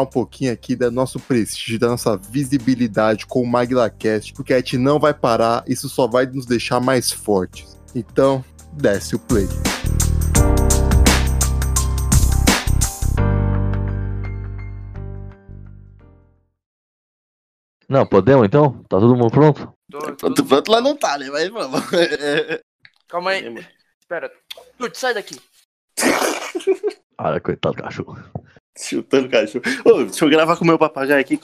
um pouquinho aqui do nosso prestígio, da nossa visibilidade com o MaglaCast, porque a gente não vai parar, isso só vai nos deixar mais fortes. Então, desce o play. Não, podemos então? Tá todo mundo pronto? Tô, Pronto, pronto lá não tá, né? Mas vamos. Calma aí. Espera. Tuti, sai daqui. Olha, coitado do cachorro. Chutando cachorro. Ô, deixa eu gravar com o meu papagaio aqui.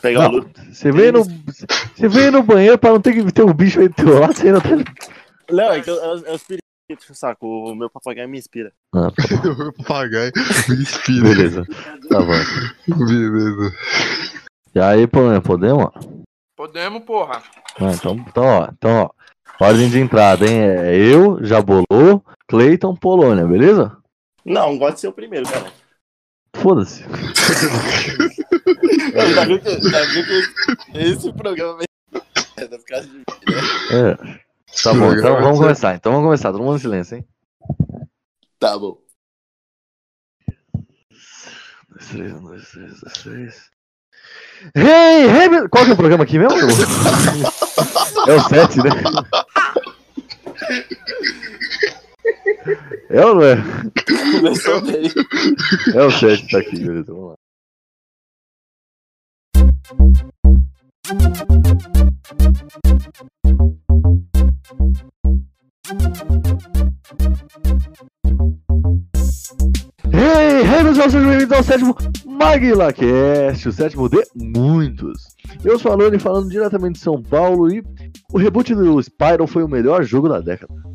Pegar o Não, você veio no. Você veio no banheiro pra não ter que ter um bicho aí do teu lado, você ainda tá. Não, é que eu- o- é os periquitos, saco. O meu papagaio me inspira. Ah, tá O papagaio me inspira. beleza. Tá bom. Beleza. E aí, pô, podemos? Podemos, porra. Ah, então, então, ó, então, ó. Ordem de entrada, hein? É eu, Jabolô, Cleiton, Polônia, beleza? Não, gosto de ser o primeiro, cara. Foda-se. Tá que, esse programa vai é por causa de mim, né? É. Tá bom, então vamos começar. Então vamos começar. Todo mundo em silêncio, hein? Tá bom. dois, três, um, dois, três, dois, três. Hey, hey, qual que é o programa aqui mesmo? É o 7, né? É ou não é? Começou bem. É o 7, tá aqui, beleza, vamos lá. Hey, hey, pessoal, sejam bem-vindos ao sétimo MaguilaCast, o sétimo de muitos. Eu sou a Lone falando diretamente de São Paulo e o reboot do Spyro foi o melhor jogo da década.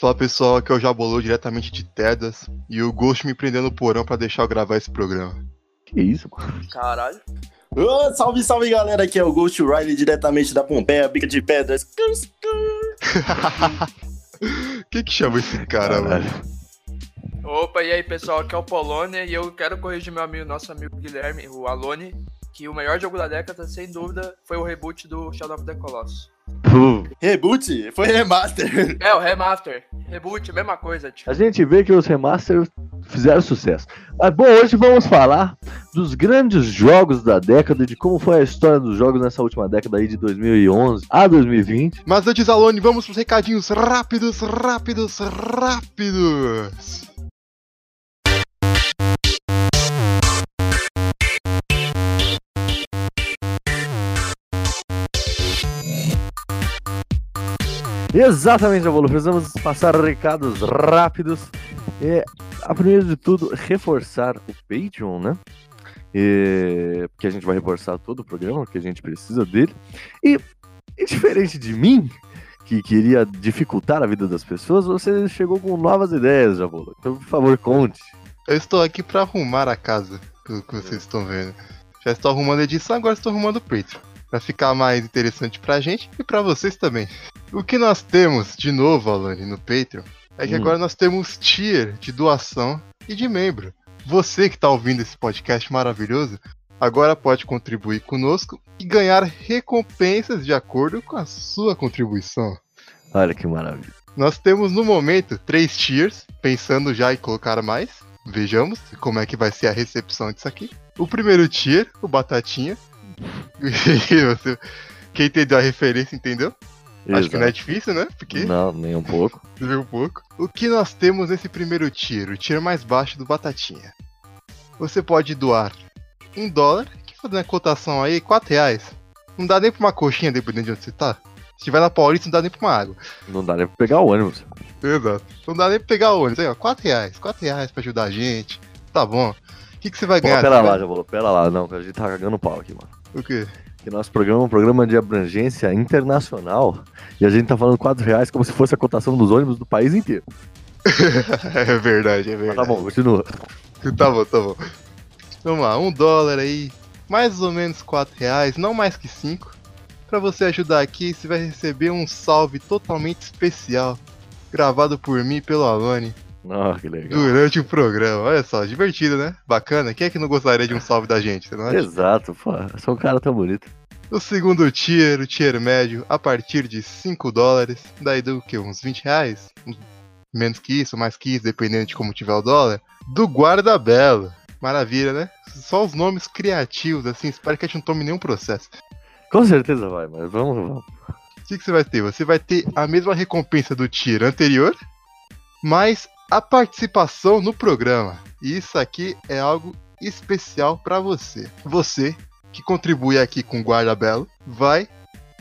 Fala pessoal, aqui é o Jabolô diretamente de Tedas e o Ghost me prendeu no porão pra deixar eu gravar esse programa. Que isso, mano? Caralho. Ô, salve, salve, galera. Aqui é o Ghost Riley, diretamente da Pompeia, Bica de Pedras. Quem que chama esse cara, mano? Caralho. Opa, e aí, pessoal? Aqui é o Polônia e eu quero corrigir meu amigo, nosso amigo Guilherme, o Alone, que o melhor jogo da década, sem dúvida, foi o reboot do Shadow of the Colossus. Puh. Reboot? Foi remaster. É, o remaster. Reboot, mesma coisa, tipo. A gente vê que os remasters fizeram sucesso. Mas bom, hoje vamos falar dos grandes jogos da década, de como foi a história dos jogos nessa última década aí de 2011 a 2020. Mas antes, Alone, vamos pros recadinhos rápidos, rápidos, rápidos. Exatamente, Avolo. Precisamos passar recados rápidos. É, a primeiro de tudo, reforçar o Patreon, né? É, porque a gente vai reforçar todo o programa, que a gente precisa dele. E, e diferente de mim, que queria dificultar a vida das pessoas, você chegou com novas ideias, Javolo. Então, por favor, conte. Eu estou aqui pra arrumar a casa, pelo que vocês estão vendo. Já estou arrumando a edição, agora estou arrumando o Patreon. Pra ficar mais interessante pra gente e pra vocês também. O que nós temos, de novo, Alane, no Patreon, é que Hum. agora nós temos tier de doação e de membro. Você que tá ouvindo esse podcast maravilhoso, agora pode contribuir conosco e ganhar recompensas de acordo com a sua contribuição. Olha que maravilha. Nós temos no momento três tiers, pensando já em colocar mais. Vejamos como é que vai ser a recepção disso aqui. O primeiro tier, o Batatinha. Quem entendeu a referência entendeu? Acho que não é difícil, né? Porque Não, nem um pouco. viu um pouco. O que nós temos nesse primeiro tier, o tier mais baixo do Batatinha? Você pode doar em dólar, que fazendo a cotação aí, 4 reais. Não dá nem pra uma coxinha, dependendo de onde você tá. Se estiver na Paulista, não dá nem pra uma água. Não dá nem pra pegar o ônibus. Exato. Não dá nem pra pegar o ônibus. Aí, ó, 4 reais. 4 reais pra ajudar a gente. Tá bom. O que, que você vai Pô, ganhar? pera lá, vai- Javolo, pera lá. Não, a gente tá cagando pau aqui, mano. O quê? Que nosso programa é um programa de abrangência internacional e a gente tá falando 4 reais como se fosse a cotação dos ônibus do país inteiro. é verdade, é Mas verdade. tá bom, continua. Tá bom, tá bom. Vamos lá, um dólar aí, mais ou menos quatro reais, não mais que cinco. Pra você ajudar aqui, você vai receber um salve totalmente especial, gravado por mim e pelo Alone, Ah, que legal. durante o programa. Olha só, divertido, né? Bacana. Quem é que não gostaria de um salve da gente, você não acha? Exato, pô. Sou um cara tão bonito. O segundo tier, o tier médio, a partir de 5 dólares, daí do que? Uns 20 reais? Menos que isso, mais que isso, dependendo de como tiver o dólar. Do Guarda-Belo. Maravilha, né? Só os nomes criativos, assim, espero que a gente não tome nenhum processo. Com certeza vai, mas vamos, vamos. O que, que você vai ter? Você vai ter a mesma recompensa do tier anterior, mas a participação no programa. E isso aqui é algo especial pra você. Você que contribui aqui com o Guarda Belo vai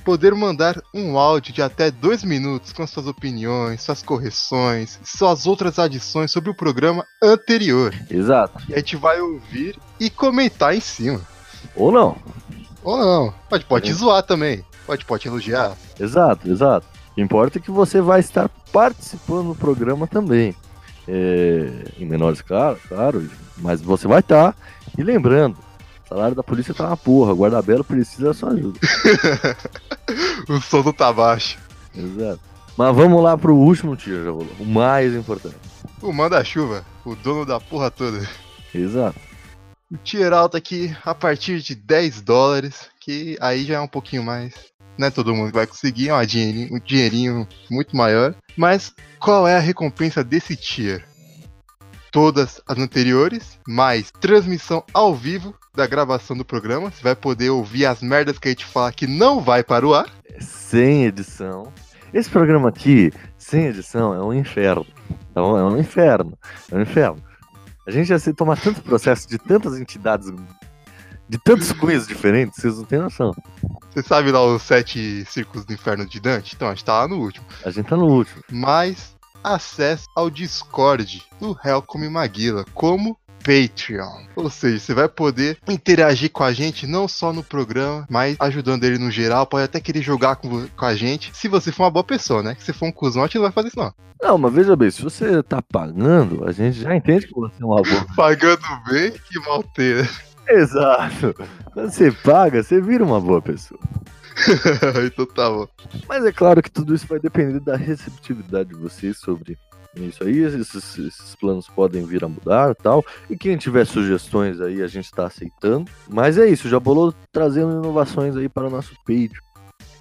poder mandar um áudio de até dois minutos com suas opiniões, suas correções, suas outras adições sobre o programa anterior. Exato. E a gente vai ouvir e comentar em cima. Ou não. Ou não. Pode, pode zoar também. Pode, pode elogiar. Exato, exato. O que importa é que você vai estar participando do programa também. É, em menor escala, claro, mas você vai estar. E lembrando, o salário da polícia tá uma porra, o guarda-belo precisa da sua ajuda. O som não tá baixo. Exato. Mas vamos lá pro último tiro, já o mais importante. O manda-chuva, o dono da porra toda. Exato. O tier alto aqui a partir de 10 dólares, que aí já é um pouquinho mais. Não é todo mundo vai conseguir, é uma dinheirinho, um dinheirinho muito maior. Mas qual é a recompensa desse tier? Todas as anteriores, mais transmissão ao vivo da gravação do programa. Você vai poder ouvir as merdas que a gente fala que não vai para o ar. Sem edição. Esse programa aqui, sem edição, é um inferno. Tá bom? É um inferno. É um inferno. A gente já se toma tanto processo de tantas entidades, de tantos cunhos diferentes, vocês não têm noção. Você sabe lá os sete círculos do inferno de Dante? Então, a gente tá lá no último. A gente tá no último. mais acesso ao Discord do Helcom e Maguila como Patreon. Ou seja, você vai poder interagir com a gente não só no programa, mas ajudando ele no geral. Pode até querer jogar com, com a gente, se você for uma boa pessoa, né? Que se for um cuzão, a gente não vai fazer isso não. Não, mas veja bem, se você tá pagando, a gente já entende que você é uma boa. Pagando bem, que mal ter, né? Exato. Quando você paga, você vira uma boa pessoa. então tá bom. Mas é claro que tudo isso vai depender da receptividade de vocês sobre isso aí. Esses, esses planos podem vir a mudar e tal. E quem tiver sugestões aí, a gente tá aceitando. Mas é isso, já bolou trazendo inovações aí para o nosso Patreon.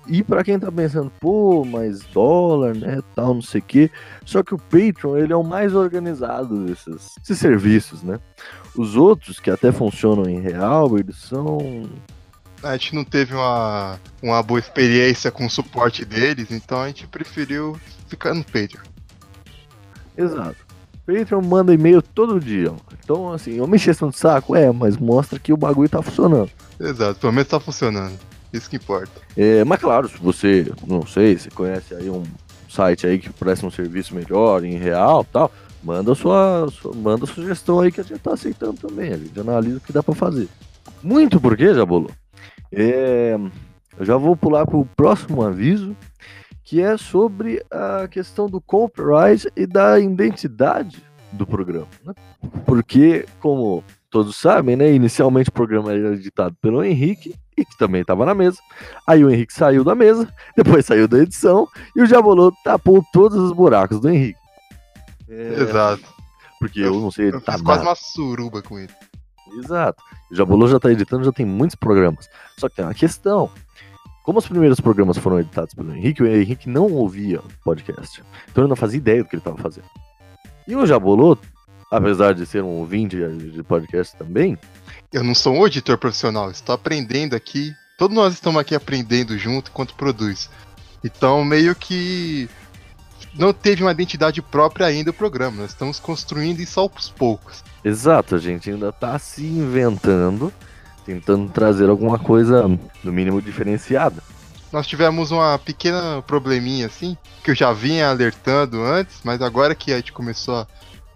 E para quem tá pensando, pô, mas dólar, né, tal, não sei o quê. Só que o Patreon, ele é o mais organizado desses, desses serviços, né? Os outros, que até funcionam em real, eles são A gente não teve uma, uma boa experiência com o suporte deles, então a gente preferiu ficar no Patreon. Exato. Patreon manda e-mail todo dia. Então, assim, eu me encheção de saco, é, mas mostra que o bagulho tá funcionando. Exato, pelo menos tá funcionando. Isso que importa. É, mas claro, se você, não sei, você conhece aí um site aí que presta um serviço melhor, em real tal, manda sua, sua manda sugestão aí que a gente tá aceitando também. A gente analisa o que dá pra fazer. Muito porque, Jabolo? É, eu já vou pular pro próximo aviso, que é sobre a questão do copyright e da identidade do programa. Né? Porque, como todos sabem, né, inicialmente o programa era editado pelo Henrique, e que também estava na mesa. Aí o Henrique saiu da mesa, depois saiu da edição, e o Jabolô tapou todos os buracos do Henrique. É, Exato. Porque eu não sei Eu editar fiz quase nada. uma suruba com ele. Exato. O Jabolô já tá editando, já tem muitos programas. Só que tem uma questão. Como os primeiros programas foram editados pelo Henrique, o Henrique não ouvia podcast. Então ele não fazia ideia do que ele estava fazendo. E o Jabolô, apesar de ser um ouvinte de podcast também, Eu não sou um editor profissional, estou aprendendo aqui. Todos nós estamos aqui aprendendo junto enquanto produz. Então, meio que não teve uma identidade própria ainda o programa. Nós estamos construindo isso aos poucos. Exato, a gente ainda tá se inventando, tentando trazer alguma coisa, no mínimo, diferenciada. Nós tivemos uma pequena probleminha assim, que eu já vinha alertando antes, mas agora que a gente começou a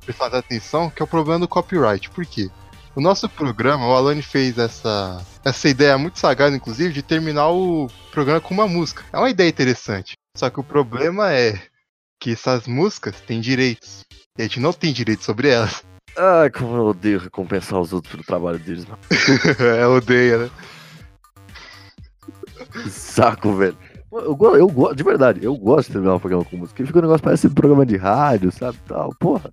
prestar atenção, que é o problema do copyright. Por quê? O nosso programa, o Alane fez essa, essa ideia muito sagaz, inclusive, de terminar o programa com uma música. É uma ideia interessante. Só que o problema é que essas músicas têm direitos. E a gente não tem direito sobre elas. Ai, como eu odeio recompensar os outros pelo trabalho deles, mano. é, odeia, né? Saco, velho. Eu, eu gosto, de verdade, eu gosto de terminar um programa com música. Fica um negócio parece um programa de rádio, sabe? Tal, porra.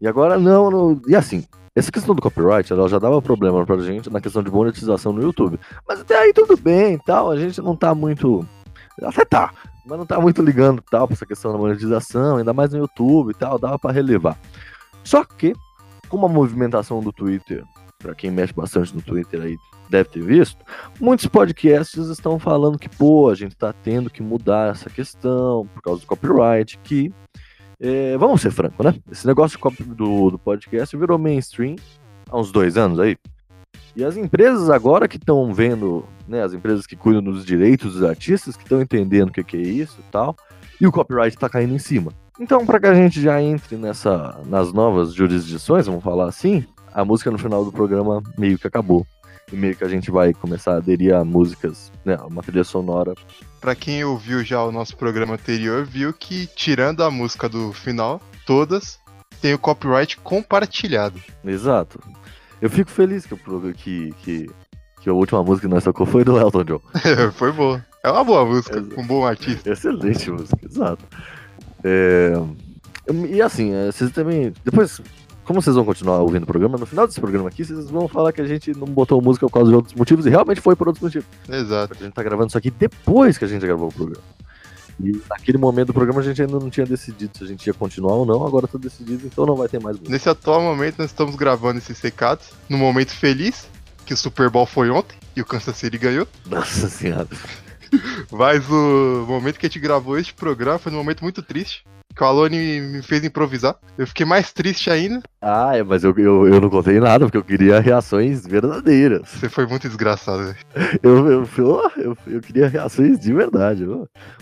E agora não, não. E assim, essa questão do copyright, ela já dava problema pra gente na questão de monetização no YouTube. Mas até aí tudo bem e tal. A gente não tá muito. Até tá, mas não tá muito ligando tal pra essa questão da monetização, ainda mais no YouTube e tal, dava pra relevar. Só que, como a movimentação do Twitter, pra quem mexe bastante no Twitter aí deve ter visto, muitos podcasts estão falando que, pô, a gente tá tendo que mudar essa questão por causa do copyright, que. é, vamos ser franco, né? Esse negócio do, do podcast virou mainstream há uns dois anos aí. E as empresas agora que estão vendo, né, as empresas que cuidam dos direitos dos artistas, que estão entendendo o que, que é isso e tal, e o copyright tá caindo em cima. Então, para que a gente já entre nessa, nas novas jurisdições, vamos falar assim, a música no final do programa meio que acabou. E meio que a gente vai começar a aderir a músicas, né, uma trilha sonora. Pra quem ouviu já o nosso programa anterior, viu que tirando a música do final, todas tem o copyright compartilhado. Exato. Eu fico feliz que, prog- que, que, que a última música que nós tocou foi do Elton John. Foi boa. É uma boa música, com um bom artista. Excelente música, exato. É, E assim, é, vocês também. Depois, como vocês vão continuar ouvindo o programa, no final desse programa aqui, vocês vão falar que a gente não botou música por causa de outros motivos, e realmente foi por outros motivos. Exato. A gente tá gravando isso aqui depois que a gente gravou o programa. E naquele momento do programa a gente ainda não tinha decidido se a gente ia continuar ou não, agora tá decidido, então não vai ter mais música. Nesse atual momento, nós estamos gravando esses recados num momento feliz, que o Super Bowl foi ontem e o Kansas City ganhou. Nossa senhora. Mas o momento que a gente gravou este programa foi num momento muito triste. Que o Alone me fez improvisar. Eu fiquei mais triste ainda. Ah, é, mas eu, eu, eu não contei nada, porque eu queria reações verdadeiras. Você foi muito desgraçado, velho. Eu, eu, eu, eu, eu queria reações de verdade.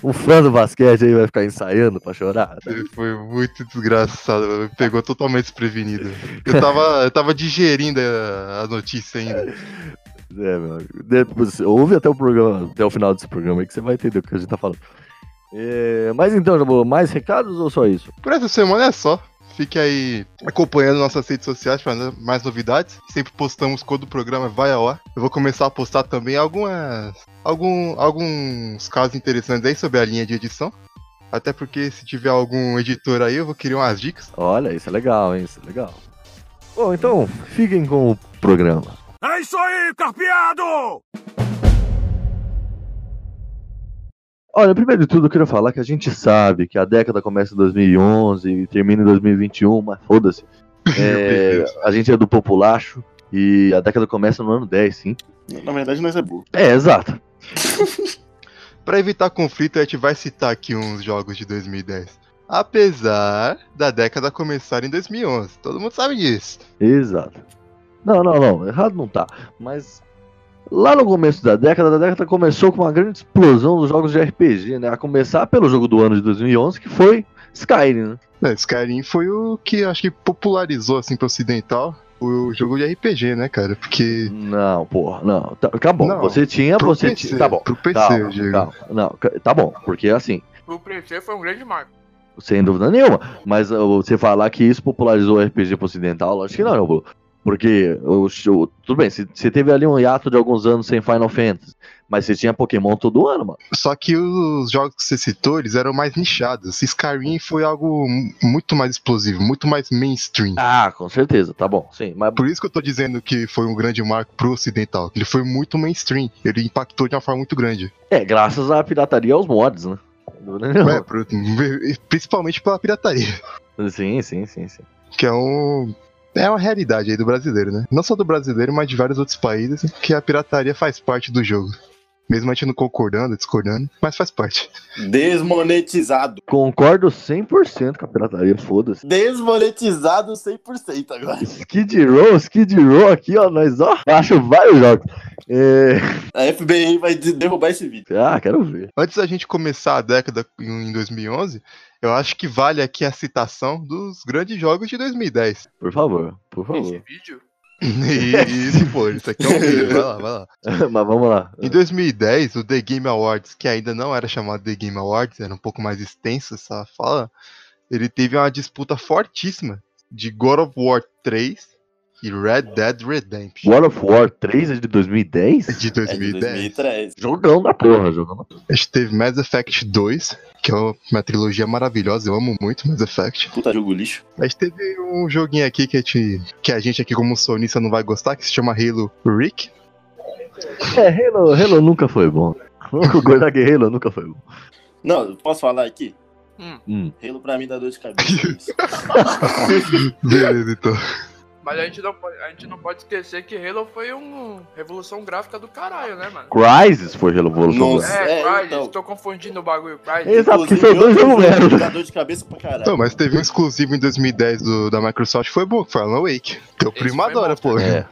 Um fã do basquete aí vai ficar ensaiando pra chorar. Você foi muito desgraçado. Me pegou totalmente desprevenido. Eu tava, eu tava digerindo a, a notícia ainda. É, meu amigo. Depois, ouve até o programa, até o final desse programa aí que você vai entender o que a gente tá falando. É, mas então, Jabô, mais recados ou só isso? Por essa semana é só. Fique aí acompanhando nossas redes sociais para mais novidades. Sempre postamos quando o programa vai ao ar. Eu vou começar a postar também algumas, algum, alguns casos interessantes aí sobre a linha de edição. Até porque se tiver algum editor aí, eu vou querer umas dicas. Olha, isso é legal, hein? Isso é legal. Bom, então, fiquem com o programa. É isso aí, carpeado! Olha, primeiro de tudo, eu queria falar que a gente sabe que a década começa em 2011 e termina em 2021, mas foda-se. É, a gente é do populacho e a década começa no ano 10, sim. Na verdade, nós é burro. É, exato. Para evitar conflito, a gente vai citar aqui uns jogos de 2010. Apesar da década começar em 2011. Todo mundo sabe disso. Exato. Não, não, não. Errado não tá. Mas lá no começo da década, a década começou com uma grande explosão dos jogos de RPG, né? A começar pelo jogo do ano de 2011, que foi Skyrim, né? É, Skyrim foi o que acho que popularizou assim pro ocidental o jogo de RPG, né, cara? Porque Não, porra, não. Tá, tá bom. Não, você tinha, pro você PC, tinha. Tá bom. pro PC, Calma, calma. Não, tá bom. Porque assim, Pro PC foi um grande marco. sem dúvida nenhuma. Mas uh, você falar que isso popularizou o RPG pro ocidental, acho que não, não, Bruno. Porque o, o- tudo bem, você teve ali um hiato de alguns anos sem Final Fantasy, mas você tinha Pokémon todo ano, mano. Só que os jogos que você citou, eles eram mais nichados. Skyrim foi algo mu- muito mais explosivo, muito mais mainstream. Ah, com certeza, tá bom, sim. Mas Por isso que eu tô dizendo que foi um grande marco pro ocidental. Ele foi muito mainstream. Ele impactou de uma forma muito grande. é, graças à pirataria e aos mods, né? É, principalmente pela pirataria. Sim, sim, sim, sim. Que é um. É uma realidade aí do brasileiro, né? Não só do brasileiro, mas de vários outros países, que a pirataria faz parte do jogo. Mesmo a gente não concordando, discordando, mas faz parte. Desmonetizado. Concordo 100% com a pirataria, foda-se. Desmonetizado 100% agora. Skid Row, Skid Row aqui, ó, nós, ó, acho vários jogos. É... A FBI vai de- derrubar esse vídeo. Ah, quero ver. Antes da gente começar a década em 2011, eu acho que vale aqui a citação dos grandes jogos de 2010. Por favor, por Esse favor. vídeo? E isso, pô, isso aqui é um vídeo, vai lá, vai lá. Mas vamos lá. Em 2010, o The Game Awards, que ainda não era chamado The Game Awards, era um pouco mais extenso essa fala, ele teve uma disputa fortíssima de God of War 3 e Red Dead Redemption God of War 3 é de 2010? de É de 2010. 2003. Jogão da porra, jogão da porra. A gente teve Mass Effect 2, que é uma trilogia maravilhosa, eu amo muito Mass Effect. Puta jogo lixo. A gente teve um joguinho aqui que a gente, que a gente aqui como sonista não vai gostar, que se chama Halo Reach. É, Halo, Halo nunca foi bom. O que Halo nunca foi bom. Não, posso falar aqui? Hum. Halo pra mim dá dor de cabeça. isso. Beleza, então. Mas a gente, não pode, a gente não pode esquecer que Halo foi uma revolução gráfica do caralho, né, mano? Crysis foi Revolução Nossa. Gráfica. É, É, Crysis, então. tô confundindo o bagulho, Crysis. Exato, porque são dois outro jogos dor de cabeça pra caralho. Não, mas teve um exclusivo em 2010 do, da Microsoft, foi bom, que foi Alan Wake. Teu Esse primo foi adora, pô. É.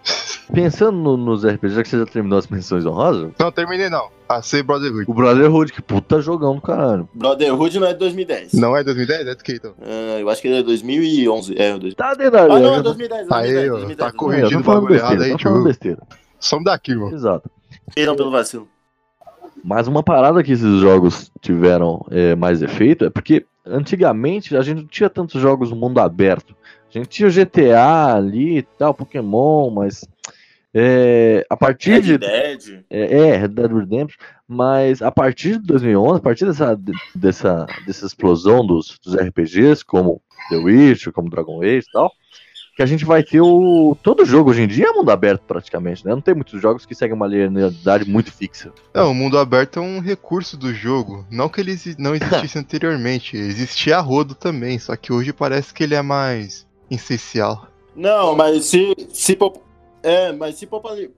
Pensando no- nos RPGs, já que você já terminou as menções honrosas, Não, terminei não. AC Brotherhood. o Brotherhood, que puta jogão do caralho. Brotherhood não é de 2010. Não é 2010? É do que então? Ah, eu acho que ele é 2011. É, 2010. Tá dentro da Ah, não, é já- 2010. Aí, 2010, ó, 2010, tá 2010. corrigindo É, eu o bagulho errado besteira, aí, tio. besteira. Some daqui, irmão. Exato. Perdão pelo vacilo. Mas uma parada que esses jogos tiveram é, mais efeito é porque antigamente a gente não tinha tantos jogos no mundo aberto. A gente tinha o GTA ali e tal, Pokémon, mas é, a partir Red de. Dead. É, é, Red Dead Redemption, mas a partir de 2011, a partir dessa, dessa, dessa explosão dos, dos RPGs, como The Witcher, como Dragon Age e tal, que a gente vai ter o. Todo jogo hoje em dia é mundo aberto praticamente, né? Não tem muitos jogos que seguem uma linearidade muito fixa. Não, o mundo aberto é um recurso do jogo. Não que ele não existisse anteriormente. Existia a rodo também, só que hoje parece que ele é mais essencial. Não, mas se. se. É, mas se populari...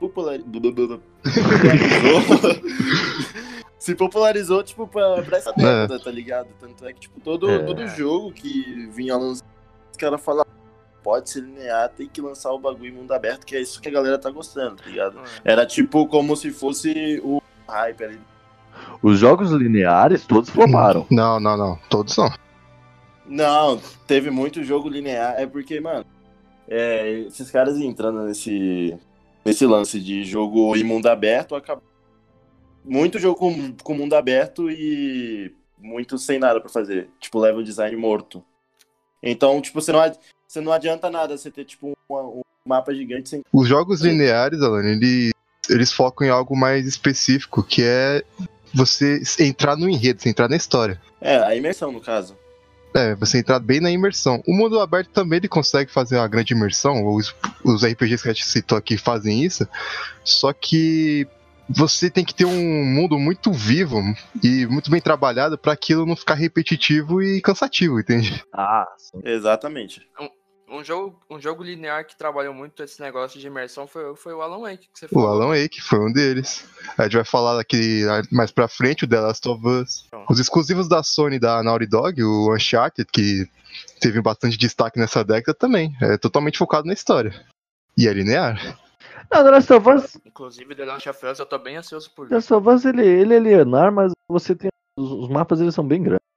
populari- popularizou. se popularizou, tipo, pra, pra essa década, tá ligado? Tanto é que, tipo, todo, É. todo jogo que vinha lançando, os caras falavam, pode ser linear, tem que lançar o bagulho em mundo aberto, que é isso que a galera tá gostando, tá ligado? Era tipo como se fosse o hype ali. Os jogos lineares todos floparam. Não, não, não. Todos não. Não, teve muito jogo linear. É porque, mano, é, esses caras entrando nesse, nesse lance de jogo em mundo aberto, acaba... muito jogo com, com mundo aberto e muito sem nada pra fazer. Tipo, level design morto. Então, tipo, você não, ad- você não adianta nada você ter, tipo, um, um mapa gigante sem. Os jogos lineares, Alan, eles, eles focam em algo mais específico, que é você entrar no enredo, você entrar na história. É, a imersão, no caso. É, você entrar bem na imersão. O mundo aberto também ele consegue fazer uma grande imersão. Os, os RPGs que a gente citou aqui fazem isso. Só que você tem que ter um mundo muito vivo e muito bem trabalhado para aquilo não ficar repetitivo e cansativo, entende? Ah, sim. Exatamente. Um jogo, um jogo linear que trabalhou muito esse negócio de imersão foi, foi o Alan Wake, que você O. Alan Wake foi um deles. A gente vai falar aqui mais pra frente, o The Last of Us. Os exclusivos da Sony e da Naughty Dog, o Uncharted, que teve bastante destaque nessa década também. É totalmente focado na história. E é linear. Não, The Last of Us, Inclusive, The Last of Us, eu tô bem ansioso por The Last of Us ele, ele é linear, mas você tem. Os, os mapas eles são bem grandes.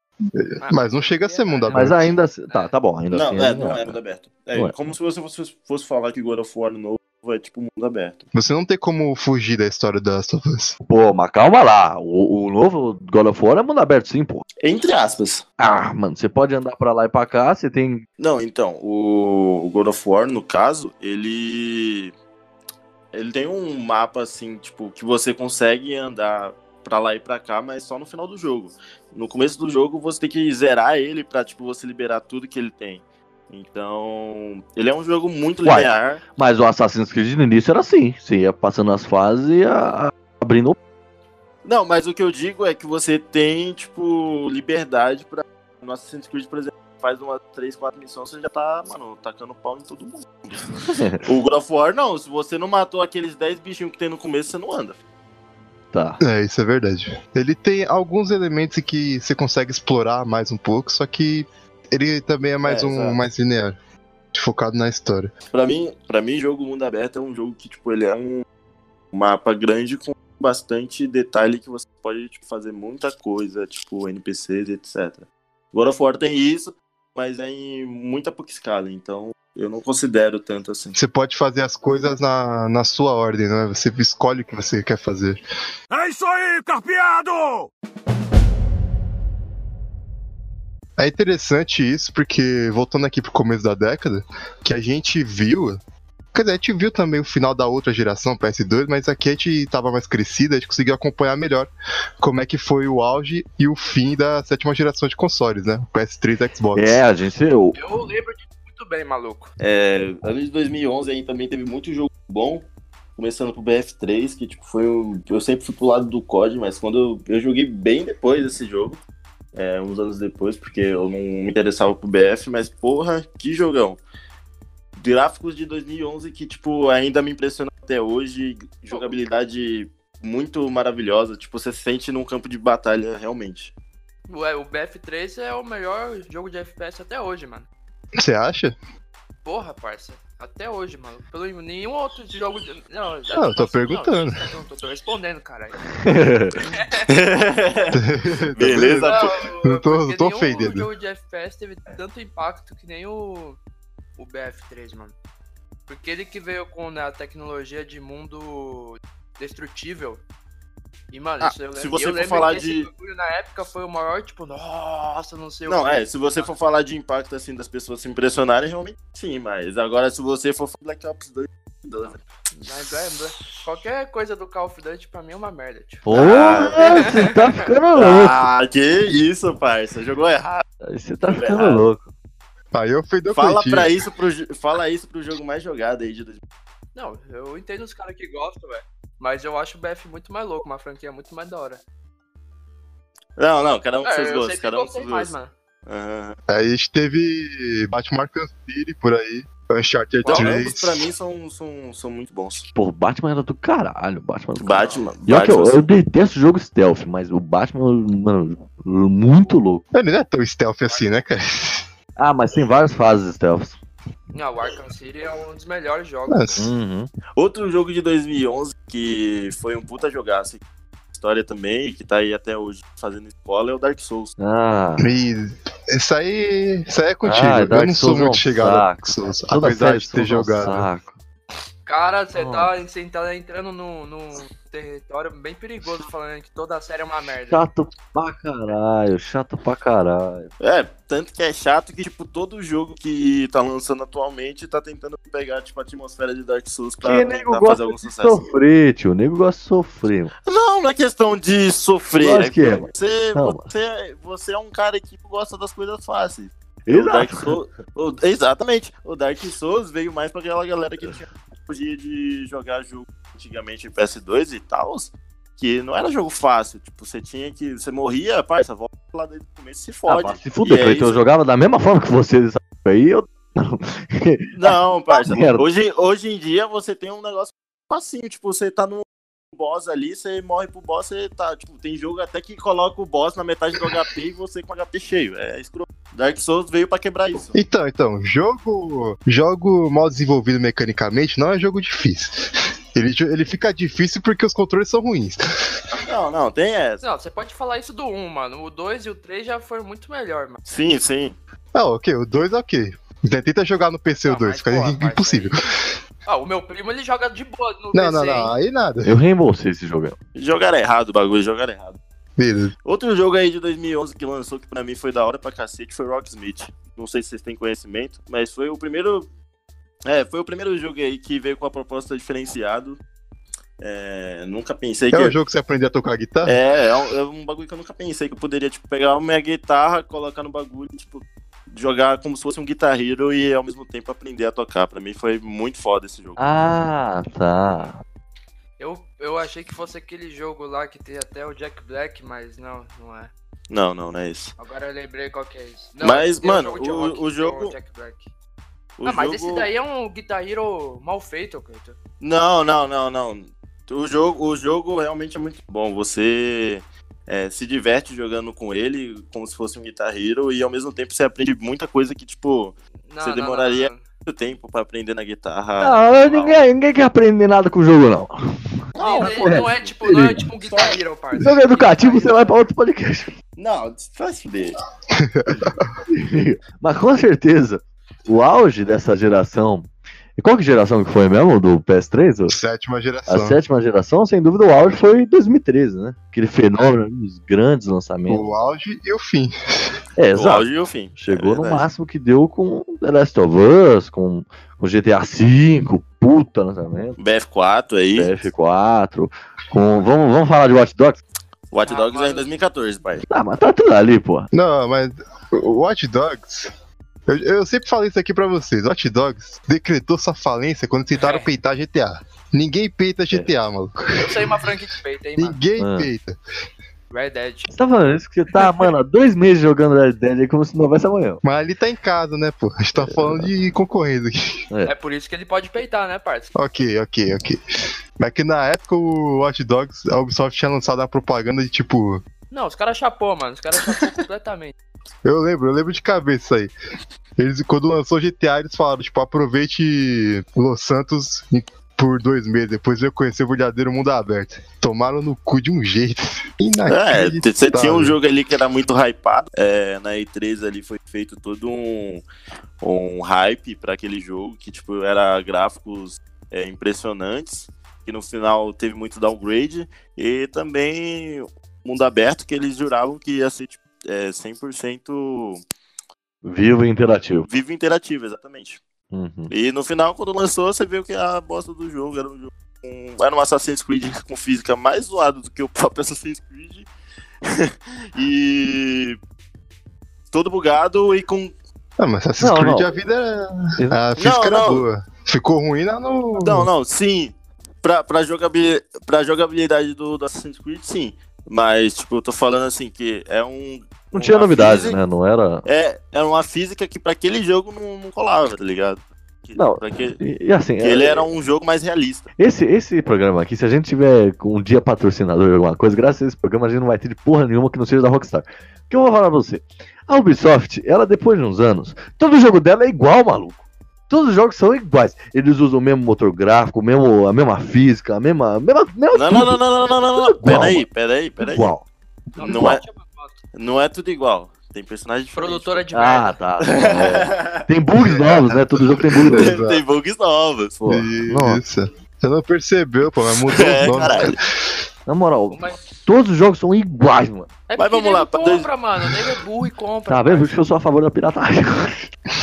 Mas não chega a ser mundo aberto. Mas ainda assim. Tá, tá bom, ainda Não, assim. é, linear. não é mundo aberto. É, Não é. como se você fosse, fosse falar que God of War novo é tipo mundo aberto. Você não tem como fugir da história da Last of Us. Pô, mas calma lá. O, o novo God of War é mundo aberto sim, pô. Entre aspas. Ah, mano, você pode andar pra lá e pra cá, você tem. Não, então, o o God of War, no caso, ele. Ele tem um mapa assim, tipo, que você consegue andar pra lá e pra cá, mas só no final do jogo. No começo do jogo você tem que zerar ele pra, tipo, você liberar tudo que ele tem. Então, ele é um jogo muito Uai. linear. Mas o Assassin's Creed no início era assim. Você ia passando as fases e ia abrindo. Não, mas o que eu digo é que você tem, tipo, liberdade pra. No Assassin's Creed, por exemplo, faz umas 3, 4 missões, você já tá, mano, tacando pau em todo mundo. o God of War, não. Se você não matou aqueles 10 bichinhos que tem no começo, você não anda. Tá. É, isso é verdade. Ele tem alguns elementos que você consegue explorar mais um pouco, só que ele também é mais É, um exato. mais linear. Focado na história. Pra mim, pra mim, jogo mundo aberto é um jogo que, tipo, ele é um mapa grande com bastante detalhe que você pode tipo, fazer muita coisa, tipo, NPCs, etc. God of War tem isso, mas é em muita pouca escala, então eu não considero tanto assim. Você pode fazer as coisas na, na sua ordem, né? Você escolhe o que você quer fazer. É isso aí, carpeado! É interessante isso, porque voltando aqui pro começo da década, que a gente viu. Quer dizer, a gente viu também o final da outra geração, PS2, mas aqui a gente tava mais crescida, a gente conseguiu acompanhar melhor como é que foi o auge e o fim da sétima geração de consoles, né? PS3 e Xbox. É, a gente. Eu, Eu lembro muito bem, maluco. É, ano de 2011 aí também teve muito jogo bom, começando pro BF3, que tipo foi um, eu sempre fui pro lado do COD, mas quando eu, eu joguei bem depois desse jogo, é, uns anos depois, porque eu não me interessava pro BF, mas porra, que jogão. Gráficos de 2011 que tipo ainda me impressionam até hoje, jogabilidade muito maravilhosa, tipo você se sente num campo de batalha realmente. Ué, o BF3 é o melhor jogo de FPS até hoje, mano. Você acha? Porra, parça. Até hoje, mano. Pelo nenhum outro jogo. de- Não, Ah, eu tô perguntando. Não, não, tô, tô respondendo, caralho. Beleza, pô. Não tô- porque não tô ofendendo. jogo de FPS teve tanto impacto que nem o, o BF3, mano. Porque ele que veio com né, a tecnologia de mundo destrutível. E, mano, Ah, isso eu se você eu for falar que de- bagulho na época foi o maior, tipo, nossa, não sei o Não, quê. é, se você for falar de impacto assim das pessoas se impressionarem, realmente sim, mas agora se você for falar Black Ops 2, Mas é, qualquer coisa do Call of Duty pra mim é uma merda, tipo. Porra, você tá ficando louco. Ah, que isso, parça, jogou errado. Você tá ficando errado. louco. Aí eu fui do Fala pra isso pro, fala isso pro jogo mais jogado aí de 2000. Não, eu entendo os caras que gostam, velho. Mas eu acho o BF muito mais louco, uma franquia muito mais da hora. Não, não, cada um com É, seus eu gostos, cada um com seus gostos. mano. Aham. Aí a gente teve Batman Arkham City por aí, Uncharted Não, 3. ambos pra mim são, são, são muito bons. Pô, o Batman era do caralho. Batman do Batman, olha que eu, Batman eu detesto jogo stealth, mas o Batman, mano, muito louco. Ele não é tão stealth assim, né, cara? Ah, mas tem várias fases stealth. Não, o Arkham City é um dos melhores jogos. Uhum. Outro jogo de 2011 que foi um puta jogaço, história também, e que tá aí até hoje fazendo escola, é o Dark Souls. Ah, e isso aí, isso aí é contigo. Ah, eu Dark não sou Souls é um muito chegado a Dark. Souls, apesar de ter Souls é jogado. Cara, você tá, você tá entrando num, num território bem perigoso falando que toda a série é uma merda. Chato pra caralho, chato pra caralho. É, tanto que é chato que, tipo, todo jogo que tá lançando atualmente tá tentando pegar, tipo, a atmosfera de Dark Souls pra Que tentar fazer algum de sucesso. sofrer, tio. O nego gosta de sofrer. Não, não é questão de sofrer. Lógico que é, mano. Você, Não, você, você é um cara que gosta das coisas fáceis. O Dark Exato. Souls, o- exatamente. O Dark Souls veio mais pra aquela galera que tinha tecnologia de jogar jogo antigamente em PS2 e tal. Que não era jogo fácil. Tipo, você tinha que. Você morria, parça, volta lá desde o começo e se Ah, fode. pra se fuder, E é Cleiton, eu jogava da mesma forma que vocês essa aí, eu. Não, parça. merda. Hoje, hoje em dia você tem um negócio facinho. Tipo, você tá no boss ali, você morre pro boss, você tá. Tipo, tem jogo até que coloca o boss na metade do HP e você com HP cheio. É escroto. Dark Souls veio pra quebrar isso. Então, então, jogo, jogo mal desenvolvido mecanicamente não é jogo difícil. Ele, ele fica difícil porque os controles são ruins. Não, não, tem essa. Não, você pode falar isso do 1, mano. O 2 e o 3 já foram muito melhor, mano. Sim, sim. Ah, ok, o 2 é ok. Tenta jogar no PC o Não, 2, mas, fica porra, impossível. Ah, o meu primo ele joga de boa no Não, PC, não, não, hein? aí nada. Eu reembolsei esse jogo. Jogaram errado o bagulho, jogaram errado. Beleza. Outro jogo aí de 2011 que lançou que pra mim foi da hora pra cacete foi Rocksmith. Não sei se vocês têm conhecimento, mas foi o primeiro. É, foi o primeiro jogo aí que veio com a proposta diferenciado. É, nunca pensei que. É o jogo que você aprende a tocar guitarra? É, é um, é um bagulho que eu nunca pensei que eu poderia, tipo, pegar a minha guitarra, colocar no bagulho, tipo, jogar como se fosse um Guitar Hero e ao mesmo tempo aprender a tocar. Pra mim foi muito foda esse jogo. Ah, tá. Eu, eu achei que fosse aquele jogo lá que tem até o Jack Black, mas não, não é. Não, não, não é isso. Agora eu lembrei qual que é isso. Não, Mas, um mano, o- rock o tem jogo- Jack Black. O ah, mas jogo- esse daí é um Guitar Hero mal feito, Cleiton. Não, não, não, não. O jogo, o jogo realmente é muito bom. Você é, se diverte jogando com ele como se fosse um Guitar Hero e ao mesmo tempo você aprende muita coisa que, tipo, Não, Você não, demoraria- não, não. muito tempo pra aprender na guitarra. Não, ninguém, ninguém quer aprender nada com o jogo, não. Não, mas, não, não é tipo, não é tipo um Guitar Hero, parça. Jogo educativo, você vai pra outro podcast. Não, faz fuder. Mas com certeza, o auge dessa geração. E qual que geração que foi mesmo? Do PS3? ou? Sétima A geração. sétima geração, sem dúvida, o auge foi em 2013, né? Aquele fenômeno, os grandes lançamentos. O auge e o fim. É, O exato. auge e o fim. Chegou É no máximo que deu com The Last of Us, com, com GTA V, puta lançamento, BF4 aí. BF4, com. Vamos, vamos falar de Watch Dogs? Watch Ah, Dogs é mas- em 2014, pai. Ah, mas tá tudo ali, pô. Não, mas o Watch Dogs. Eu, eu sempre falei isso aqui pra vocês. Watch Dogs decretou sua falência quando tentaram É. peitar GTA. Ninguém peita GTA, maluco. Eu sei uma franquia que peita, hein, mano. Ninguém Ah. peita. Red Dead. Você tá falando isso que você tá, mano, há dois meses jogando Red Dead aí como se não houvesse amanhã. Mas ali tá em casa, né, pô? A gente tá falando de concorrência aqui. É por isso que ele pode peitar, né, parça? Ok, ok, ok. Mas que na época o Watch Dogs, a Ubisoft tinha lançado uma propaganda de tipo. Não, os caras chapou, mano. Os caras chapou completamente. Eu lembro, eu lembro de cabeça isso aí. Eles, quando lançou GTA, eles falaram, tipo, aproveite Los Santos por dois meses, depois veio conhecer o verdadeiro mundo aberto. Tomaram no cu de um jeito. É, você tinha um jogo ali que era muito hypado. É, na E3 ali foi feito todo um, um hype pra aquele jogo, que tipo, era gráficos é, impressionantes, que no final teve muito downgrade, e também mundo aberto que eles juravam que ia ser tipo, é, 100% Vivo e interativo. vivo e interativo, exatamente. Uhum. E no final, quando lançou, você viu que a bosta do jogo era um jogo. com- era um Assassin's Creed com física mais zoado do que o próprio Assassin's Creed. e. Todo bugado e com. Ah, mas Assassin's Não, Creed não. a vida era. A física Não, era não. boa. Ficou ruim lá no. Não, não, sim. Pra, pra, jogabilidade, pra jogabilidade do, do Assassin's Creed, sim. Mas, tipo, eu tô falando assim que é um. Não tinha novidade, física- né? Não era. É, é uma física que pra aquele jogo não, não colava, tá ligado? Que- Não, que- E, e assim, é- ele era um jogo mais realista. esse, esse programa aqui, se a gente tiver um dia patrocinador de alguma coisa, graças a esse programa a gente não vai ter de porra nenhuma que não seja da Rockstar. O que eu vou falar pra você? A Ubisoft, ela depois de uns anos, todo jogo dela é igual, maluco. Todos os jogos são iguais. Eles usam o mesmo motor gráfico, mesmo, a mesma física, a mesma. A mesma, mesma Não, não, tudo. não, não, não, não, não, não. Igual, Peraí, peraí, peraí. Igual. Não é- Não é tudo igual. Tem personagem diferente. Produtora de Ah, merda. tá. É. Tem bugs novos, né? Todo jogo tem bugs novos. Exato. Tem bugs novos. Pô, nossa. Isso. Você não percebeu, pô, mas mudou É, os nomes. caralho. Na moral, Mas, todos os jogos são iguais, mano. é Mas vamos lá, nego pra dois- compra, mano. O nego é burro e compra. Tá vendo? Por parça. isso que eu sou a favor da pirataria.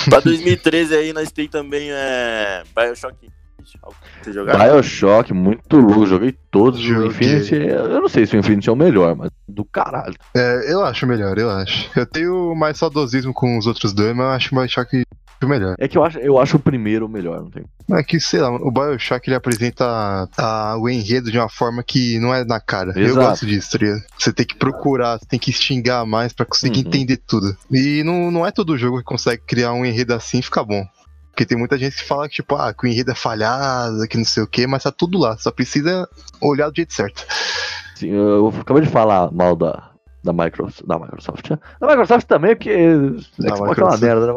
Pra 2013 aí nós tem também é, Bioshock Você jogar? Bioshock, muito louco. Joguei todos. O Joguei. Infinity, eu não sei se o Infinity é o melhor, mas do caralho. É, eu acho melhor, eu acho. Eu tenho mais saudosismo com os outros dois, mas eu acho o Bioshock melhor. É que eu acho, eu acho o primeiro o melhor, não tem. É que, sei lá, o Bioshock ele apresenta a- o enredo de uma forma que não é na cara. Eu Exato. gosto disso, tá? Você tem que procurar, você tem que xingar mais pra conseguir Uhum. entender tudo. E não, não é todo jogo que consegue criar um enredo assim e ficar bom. Porque tem muita gente que fala que, tipo, ah, que o enredo é falhado, que não sei o que, mas tá tudo lá. Só precisa olhar do jeito certo. Assim, eu acabei de falar mal da, da, Microsoft, da Microsoft. né? Da Microsoft também, porque Xbox é uma merda, né?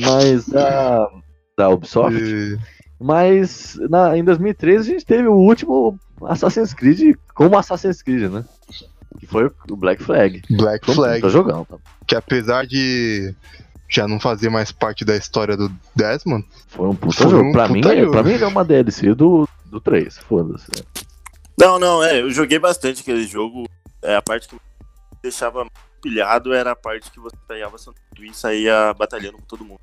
Mas da, da Ubisoft. E- Mas na, em 2013 a gente teve o último Assassin's Creed como Assassin's Creed, né? Que foi o Black Flag. Black um Flag. puta jogão, tá? Que apesar de já não fazer mais parte da história do Desmond, Foi um puta Foi jogo. um pra, puta mim, é- jogo. pra mim, ele é uma DLC do, do 3. Foda-se. Não, não, é. Eu joguei bastante aquele jogo. É, a parte que deixava pilhado era a parte que você pegava seu e saía batalhando com todo mundo.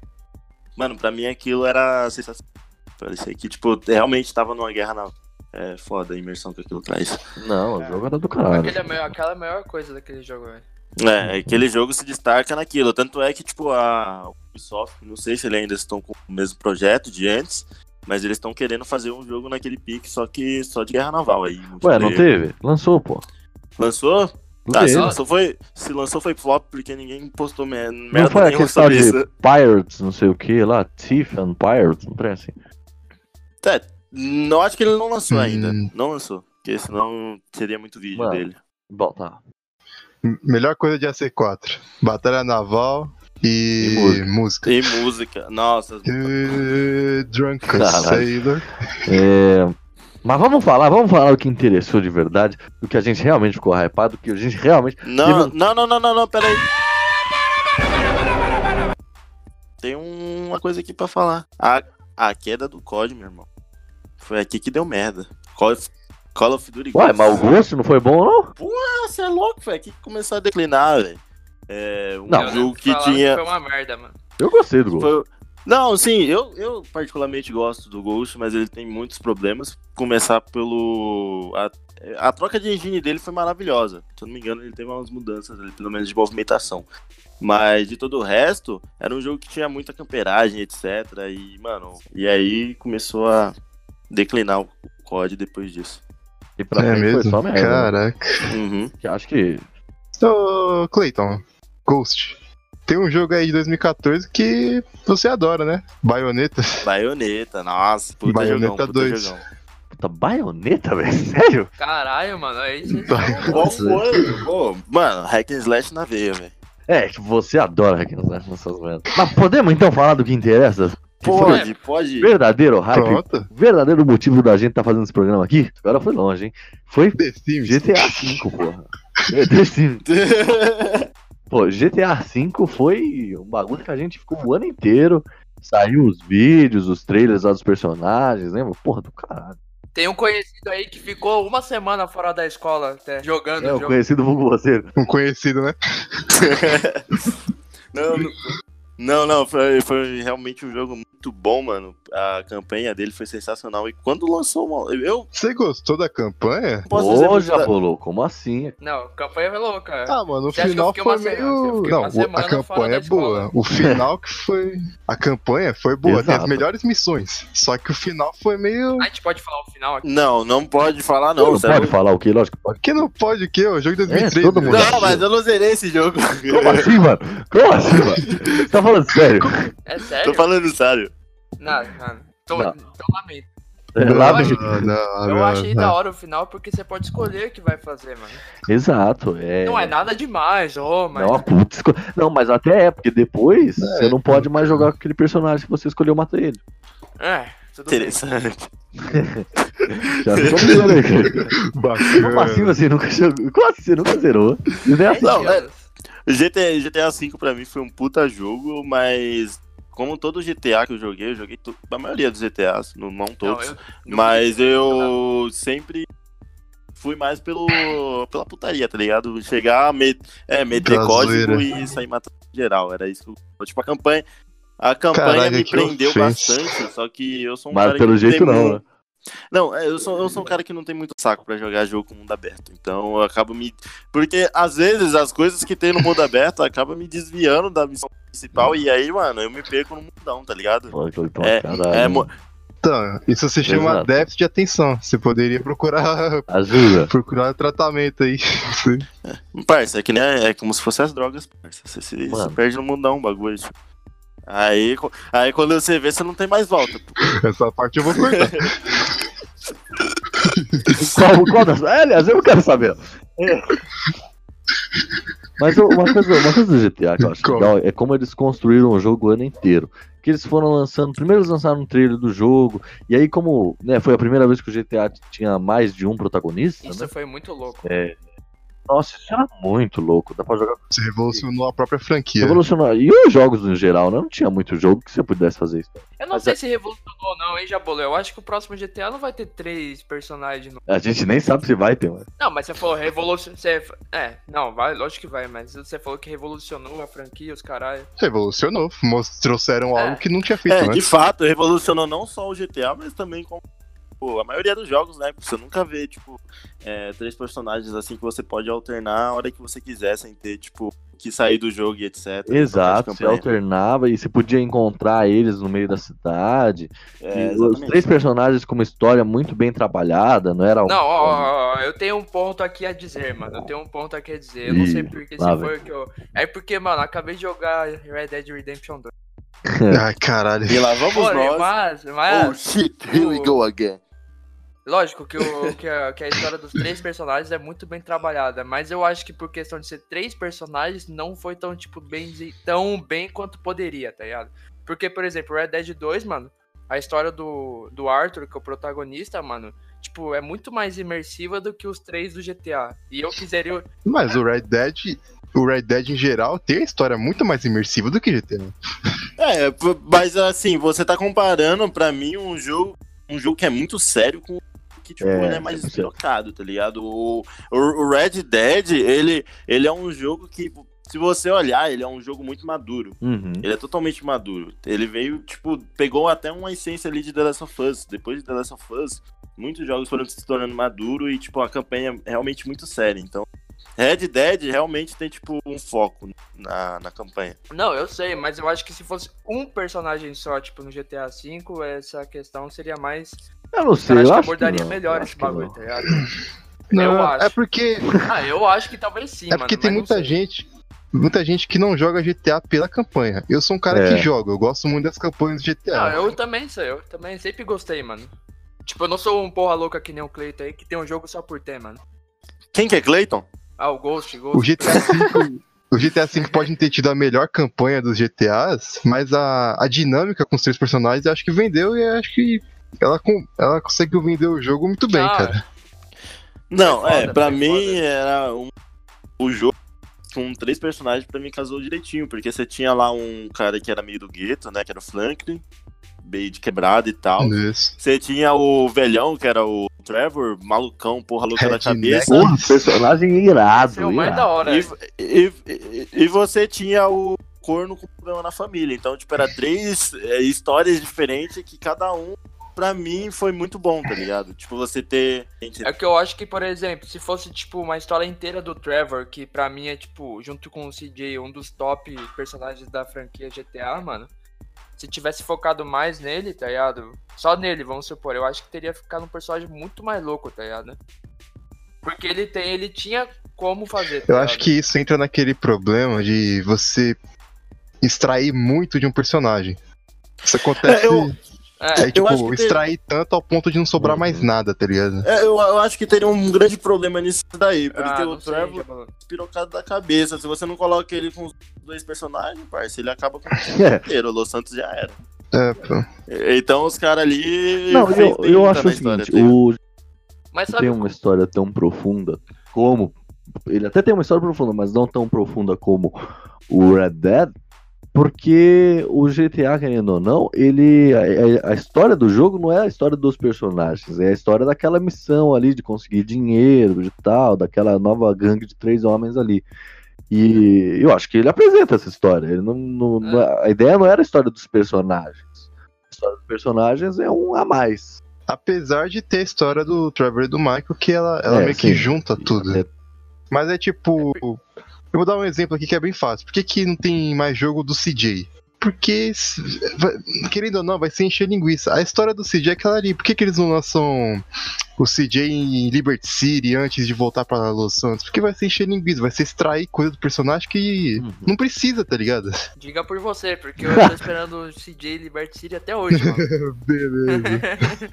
Mano, pra mim aquilo era sensacional. Parecia que, tipo, realmente tava numa guerra naval. É foda a imersão que aquilo traz. Não, o jogo era do caralho. Aquele é a maior- aquela é a melhor coisa daquele jogo, velho. É, aquele jogo se destaca naquilo. Tanto é que, tipo, a Ubisoft, não sei se eles ainda estão com o mesmo projeto de antes, mas eles estão querendo fazer um jogo naquele pique, só que só de guerra naval aí. Ué, não teve? Lançou, pô. Lançou? Tá, se lançou foi, se lançou foi flop porque ninguém postou mer- Não merda foi aquele tal de isso. Pirates, não sei o que lá, Thief and Pirates, não parece? É, não acho que ele não lançou Hum. ainda. Não lançou. Porque senão seria muito vídeo Mano. dele. Bom, tá. m- melhor coisa de AC4: Batalha Naval e, E música. E música. Nossa, Uh, drunk Caralho. Sailor. É, Mas vamos falar, vamos falar o que interessou de verdade, do que a gente realmente ficou hypado, do que a gente realmente. Não, Teve- não, não, não, não, não, peraí. Tem um- uma coisa aqui pra falar. A, a queda do COD, meu irmão. Foi aqui que deu merda. Call of, Call of Duty Ué, mas o gosto não foi bom, não? Ah, você é louco, foi aqui que começou a declinar, velho. É um Não, jogo que tinha. Foi uma merda, mano. Eu gostei do gol. Foi- Não, sim, eu, eu particularmente gosto do Ghost, mas ele tem muitos problemas. Começar pelo. A, a troca de engine dele foi maravilhosa. Se eu não me engano, ele teve umas mudanças ali, pelo menos de movimentação. Mas de todo o resto, era um jogo que tinha muita camperagem, etc. E, mano, e aí começou a declinar o COD depois disso. E pra é frente mesmo? foi só merda. né? Caraca. Uhum. Que Acho que. Ô, Clayton, Ghost. Tem um jogo aí de 2014 que você adora, né? Bayonetta. Baioneta, nossa, puta Bayonetta jogão, puta 2. jogão. Puta, baioneta, velho? Sério? Caralho, mano. Aí vocês Qual foi? Pô, mano, hack and slash na veia, velho. É, que você adora Hack and Slash nessas merdas. Mas podemos então falar do que interessa? Pode, pode. verdadeiro hype, Pronto. verdadeiro motivo da gente tá fazendo esse programa aqui? Agora foi longe, hein? Foi The Sims. GTA V, porra. É, The Sims. Pô, GTA V foi um bagulho que a gente ficou o ano inteiro. Saiu os vídeos, os trailers lá dos personagens, lembra? Porra do caralho. Tem um conhecido aí que ficou uma semana fora da escola até, jogando É o o jogo. conhecido vulgo você. Um conhecido, né? não, não, não, não, foi, foi realmente um jogo muito bom, mano. A campanha dele foi sensacional. E quando lançou, eu Você gostou da campanha? posso dizer Ô, muito bolou, como assim? Não, campanha é louca. Ah, mano, o Você acha que final eu fiquei foi meio. fiquei Não, a campanha é boa. O final que foi. A campanha foi boa, tem as melhores missões. Só que o final foi meio. A gente pode falar o final aqui. Não, não pode falar Não, não, não pode falar o que? Lógico que pode. Que não pode o quê? O jogo de 2013. todo mundo- né? Não, mas eu não zerei esse jogo. Como assim, mano? Como assim, mano? Você tá falando sério? É Tô sério? falando sério. Não, não. Tô, Não. então lamento. É, Não, eu não, achei da hora o final porque você pode escolher o que vai fazer, mano. Exato. É... Não é nada demais, ô, mas. Não, esco- não, mas até é, porque depois você não pode mais jogar com aquele personagem que você escolheu matar ele. É, tudo. Interessante. Já cara. Bacana. Como assim você nunca jogou? Como assim você nunca zerou? É assim. Não, é-. GTA, GTA V pra mim foi um puta jogo, mas como todo GTA que eu joguei, eu joguei a maioria dos GTAs, não, não Não, todos. eu- eu mas eu sempre fui mais pelo, pela putaria, tá ligado? Chegar, met, é, meter código e sair matando geral. Era isso que eu. Tipo, a campanha. A campanha Caraca, me prendeu ofensa. bastante, só que eu sou um Mas cara pelo que jeito tem não, mu- né? Não, é, eu sou, eu sou um cara que não tem muito saco pra jogar jogo com mundo aberto. Então eu acabo me. Porque às vezes as coisas que tem no mundo aberto acabam me desviando da missão principal. E aí, mano, eu me perco no mundão, tá ligado? Pô, então, É, caralho. é mo- Então, isso se chama Exato. déficit de atenção. Você poderia procurar, Ajuda. procurar tratamento aí. Parça, é que nem é como se fosse as drogas, parça. Você se, se perde no mundão o bagulho. Tipo. Aí, aí quando você vê, você não tem mais volta. pô. Essa parte eu vou cortar. Qual, qual das... é, aliás, eu não quero saber. É. Mas uma coisa, uma coisa do GTA que eu acho Como? legal é como eles construíram o jogo o ano inteiro. Que eles foram lançando. Primeiro eles lançaram um trailer do jogo. E aí, como né, foi a primeira vez que o GTA tinha mais de um protagonista, Isso né? foi muito louco. Nossa, isso era muito louco. Dá pra jogar Você revolucionou a própria franquia. revolucionar. E os jogos no geral, né? Não tinha muito jogo que você pudesse fazer isso. Eu não Mas sei é- se revolucionou ou não, hein, Jabolo? Eu acho que o próximo GTA não vai ter três personagens. No... A gente nem sabe se vai ter, mano. Não, mas você falou revolucionou. Você... É, não, vai, lógico que vai, mas você falou que revolucionou a franquia, os caralho. Revolucionou. Trouxeram É. algo que não tinha feito É, antes. de fato, revolucionou não só o GTA, mas também com pô, a maioria dos jogos, né? Você nunca vê, tipo, é, três personagens assim que você pode alternar a hora que você quiser, sem ter, tipo, que sair do jogo e etc. Exato, você alternava e você podia encontrar eles no meio da cidade. É, os três personagens com uma história muito bem trabalhada, não era um. Não, ó, ó, ó, eu tenho um ponto aqui a dizer, mano. Eu tenho um ponto aqui a dizer. Eu não sei porque se foi que eu. É porque, mano, acabei de jogar Red Dead Redemption 2. Ai, caralho. E lá vamos Porém, nós. mas, mas Oh shit, here we go again. Lógico que, o, que, a, que a história dos três personagens é muito bem trabalhada, mas eu acho que por questão de ser três personagens, não foi tão, tipo, bem, tão bem quanto poderia, tá ligado? Porque, por exemplo, Red Dead 2, mano, a história do, do Arthur, que é o protagonista, mano, tipo, é muito mais imersiva do que os três do GTA. E eu quiseria. Mas o Red Dead, o Red Dead em geral, tem a história muito mais imersiva do que GTA. É, mas assim, você tá comparando pra mim um jogo, um jogo que é muito sério com que tipo, É, ele é mais 100%. despirocado, tá ligado? O, o, o Red Dead, ele, ele é um jogo que se você olhar, ele é um jogo muito maduro. Uhum. Ele é totalmente maduro. Ele veio, tipo, pegou até uma essência ali de The Last of Us. Depois de The Last of Us, muitos jogos foram se tornando maduro e, tipo, a campanha é realmente muito séria. Então, Red Dead realmente tem, tipo, um foco na, na campanha. Não, eu sei, mas eu acho que se fosse um personagem só, tipo, no GTA V, essa questão seria mais. Eu não sei, eu acho que abordaria não, melhor esse bagulho, não. tá ligado? Não, eu acho. é porque, Ah, eu acho que talvez sim, é mano. porque tem mas não muita gente. Muita gente que não joga GTA pela campanha. Eu sou um cara É. que joga, eu gosto muito das campanhas de GTA. Não, eu também sou, eu também sempre gostei, mano. Tipo, eu não sou um porra louca que nem o Cleiton aí, que tem um jogo só por ter, mano. Quem que é Clayton? Ah, o Ghost, Ghost. O GTA V. O GTA V pode não ter tido a melhor campanha dos GTAs, mas a, a dinâmica com os três personagens eu acho que vendeu e acho que ela, com- ela conseguiu vender o jogo muito bem, Ah, cara. Não, Foi foda, é, pra foi mim foda. era um, o jogo com três personagens pra mim casou direitinho, porque você tinha lá um cara que era meio do gueto, né, que era o Franklin, meio de quebrado e tal. Isso. Você tinha o velhão, que era o Trevor, malucão, porra louca da Redneck. cabeça. Porra, personagem irado. Esse é o mais irado. da hora. E, e, e- e você tinha o corno com problema na família. Então, tipo, era três é, histórias diferentes que cada um, pra mim, foi muito bom, tá ligado? Tipo, você ter. É que eu acho que, por exemplo, se fosse, tipo, uma história inteira do Trevor, que pra mim é, tipo, junto com o CJ, um dos top personagens da franquia GTA, mano. Se tivesse focado mais nele, tá ligado? Só nele, vamos supor, eu acho que teria ficado um personagem muito mais louco, tá ligado? Porque ele tem, ele tinha como fazer, tá Eu acho que isso entra naquele problema de você extrair muito de um personagem. Isso acontece. É, eu- É, É, tipo, extrair tanto ao ponto de não sobrar Uhum. mais nada, tá ligado? É, eu, eu acho que teria um grande problema nisso daí, porque ah, o sei, Trevor falou. pirocado da cabeça. Se você não coloca ele com os dois personagens, parça, ele acaba com o É. inteiro. O Los Santos já era. É, pô. Então os caras ali. Não, eu, eu acho o seguinte, o Mas sabe, tem uma história tão profunda como. Ele até tem uma história profunda, mas não tão profunda como o Red Dead, porque o GTA, querendo ou não, ele. A, a- história do jogo não é a história dos personagens, é a história daquela missão ali de conseguir dinheiro e tal, daquela nova gangue de três homens ali. E eu acho que ele apresenta essa história. Ele não, não- não- a ideia não era a história dos personagens. A história dos personagens é um a mais. Apesar de ter a história do Trevor e do Michael, que ela, ela É, meio que sim. junta tudo. É, Mas é tipo. Eu vou dar um exemplo aqui que é bem fácil. Por que, que não tem mais jogo do CJ? Porque, querendo ou não, vai ser encher linguiça. A história do CJ é aquela ali. Por que, que eles não lançam o CJ em Liberty City antes de voltar pra Los Santos? Porque vai ser encher linguiça, vai ser extrair coisa do personagem que Uhum. não precisa, tá ligado? diga por você, porque eu tô esperando o CJ Liberty City até hoje, mano. Beleza.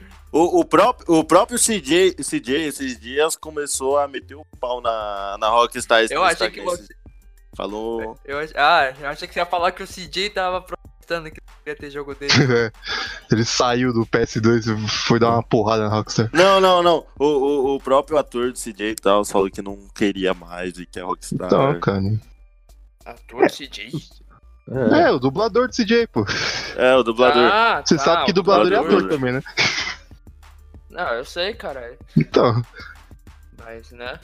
O, o, próprio, o próprio CJ, CJ esses dias começou a meter o pau na, na Rockstar. Eu achei que você. Falou. Eu, ach- ah, eu achei que você ia falar que o CJ tava protestando que não ia ter jogo dele. Ele saiu do PS2 e foi dar uma porrada na Rockstar. Não, não, não. O, o, o próprio ator do CJ e tal falou que não queria mais e que a Rockstar. Então, cara. Ator CJ? é. É, o dublador do CJ, pô. É, o dublador. Ah, Você tá, sabe que o dublador é dublador. ator também, né? Não, eu sei, cara. Então, Mas, né?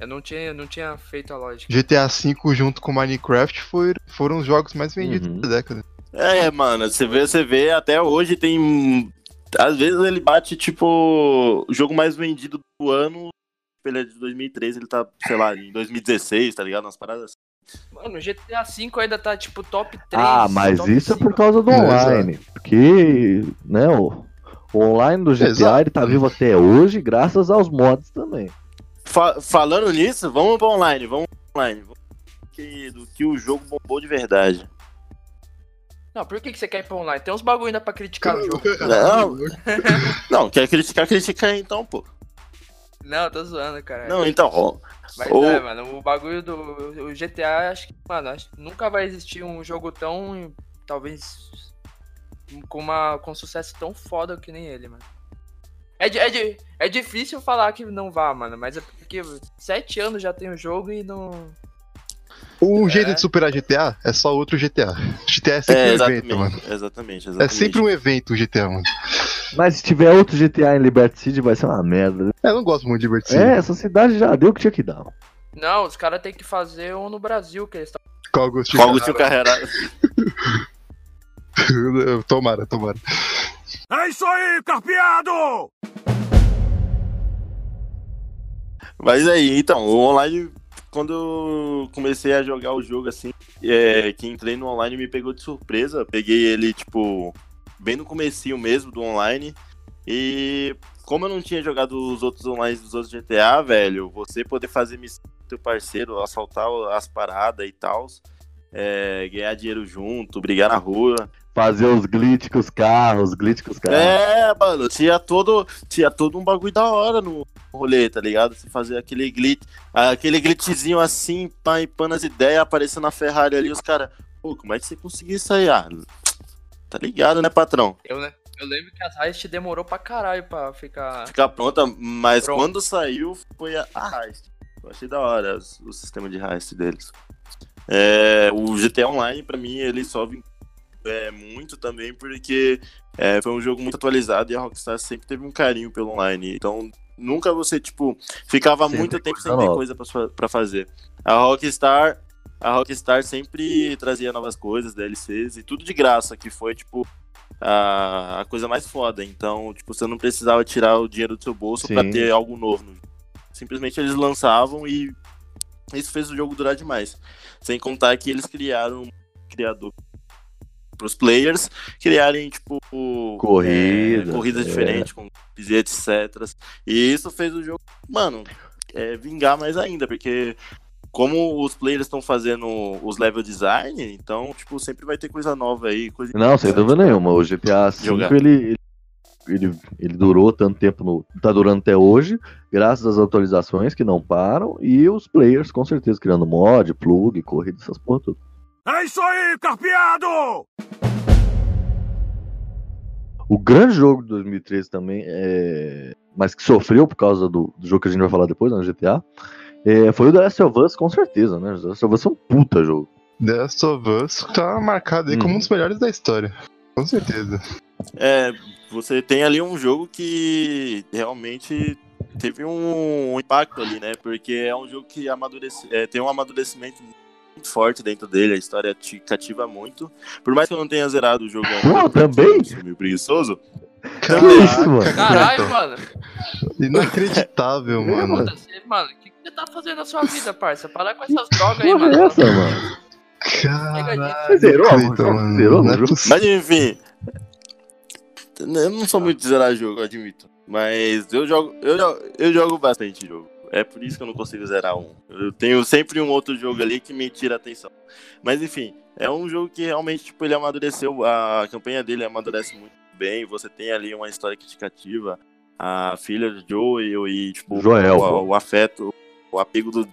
Eu não tinha, eu não tinha feito a lógica. GTA V junto com Minecraft foi, foram os jogos mais vendidos Uhum. da década. É, mano, você vê, você vê, até hoje tem. Às vezes ele bate, tipo, o jogo mais vendido do ano. Ele é de 2013, ele tá, sei lá, em 2016, tá ligado? Umas paradas assim. Mano, o GTA V ainda tá tipo top 3. Ah, mas isso é 5. por causa do É, online. Porque, né, o, o online do GTA Exato. ele tá vivo até hoje, graças aos mods também. Fa- falando nisso, vamos pra online, vamos pra online. Vamos que, do que o jogo bombou de verdade. Não, por que, que você quer ir pra online? Tem uns bagulho ainda pra criticar no jogo. Não, não, quer criticar, critica aí então, pô. Não, tô zoando, cara. Não, então, ó, Mas Ou- é, mano, o bagulho do o GTA, acho que, mano, acho que nunca vai existir um jogo tão, talvez, com uma com sucesso tão foda que nem ele, mano. É, é, é difícil falar que não vá, mano, mas é porque sete anos já tem o jogo e não... Um É. jeito de superar GTA é só outro GTA. GTA é sempre é, um evento, mano. exatamente, É exatamente. sempre um evento o GTA, mano. Mas se tiver outro GTA em Liberty City, vai ser uma merda. É, eu não gosto muito de Liberty City. É, essa cidade já deu o que tinha que dar. Não, os caras têm que fazer um no Brasil, que eles estão. Com Augusto Carrera. Tomara, tomara. É isso aí, carpeado! Mas aí, então, o online, quando eu comecei a jogar o jogo assim, é, que entrei no online me pegou de surpresa. Peguei ele, tipo, bem no comecinho mesmo do online. E como eu não tinha jogado os outros online dos outros GTA, velho, você poder fazer missão com teu parceiro, assaltar as paradas e tal, é, ganhar dinheiro junto, brigar na rua. Fazer os glitch com os carros, glitch com os carros. É, mano, tinha todo, tinha todo um bagulho da hora no rolê, tá ligado? Você fazer aquele glitch, aquele glitchzinho assim, pá, pano as ideias, aparecendo na Ferrari ali, os caras, pô, como é que você conseguiu isso aí? Ah, tá ligado, né, patrão? Eu, né? Eu lembro que a Heist demorou pra caralho pra ficar. Ficar pronta, mas Pronto. quando saiu foi a, a Heist. Eu achei da hora o, sistema de Heist deles. É, o GTA Online, pra mim, ele só vim é, muito também porque é, foi um jogo muito atualizado e a Rockstar sempre teve um carinho pelo online. Então, nunca você, tipo, ficava Sempre muito tempo sem ter nova. coisa pra fazer. A Rockstar. A Rockstar sempre trazia novas coisas, DLCs e tudo de graça, que foi, tipo, a, a coisa mais foda. Então, tipo, você não precisava tirar o dinheiro do seu bolso pra Sim. ter algo novo. Simplesmente eles lançavam e isso fez o jogo durar demais. Sem contar que eles criaram um criador pros players criarem, tipo, Corrida, é, corridas é. diferentes, com e etc. E isso fez o jogo, mano, é, vingar mais ainda, porque como os players estão fazendo os level design, então, tipo, sempre vai ter coisa nova aí, coisa Não, sem dúvida nenhuma. O GTA V, ele, ele, ele durou tanto tempo, no, tá durando até hoje, graças às atualizações que não param, e os players, com certeza, criando mod, plug, corrida, essas porra tudo. É isso aí, carpeado! O grande jogo de 2013 também, é... mas que sofreu por causa do, do jogo que a gente vai falar depois, né, GTA, é, foi o The Last of Us, com certeza, né? The Last of Us é um puta jogo. The Last of Us tá marcado aí Hum. como um dos melhores da história. Com certeza. É, você tem ali um jogo que realmente teve um impacto ali, né? Porque é um jogo que amadurece, é, tem um amadurecimento muito forte dentro dele, a história te cativa muito. Por mais que eu não tenha zerado o jogo ainda, Pô, também? eu meio preguiçoso. Que isso, mano? Caralho, mano. Inacreditável, mano. Mano, o que, que você tá fazendo na sua vida, parça? Para com essas drogas aí, mano. é essa, mano? Caralho. Você zerou? acredito, mano. zerou Não é. Mas enfim, eu não sou muito de zerar jogo, eu admito. Mas eu jogo, eu, eu jogo bastante jogo. É por isso que eu não consigo zerar um. Eu tenho sempre um outro jogo ali que me tira a atenção. Mas enfim, é um jogo que realmente tipo, ele amadureceu, a campanha dele amadurece muito bem. Você tem ali uma história que te cativa. A filha do Joel e tipo, Joel, o, o afeto, o apego do,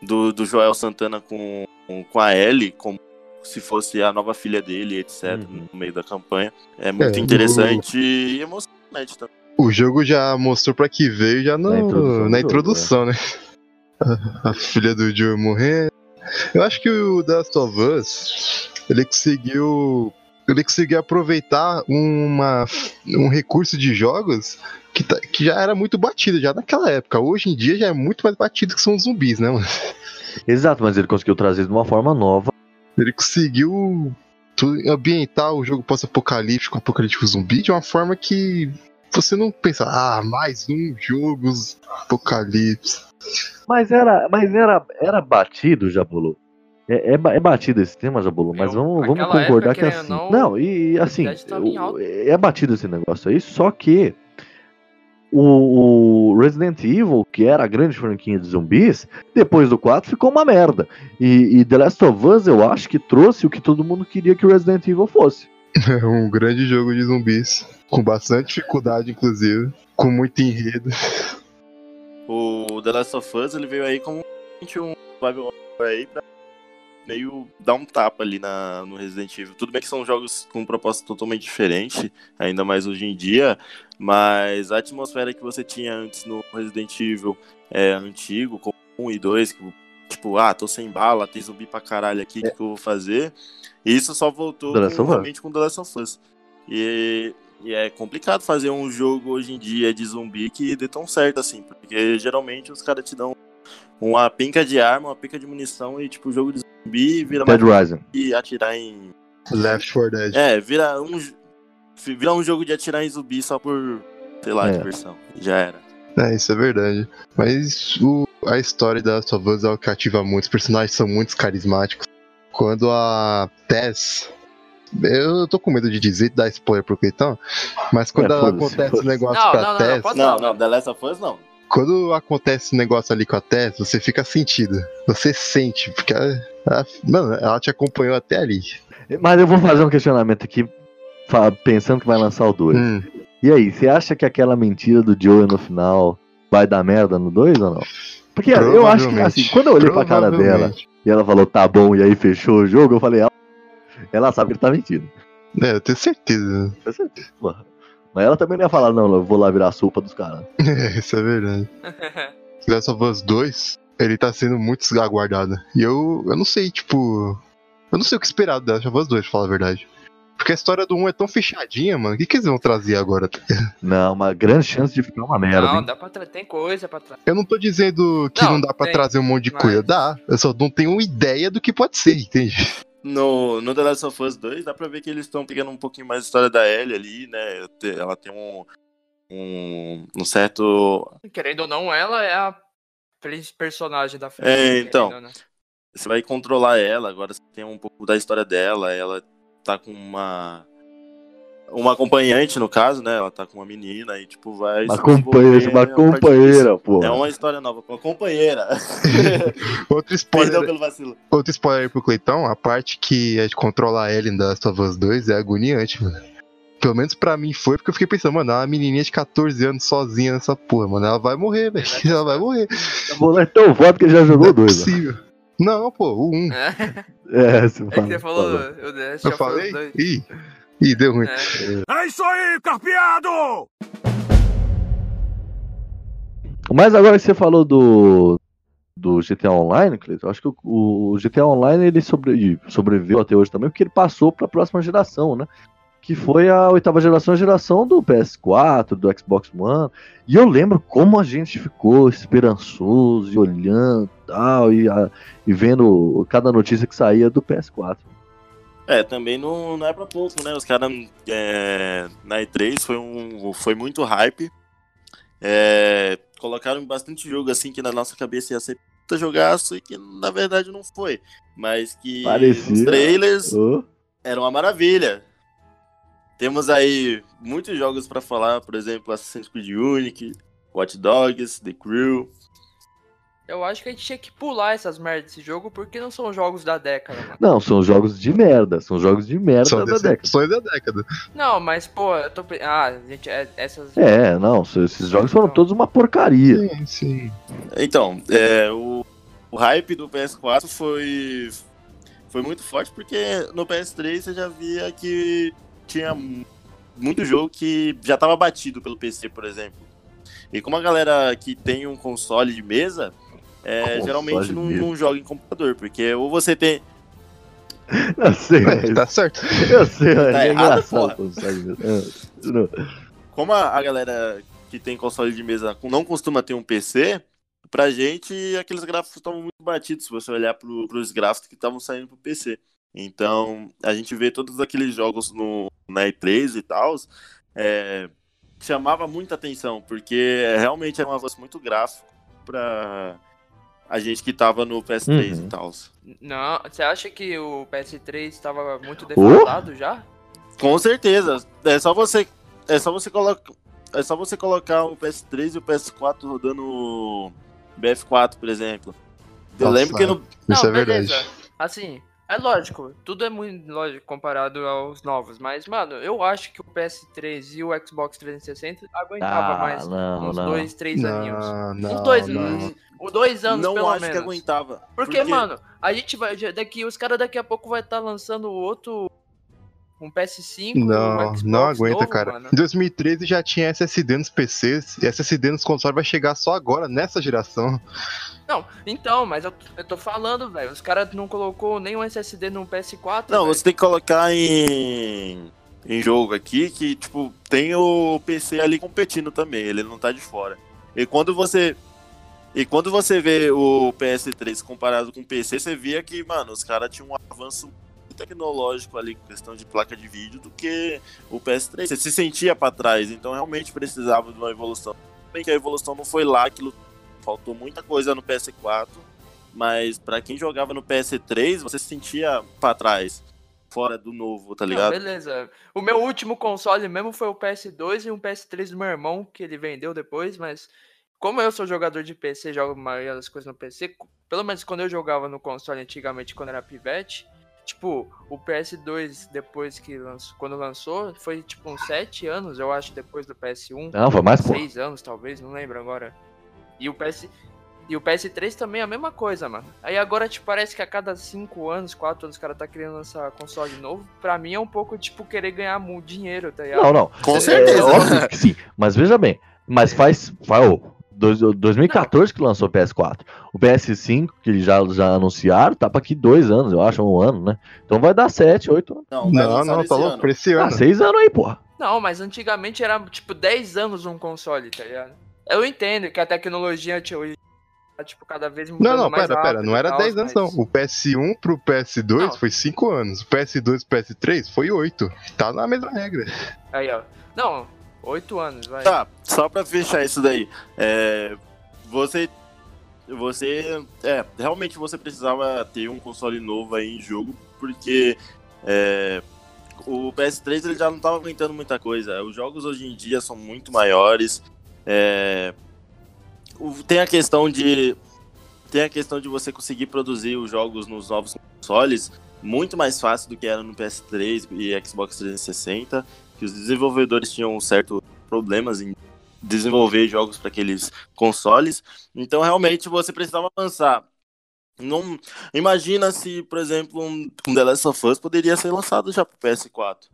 do, do Joel Santana com, com a Ellie, como se fosse a nova filha dele, etc., Uhum. no meio da campanha. É muito É, interessante e emocionante também. O jogo já mostrou pra que veio já no- Na introdução na introdução, né? A, a filha do Joe morrer. Eu acho que o The Last of Us, ele conseguiu. Ele conseguiu aproveitar uma, um recurso de jogos que, tá- que já era muito batido já naquela época. Hoje em dia já é muito mais batido que são os zumbis, né, mano? Exato, mas ele conseguiu trazer de uma forma nova. Ele conseguiu ambientar o jogo pós-apocalíptico, apocalíptico zumbi, de uma forma que você não pensa, ah, mais um jogo apocalipse. Mas era, mas era, era batido, Jabulu. É, é, é batido esse tema, Jabulu, mas Meu, vamos, vamos naquela concordar época, que querendo assim. Não, não, e e, assim, o- alta. é batido esse negócio aí, só que o, o Resident Evil, que era a grande franquia de zumbis, depois do 4 ficou uma merda. E, e The Last of Us, eu acho que trouxe o que todo mundo queria que o Resident Evil fosse. É um grande jogo de zumbis, com bastante dificuldade, inclusive, com muito enredo. O The Last of Us ele veio aí como um aí pra meio dar um tapa ali na, no Resident Evil. Tudo bem que são jogos com um propósito totalmente diferente, ainda mais hoje em dia, mas a atmosfera que você tinha antes no Resident Evil é, antigo, com 1 e 2, que, tipo, ah, tô sem bala, tem zumbi pra caralho aqui, o que, que eu vou fazer? E isso só voltou com, realmente com The Last of Us. E, e é complicado fazer um jogo hoje em dia de zumbi que dê tão certo assim, porque geralmente os caras te dão uma pinca de arma, uma pinca de munição e, tipo, jogo de zumbi vira Dead mais Rising. e atirar em. Left 4 Dead. É, vira um. Vira um jogo de atirar em zumbi só por, sei lá, É. diversão. Já era. É, isso é verdade. Mas o, a história da Last of Us é o que ativa muito. Os personagens são muito carismáticos. Quando a Tess. Eu tô com medo de dizer dar spoiler pro Cleitão, mas quando É, acontece o negócio Não, com a não, não, Tess. Não, não, não, The Last of Us não. Quando acontece o negócio ali com a Tess, você fica sentido. Você sente, porque ela, ela- mano, ela te acompanhou até ali. Mas eu vou fazer um questionamento aqui, pensando que vai lançar o 2. Hum, E aí, você acha que aquela mentira do Joey no final vai dar merda no 2 ou não? Porque eu acho que, assim, quando eu olhei pra cara dela. E ela falou tá bom, e aí fechou o jogo, eu falei, ela, ela sabe que ele tá mentindo. É, eu tenho certeza. Com certeza, porra. Mas ela também não ia falar, não, eu vou lá virar a sopa dos caras. É, isso é verdade. Last of Us 2, ele tá sendo muito aguardado. E eu, eu não sei, tipo. Eu não sei o que esperar do Last of Us 2, pra falar a verdade. Porque a história do 1 é tão fechadinha, mano. O que, que eles vão trazer agora? Não, uma grande chance de ficar uma merda. Não, hein? dá pra tra... tem coisa pra trás. Eu não tô dizendo que não, Não, dá pra tem, trazer um monte de mas- coisa. Dá. Eu só não tenho ideia do que pode ser, entende? No, no The Last of Us 2, dá pra ver que eles estão pegando um pouquinho mais a história da Ellie ali, né? Ela tem um, um, um certo. Querendo ou não, ela é a principal personagem da frente. É, querendo então. ou não. Você vai controlar ela, agora você tem um pouco da história dela. Ela tá com uma. Uma acompanhante, no caso, né? Ela tá com uma menina e, tipo, vai. Uma companheira, uma companheira, pô. É uma história nova, com uma companheira. Outro Perdão spoiler, pelo vacilo. outro spoiler aí pro Cleitão, a parte que é de controlar a Ellen da Last of Us 2 é agoniante, mano. Pelo menos pra mim foi, porque eu fiquei pensando, mano, é uma menininha de 14 anos sozinha nessa porra, mano. Ela vai morrer, velho. Ela vai morrer. O moleque é tão foda que ele já jogou Não é dois. ó. possível. Não, pô, o 1. É, É, você é fala, você falou. falou. Eu, eu, Eu falei? Ih, ih, deu ruim. É. É isso aí, carpeado! Mas agora que você falou do, do GTA Online, Cleiton, eu acho que o, o GTA Online ele sobre, sobreviveu até hoje também, porque ele passou para a próxima geração, né? Que foi a oitava geração, a geração do PS4, do Xbox One. E eu lembro como a gente ficou esperançoso e olhando tal, e, a- e vendo cada notícia que saía do PS4. É, também não, não é pra pouco, né? Os caras é, na E3 foi, um, foi muito hype. É, colocaram bastante jogo assim que na nossa cabeça ia ser puta jogaço e que na verdade não foi. Mas que Parecia. os trailers Ô, eram uma maravilha. Temos aí muitos jogos pra falar, por exemplo, Assassin's Creed Unique, Watch Dogs, The Crew. Eu acho que a gente tinha que pular essas merdas desse jogo porque não são jogos da década, mano. Não, são jogos de merda, são jogos de merda São da década. decepções da década. Não, mas, pô, eu tô. Ah, gente, é- essas. É, não, esses jogos foram todos uma porcaria. Sim, sim. Então, é, o, o hype do PS4 foi, foi muito forte porque no PS3 você já via que tinha mu- muito jogo que já estava batido pelo PC, por exemplo. E como a galera que tem um console de mesa, é, Console geralmente não, não joga em computador, porque ou você tem. Eu sei, mas- tá certo. eu sei, mas é errado, porra. É. Como a, a galera que tem console de mesa não costuma ter um PC, pra gente aqueles gráficos estavam muito batidos se você olhar pro, pros gráficos que estavam saindo pro PC. Então, a gente vê todos aqueles jogos no, na E3 e tal, é, chamava muita atenção, porque realmente era um avanço muito gráfico pra a gente que tava no PS3 Uhum. e tal. Não, você acha que o PS3 estava muito defasado já? Com certeza. É só você. É só você colocar. É só você colocar o PS3 e o PS4 rodando o BF4, por exemplo. Eu Nossa, lembro que no. Isso não, é verdade. beleza. Assim, é lógico, tudo é muito lógico comparado aos novos, mas, mano, eu acho que o PS3 e o Xbox 360 aguentava Ah, mais não, uns não. dois, três aninhos. Não, não, Uns dois, não. uns, uns dois anos, não pelo acho menos. que aguentava. Porque, mano, a gente vai. Daqui, os caras daqui a pouco vai estar lançando outro. Um PS5. um Não, Xbox não aguenta, novo, cara. mano. Em 2013 já tinha SSD nos PCs, e SSD nos consoles vai chegar só agora, nessa geração. Não, então, mas eu, eu tô falando, velho. Os caras não colocou nenhum SSD no PS4. Não, velho. você tem que colocar em. Em jogo aqui que, tipo, tem o PC ali competindo também, ele não tá de fora. E quando você. E quando você vê o PS3 comparado com o PC, você via que, mano, os caras tinham um avanço tecnológico ali, com questão de placa de vídeo, do que o PS3. Você se sentia para trás, então realmente precisava de uma evolução. Bem que a evolução não foi lá, aquilo faltou muita coisa no PS4, mas para quem jogava no PS3, você se sentia para trás, fora do novo, tá ligado? Não, beleza. O meu último console mesmo foi o PS2 e um PS3 do meu irmão, que ele vendeu depois, mas como eu sou jogador de PC, jogo a maioria das coisas no PC, pelo menos quando eu jogava no console antigamente, quando era pivete, tipo, o PS2 depois que lançou, quando lançou, foi tipo uns 7 anos, eu acho, depois do PS1. Não, foi mais, pô. 6 anos, talvez, não lembro agora. E o PS e o PS3 também é a mesma coisa, mano. Aí agora, tipo, parece que a cada 5 anos, 4 anos, o cara tá querendo lançar console novo. Pra mim é um pouco, tipo, querer ganhar dinheiro, tá ligado? Não, não. Com É, certeza. óbvio que sim. Mas veja bem, mas faz. faz ô, dois- 2014 que lançou o PS4. O PS5, que eles já, já anunciaram, tá pra aqui dois anos, eu acho, um ano, né? Então vai dar 7, 8 anos. Não, Não, não, tá louco, pra esse Ah, ano. 6 anos aí, porra. Não, mas antigamente era, tipo, 10 anos um console, tá ligado? Eu entendo que a tecnologia, tipo, tá, tipo, cada vez mudando Não, não, mais pera, pera, rápido não e era tal, 10 anos mas- não. O PS1 pro PS2 Não. foi 5 anos. O PS2 pro PS3 foi 8. Tá na mesma regra. Aí, ó. Não, 8 anos, vai. Tá, só pra fechar isso daí. É, você. Você. É, realmente você precisava ter um console novo aí em jogo, porque. é, o PS3 ele já não tava aguentando muita coisa. Os jogos hoje em dia são muito maiores. é, tem a questão de. Tem a questão de você conseguir produzir os jogos nos novos consoles muito mais fácil do que era no PS3 e Xbox 360, que os desenvolvedores tinham um certo problemas em desenvolver jogos para aqueles consoles. Então, realmente, você precisava avançar. Não, imagina se, por exemplo, um, um The Last of Us poderia ser lançado já para PS4.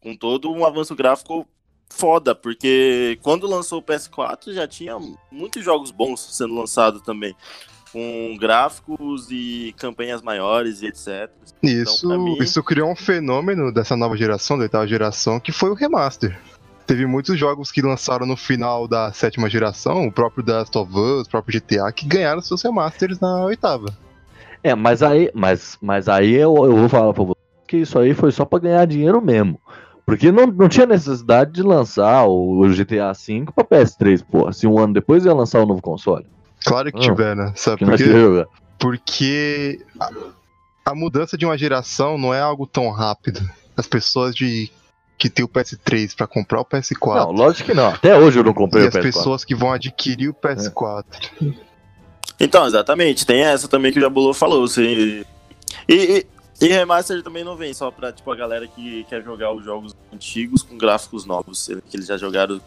Com todo um avanço gráfico foda, porque quando lançou o PS4 já tinha muitos jogos bons sendo lançados também. Com gráficos e campanhas maiores e etc. Isso, pra mim- isso criou um fenômeno dessa nova geração, da oitava geração, que foi o remaster. Teve muitos jogos que lançaram no final da sétima geração, o próprio The Last of Us, o próprio GTA, que ganharam seus remasters na oitava. É, mas aí, mas, mas aí eu, eu vou falar pra você que isso aí foi só pra ganhar dinheiro mesmo. Porque não, não tinha necessidade de lançar o, o GTA V pra PS3, pô. Se um ano depois ia lançar o novo console. Claro que Ah, tiveram, sabe Que por quê? Porque a, a mudança de uma geração não é algo tão rápido. As pessoas de que tem o PS3 pra comprar o PS4 Não, lógico que não. Até hoje eu não comprei e o as PS4. pessoas que vão adquirir o PS4. Então, exatamente, tem essa também que o Jabulô falou. Você... E, e, e remaster também não vem só pra tipo, a galera que quer jogar os jogos antigos com gráficos novos, que eles já jogaram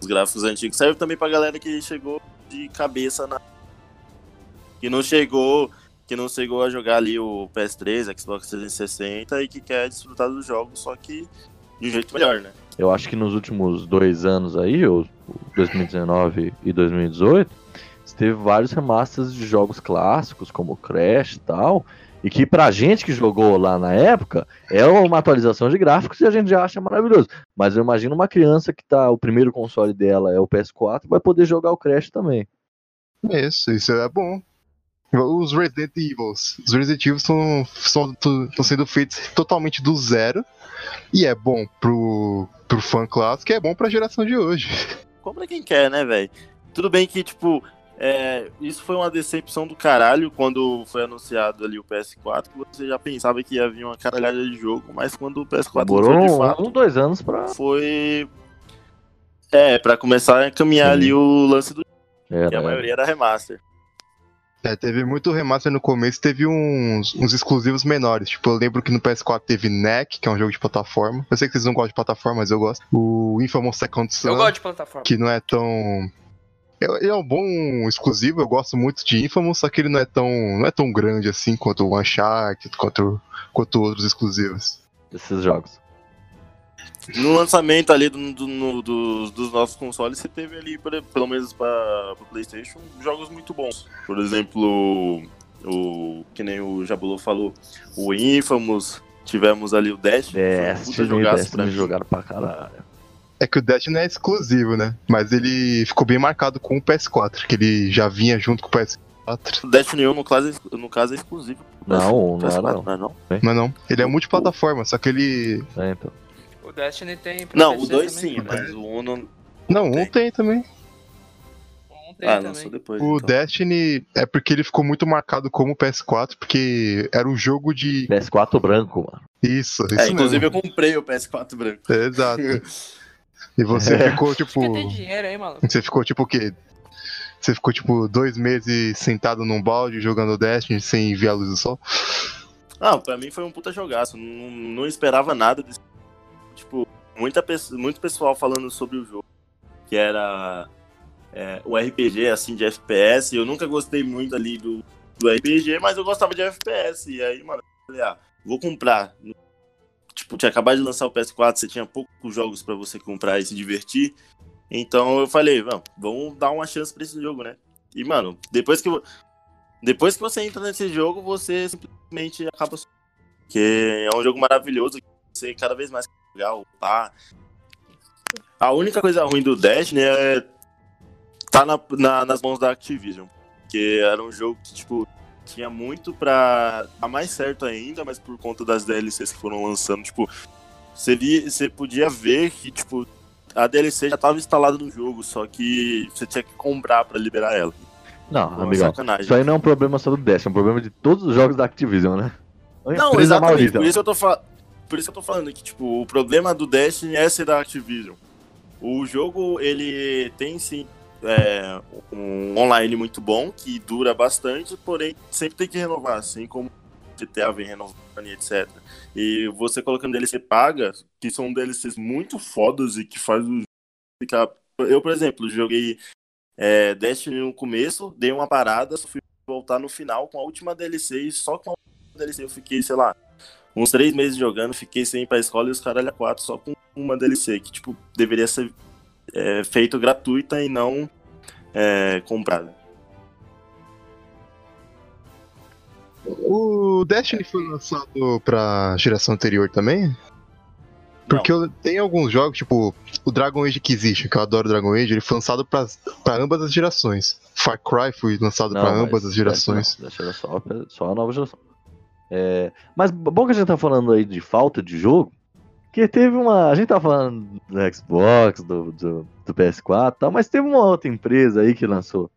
os gráficos antigos. Serve também pra galera que chegou de cabeça na. Que não chegou. Que não chegou a jogar ali o PS3, Xbox 360 e que quer desfrutar dos jogos, só que de um jeito melhor, né? Eu acho que nos últimos dois anos aí, o o 2019 e 2018, teve vários remasters de jogos clássicos, como Crash e tal, e que pra gente que jogou lá na época, é uma atualização de gráficos e a gente já acha maravilhoso. Mas eu imagino uma criança que tá, o primeiro console dela é o PS4, vai poder jogar o Crash também. Isso, isso é bom. Os Resident Evil. Os Resident Evil estão sendo feitos totalmente do zero. E é bom pro, pro fã clássico e é bom pra geração de hoje. compra quem quer, né, velho? Tudo bem que, tipo, é, isso foi uma decepção do caralho quando foi anunciado ali o PS4, que você já pensava que ia vir uma caralhada de jogo, mas quando o PS4 Demorou de um, fato, um, dois anos pra. foi. É, pra começar a caminhar Sim. ali o lance do Era, que a maioria era remaster. É, teve muito remaster no começo, teve uns, uns exclusivos menores. Tipo, eu lembro que no PS4 teve NEC, que é um jogo de plataforma. Eu sei que vocês não gostam de plataforma, mas eu gosto. O Infamous Second Son, Eu gosto de plataforma. que não é tão. É- Ele é um bom exclusivo, eu gosto muito de Infamous, só que ele não é tão, não é tão grande assim quanto o Uncharted, quanto, quanto outros exclusivos. Desses jogos. No lançamento ali do, do- no- dos, dos novos consoles, você teve ali, por- pelo menos para o PlayStation, jogos muito bons. Por exemplo, o que nem o Jabulô falou, o Infamous, tivemos ali o Dash, foi um puta Destiny, jogaço pra Destiny mim. jogaram pra caralho. É que o Destiny é exclusivo, né? Mas ele ficou bem marcado com o PS4, que ele já vinha junto com o PS4. O Destiny 1, no caso, no caso é exclusivo. Não, não PS4, era não. não é não? Mas não, ele é multiplataforma, só que ele. É, então. O Destiny tem. pra Não, o 2 também, sim, né? mas o 1 não. Não, um Tem. tem também. Um tem Ah, também. depois. O então. Destiny é porque ele ficou muito marcado como PS4, porque era um jogo de. PS4 branco, mano. Isso, isso É, mesmo. inclusive eu comprei o PS4 branco. É, exato. E você É. ficou, tipo. dinheiro. Você ficou tipo o quê? Você ficou tipo dois meses sentado num balde jogando Destiny sem ver a luz do sol? Ah, pra mim foi um puta jogaço. Não, não esperava nada desse. Tipo, muita, pe- muito pessoal falando sobre o jogo. Que era é, o RPG, assim, de FPS. Eu nunca gostei muito ali do, do RPG, mas eu gostava de FPS. E aí, mano, eu falei, ah, vou comprar. Tipo, tinha acabado de lançar o PS4, você tinha poucos jogos pra você comprar e se divertir. Então eu falei, "Vamos, dar uma chance pra esse jogo, né? E, mano, depois que, depois que você entra nesse jogo, você simplesmente acaba porque é um jogo maravilhoso você cada vez mais jogar, upar. A única coisa ruim do Destiny é tá na, na- nas mãos da Activision. Porque era um jogo que, tipo, tinha muito pra dar mais certo ainda, mas por conta das DLCs que foram lançando, tipo, você, via, você podia ver que, tipo, a DLC já tava instalada no jogo, só que você tinha que comprar pra liberar ela. Não, amigão. sacanagem. Isso aí não é um problema só do Destiny, é um problema de todos os jogos da Activision, né? Não, exatamente. Por isso, eu tô fa- por isso que eu tô falando que, tipo, o problema do Destiny é ser da Activision. O jogo, ele tem sim é, um online muito bom, que dura bastante, porém sempre tem que renovar, assim como GTA vem renovando e etc. E você colocando DLC paga, que são DLCs muito fodas e que faz o ficar. Eu, por exemplo, joguei é, Destiny no começo, dei uma parada, só fui voltar no final com a última DLC e só com a última DLC eu fiquei, sei lá, uns três meses jogando, fiquei sem ir pra escola e os caralho a quatro só com uma DLC, que, tipo, deveria ser é, feito gratuita e não é, comprada. O Destiny foi lançado pra geração anterior também? Porque eu, tem alguns jogos, tipo o Dragon Age Inquisition, que eu adoro Dragon Age, ele foi lançado pra, pra ambas as gerações. Far Cry foi lançado Não, pra ambas as gerações. Não, deixa eu só, só a nova geração. É, mas bom que a gente tá falando aí de falta de jogo, que teve uma. A gente tá falando do Xbox, do, do, do PS4 e tal, mas teve uma outra empresa aí que lançou.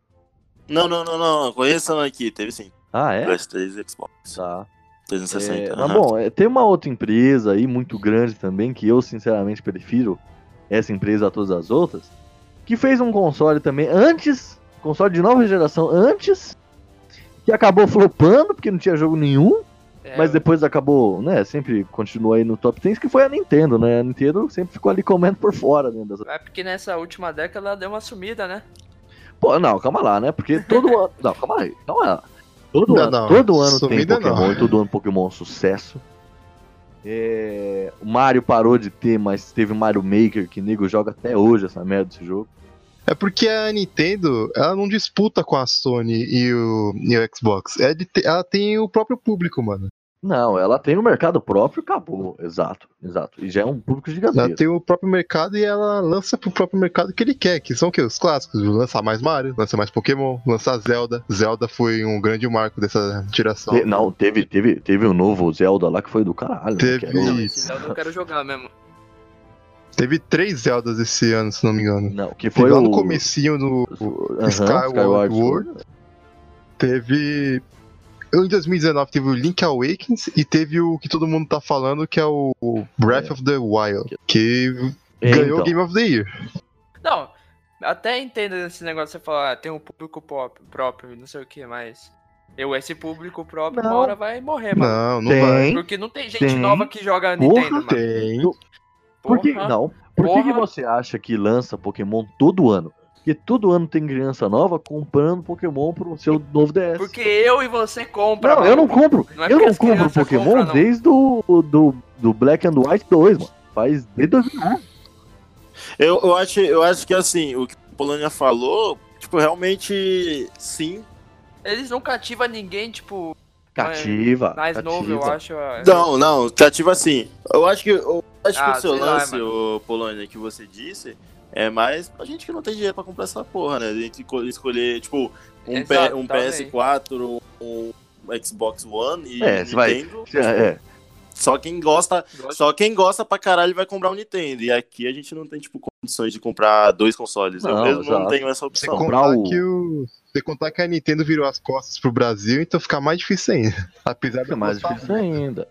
Não, não, não, não, conheçam aqui, teve sim. Ah, é? PS3 e Xbox Tá. 360. É, mas bom, é, tem uma outra empresa aí muito grande também, que eu sinceramente prefiro essa empresa a todas as outras, que fez um console também antes, console de nova geração antes, que acabou flopando porque não tinha jogo nenhum, mas depois acabou, né, sempre continuou aí no top 10, que foi a Nintendo, né? A Nintendo sempre ficou ali comendo por fora, né? Das... É porque nessa última década ela deu uma sumida, né? Pô, não, calma lá, né? Porque todo ano. Não, calma aí, calma lá. Todo Não, ano, não, todo ano tem Pokémon não. todo ano Pokémon é um sucesso. É, o Mario parou de ter, mas teve o Mario Maker, que nego joga até hoje essa merda desse jogo. É porque a Nintendo, ela não disputa com a Sony e o, e o Xbox. É de te- ela tem o próprio público, mano. Não, ela tem o mercado próprio e acabou. Exato, exato. E já é um público Ela gigantesco. tem o próprio mercado e ela lança pro próprio mercado que ele quer, que são o quê? Os clássicos. Lançar mais Mario, lançar mais Pokémon, lançar Zelda. Zelda foi um grande marco dessa geração. Te- Não, teve, teve, teve um novo Zelda lá que foi do caralho. né, Teve. o- Não, esse Zelda eu quero jogar mesmo. Teve três Zeldas esse ano, se não me engano. Não, que Foi foi lá o... no comecinho do. Skyward Sword. Teve. Em 2019 teve o Link Awakens e teve o que todo mundo tá falando, que é o Breath É. of the Wild, que É, ganhou então. o Game of the Year. Não, até entendo esse negócio de você falar, ah, tem um público pop- próprio, não sei o que, mas. Eu, esse público próprio, uma Não. hora vai morrer, mano. Não, não Tem. vai. Porque não tem gente tem. nova que joga Porra, Nintendo, mano. Tem. Por que, não, por que, você acha que lança Pokémon todo ano? Porque todo ano tem criança nova comprando Pokémon pro seu novo DS. Porque eu e você compra. não, mano. eu não compro. Não é eu não compro Pokémon compram, não. desde o do, do Black and White 2, mano. Faz desde 2001. Eu, eu, acho, eu acho que assim, o que o Polônia falou, tipo, realmente sim. Eles não cativam ninguém, tipo, Cativa. mais cativa. novo, eu acho. é. Não, não, cativa assim. Eu acho que o, Acho que Ah, o seu lá, lance, mano. o Polônia, que você disse, é mais pra gente que não tem dinheiro pra comprar essa porra, né? A gente esco- escolher, tipo, um, P- um também. PS4, um Xbox One e É, você vai- Nintendo. É, Só quem gosta, Gosto. só quem gosta pra caralho vai comprar um Nintendo. E aqui a gente não tem, tipo, condições de comprar dois consoles. Eu Não, mesmo não exato. tenho essa Você opção. comprar contar o- que o. Você contar que a Nintendo virou as costas pro Brasil, então fica mais difícil ainda. Apesar de é mais difícil ainda.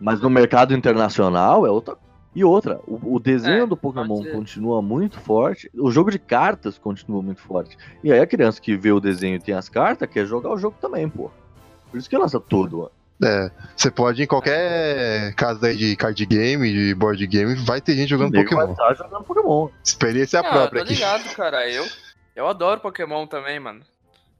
Mas no mercado internacional é outra. E outra, o, o desenho É, do Pokémon continua muito forte, o jogo de cartas continua muito forte. E aí a criança que vê o desenho e tem as cartas quer jogar o jogo também, pô. Por isso que lança ano. É, você pode ir em qualquer casa aí de card game, de board game, vai ter gente jogando Nego vai Pokémon. estar jogando Pokémon. Experiência Ah, própria tô aqui. ligado, cara. Eu, eu adoro Pokémon também, mano.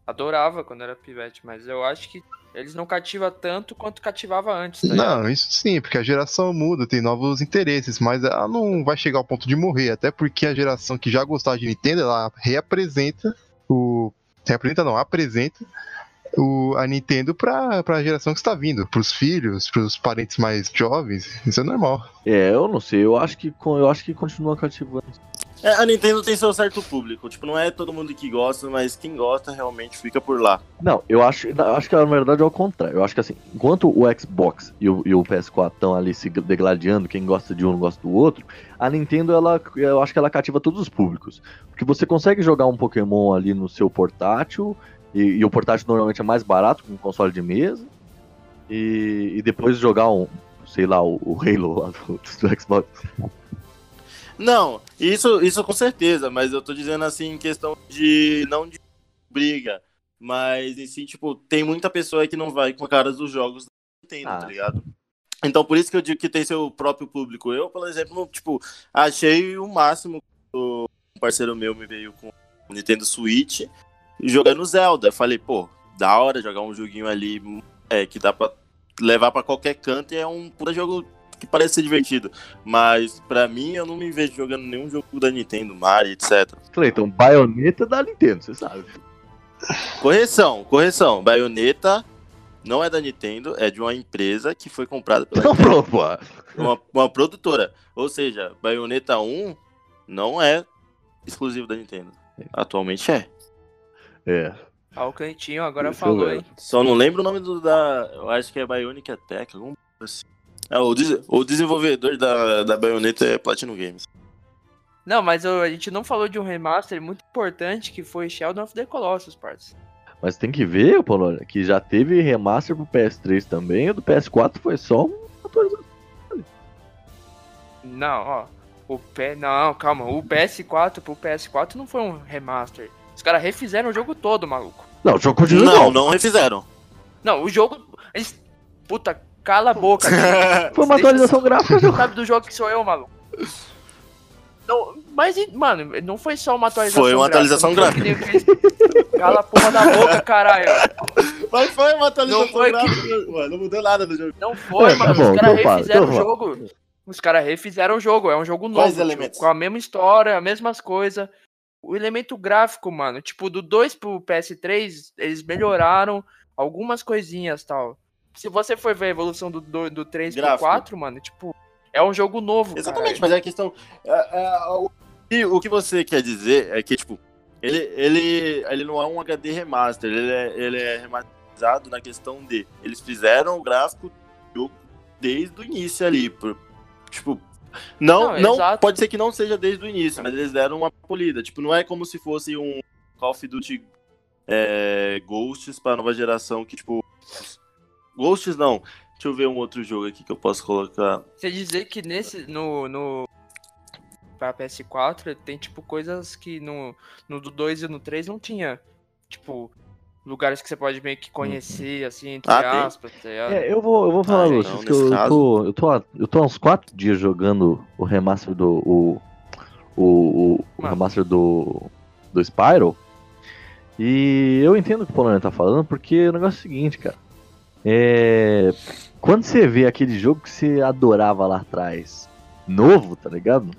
Adorava quando era pivete, mas eu acho que eles não cativam tanto quanto cativava antes, tá ligado? Não, isso sim, porque a geração muda, tem novos interesses, mas ela não vai chegar ao ponto de morrer, até porque a geração que já gostava de Nintendo, ela reapresenta o. Reapresenta não, apresenta o, a Nintendo pra, pra geração que está vindo, pros filhos, pros parentes mais jovens, isso é normal. É, eu não sei, eu acho que, eu acho que continua cativando. É, a Nintendo tem seu certo público. Tipo, não é todo mundo que gosta, mas quem gosta realmente fica por lá. Não, eu acho, acho que na verdade é o contrário. Eu acho que assim, enquanto o Xbox e o, e o PS4 estão ali se degladiando, quem gosta de um gosta do outro, a Nintendo, ela, eu acho que ela cativa todos os públicos. Porque você consegue jogar um Pokémon ali no seu portátil, e, e o portátil normalmente é mais barato que um console de mesa, e, e depois jogar um, sei lá, o, o Halo lá do, do Xbox. Não, isso, isso com certeza, mas eu tô dizendo assim em questão de. não de briga, mas em si, tipo, tem muita pessoa que não vai com a cara dos jogos da Nintendo, Ah. tá ligado? Então por isso que eu digo que tem seu próprio público. Eu, por exemplo, tipo, achei o máximo quando um parceiro meu me veio com o Nintendo Switch jogando Zelda. Falei, pô, da hora jogar um joguinho ali é, que dá pra levar pra qualquer canto e é um puta jogo que parece ser divertido. Mas pra mim, eu não me vejo jogando nenhum jogo da Nintendo, Mario, etc. Cleiton, baioneta da Nintendo, você sabe. Correção, correção. Bayonetta não é da Nintendo, é de uma empresa que foi comprada pela Então pronto, uma, uma produtora. Ou seja, Bayonetta 1 não é exclusivo da Nintendo. Atualmente é. É. Ah, o Cleitinho agora Deixa falou, hein? Só não lembro o nome do da. Eu acho que é Bionic Attack, algum assim. É, o, des- o desenvolvedor da, da Bayonetta é Platinum Games. Não, mas a gente não falou de um remaster muito importante que foi Sheldon of the Colossus, parça. Mas tem que ver, Polônia, que já teve remaster pro PS3 também, o do PS4 foi só um atualização. Não, ó. O P... Não, calma. O PS4 pro PS4 não foi um remaster. Os caras refizeram o jogo todo, maluco. Não, o jogo continua Não, não refizeram. Não, o jogo. Eles... Puta, cala a boca. cara. Foi uma atualização gráfica, jogo. sabe do jogo que sou eu, maluco. Não, mas, mano, não foi só uma atualização Foi uma atualização Não que nem eles- Cala a porra da boca, caralho. Mas foi uma atualização Não foi que- gráfica, mano. Não mudou nada do jogo. Não foi, É, tá mano. bom, Os caras então refizeram o então fala. jogo. Os caras refizeram o jogo. É um jogo novo. Quais tipo, elementos? com a mesma história, as mesmas coisas. O elemento gráfico, mano. Tipo, do 2 pro PS3, eles melhoraram algumas coisinhas tal. Se você for ver a evolução do, do, do 3 pro Gráfico. 4, mano, tipo, é um jogo novo. Exatamente, caralho. mas é a questão. é- é, o, que, o que você quer dizer é que, tipo, ele, ele, ele não é um HD remaster, ele é, ele é remasterizado na questão de. Eles fizeram o gráfico do jogo desde o início ali. Por, tipo. Não, Não, não, exato. pode ser que não seja desde o início, mas eles deram uma polida. Tipo, não é como se fosse um Call of Duty é, Ghosts pra nova geração que, tipo. Ghosts não. Deixa eu ver um outro jogo aqui que eu posso colocar. Você dizer que nesse. No. no pra PS4 tem, tipo, coisas que no, no do 2 e no 3 não tinha. Tipo, lugares que você pode meio que conhecer, assim, entre Ah, aspas, tá? É, eu vou, eu vou falar, Ah, Lúcio, então, que eu, caso- tô, eu, tô, há- eu tô há uns 4 dias jogando o remaster do. O, o, o, o remaster do. Do Spyro. E eu entendo o que o Polônia tá falando, porque o negócio é o seguinte, cara. É. Quando você vê aquele jogo que você adorava lá atrás, novo, tá ligado?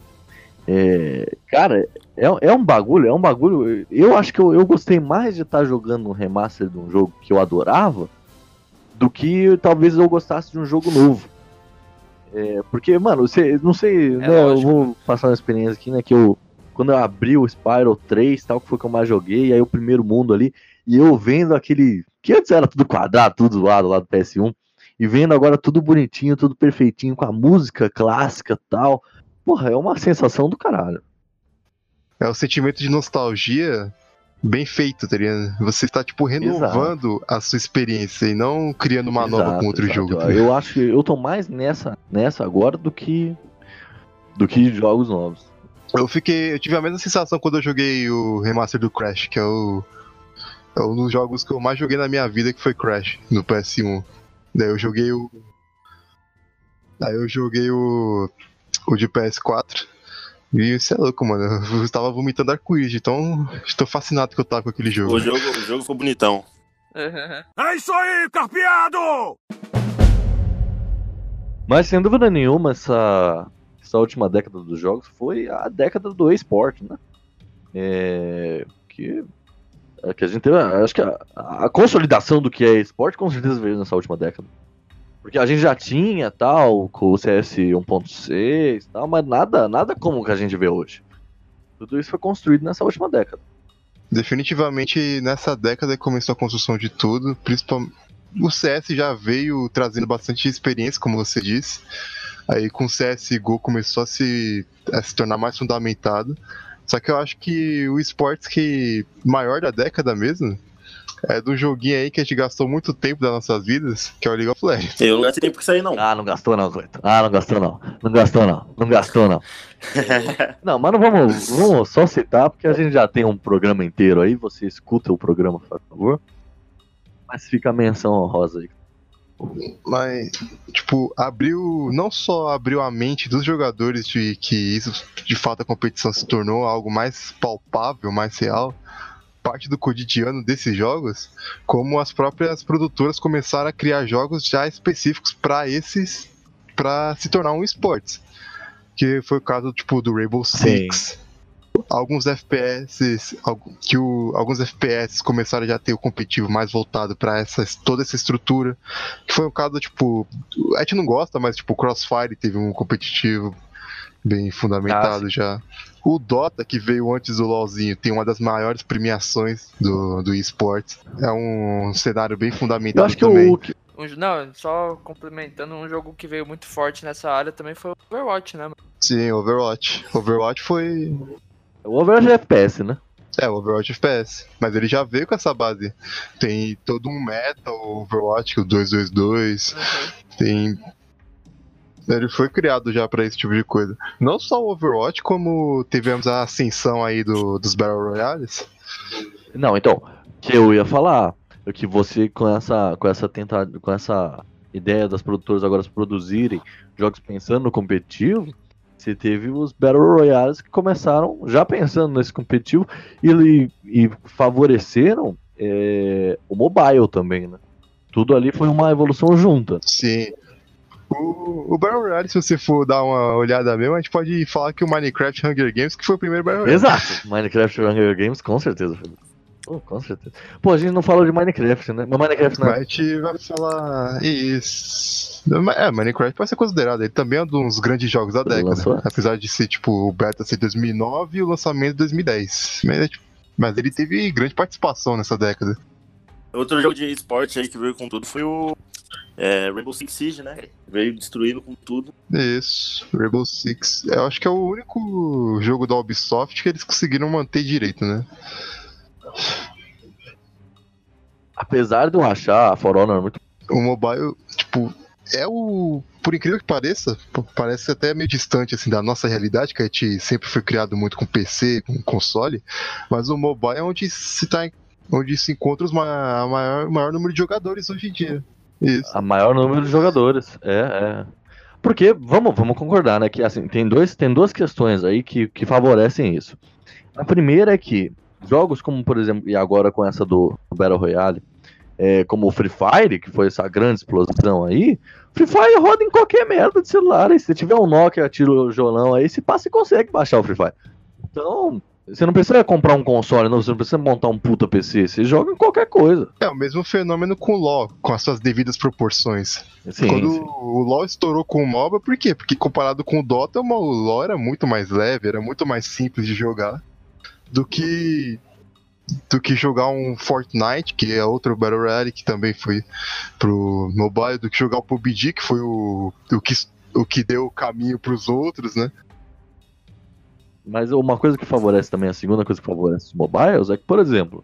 É, cara, é, é um bagulho, é um bagulho. Eu acho que eu, eu gostei mais de estar jogando um remaster de um jogo que eu adorava do que talvez eu gostasse de um jogo novo. É, porque, mano, você, não sei, né, eu vou passar uma experiência aqui, né, que eu, quando eu abri o Spyro 3, tal, que foi que eu mais joguei, aí o primeiro mundo ali, e eu vendo aquele, que antes era tudo quadrado, tudo zoado lá do PS1, e vendo agora tudo bonitinho, tudo perfeitinho, com a música clássica tal, porra, é uma sensação do caralho. É o sentimento de nostalgia bem feito, tá ligado? Você está, tipo, renovando a sua experiência e não criando uma nova Exato, com outro exato. jogo. tá eu acho que eu tô mais nessa, nessa agora do que, do que jogos novos. Eu fiquei. Eu tive a mesma sensação quando eu joguei o remaster do Crash, que é o. É um dos jogos que eu mais joguei na minha vida, que foi Crash, no PS1. Daí eu joguei o. Daí eu joguei o. O de PS4. E isso é louco, mano. Eu estava vomitando arco-íris, então estou fascinado que eu tava com aquele jogo. O jogo, o jogo ficou bonitão. É isso aí, carpeado! Mas sem dúvida nenhuma, essa, essa última década dos jogos foi a década do esporte, né? É, que, é que a gente teve, acho que a, a consolidação do que é esporte com certeza veio nessa última década. Porque a gente já tinha tal, com o CS 1.6 e tal, mas nada, nada como o que a gente vê hoje. Tudo isso foi construído nessa última década. Definitivamente nessa década começou a construção de tudo, principalmente o CS já veio trazendo bastante experiência, como você disse. Aí com o CSGO começou a se, a se tornar mais fundamentado. Só que eu acho que o esportes que maior da década mesmo é do joguinho aí que a gente gastou muito tempo das nossas vidas, que é o League of Legends. Eu não gastei tempo com isso aí, não. Ah, não gastou não, Cleiton. Ah, não gastou não. Não gastou não. Não gastou não. Não, mas não vamos, vamos só citar, porque a gente já tem um programa inteiro aí. Você escuta o programa, por favor. Mas fica a menção honrosa aí. Mas, tipo, abriu. Não só abriu a mente dos jogadores de que isso, de fato, a competição se tornou algo mais palpável, mais real, parte do cotidiano desses jogos, como as próprias produtoras começaram a criar jogos já específicos para esses. para se tornar um esportes. Que foi o caso, tipo, do Rainbow Sim. Alguns FPS, que o, alguns FPS começaram já a ter o competitivo mais voltado para essa, toda essa estrutura. Que foi um caso, tipo, a gente não gosta, mas tipo, o Crossfire teve um competitivo bem fundamentado Ah, já. O Dota, que veio antes do LoLzinho, tem uma das maiores premiações do, do esportes. É um cenário bem fundamentado Eu acho que também. o. Um não, só complementando, um jogo que veio muito forte nessa área também foi o Overwatch, né? mano? Sim, Overwatch. Overwatch foi. O Overwatch é FPS, né? É, o Overwatch FPS. Mas ele já veio com essa base. Tem todo um meta, o Overwatch, o 222. Tem. Ele foi criado já pra esse tipo de coisa. Não só o Overwatch, como tivemos a ascensão aí do, dos Battle Royales. Não, então, que eu ia falar, é que você com essa com essa tenta, com essa ideia das produtoras agora produzirem jogos pensando no competitivo, você teve os Battle Royales que começaram já pensando nesse competitivo e, e favoreceram é, o mobile também, né? Tudo ali foi uma evolução junta. Sim. O, o Battle Royale, se você for dar uma olhada mesmo, a gente pode falar que o Minecraft Hunger Games que foi o primeiro Battle Royale. Exato. Minecraft Hunger Games, com certeza. Felipe. Oh, com certeza. Pô, a gente não falou de Minecraft, né? Mas Minecraft é. gente vai falar. Isso. É, Minecraft pode ser considerado. Ele também é um dos grandes jogos da Ele década. lançou. Apesar de ser, tipo, o beta ser 2009 e o lançamento de 2010. Mas, é, tipo, mas ele teve grande participação nessa década. Outro jogo de esporte aí que veio com tudo foi o é, Rainbow Six Siege, né? Veio destruindo com tudo. Isso, Rainbow Six. Eu acho que é o único jogo da Ubisoft que eles conseguiram manter direito, né? Apesar de eu achar a For Honor muito. O mobile, tipo, é o. Por incrível que pareça, parece até meio distante assim da nossa realidade, que a gente sempre foi criado muito com PC, com console, mas o mobile é onde se tá. Onde se encontra a maior, o maior número de jogadores hoje em dia. Isso. A maior número de jogadores. É, é. Porque, vamos, vamos concordar, né? Que assim, tem, dois, tem duas questões aí que, que favorecem isso. A primeira é que jogos como, por exemplo, e agora com essa do Battle Royale, é, como o Free Fire, que foi essa grande explosão aí, Free Fire roda em qualquer merda de celular. E se tiver um Nokia, tira o jolão aí, se passa e consegue baixar o Free Fire. Então, Você não precisa comprar um console novo, você não precisa montar um puta PC, você joga em qualquer coisa. É o mesmo fenômeno com o LoL, com as suas devidas proporções. Sim, Quando sim. o LoL estourou com o MOBA, por quê? Porque comparado com o Dota, o LoL era muito mais leve, era muito mais simples de jogar do que do que jogar um Fortnite, que é outro Battle Royale que também foi pro mobile, do que jogar o PUBG, que foi o, o, que, o que deu o caminho pros outros, né? Mas uma coisa que favorece também, a segunda coisa que favorece os mobiles é que, por exemplo,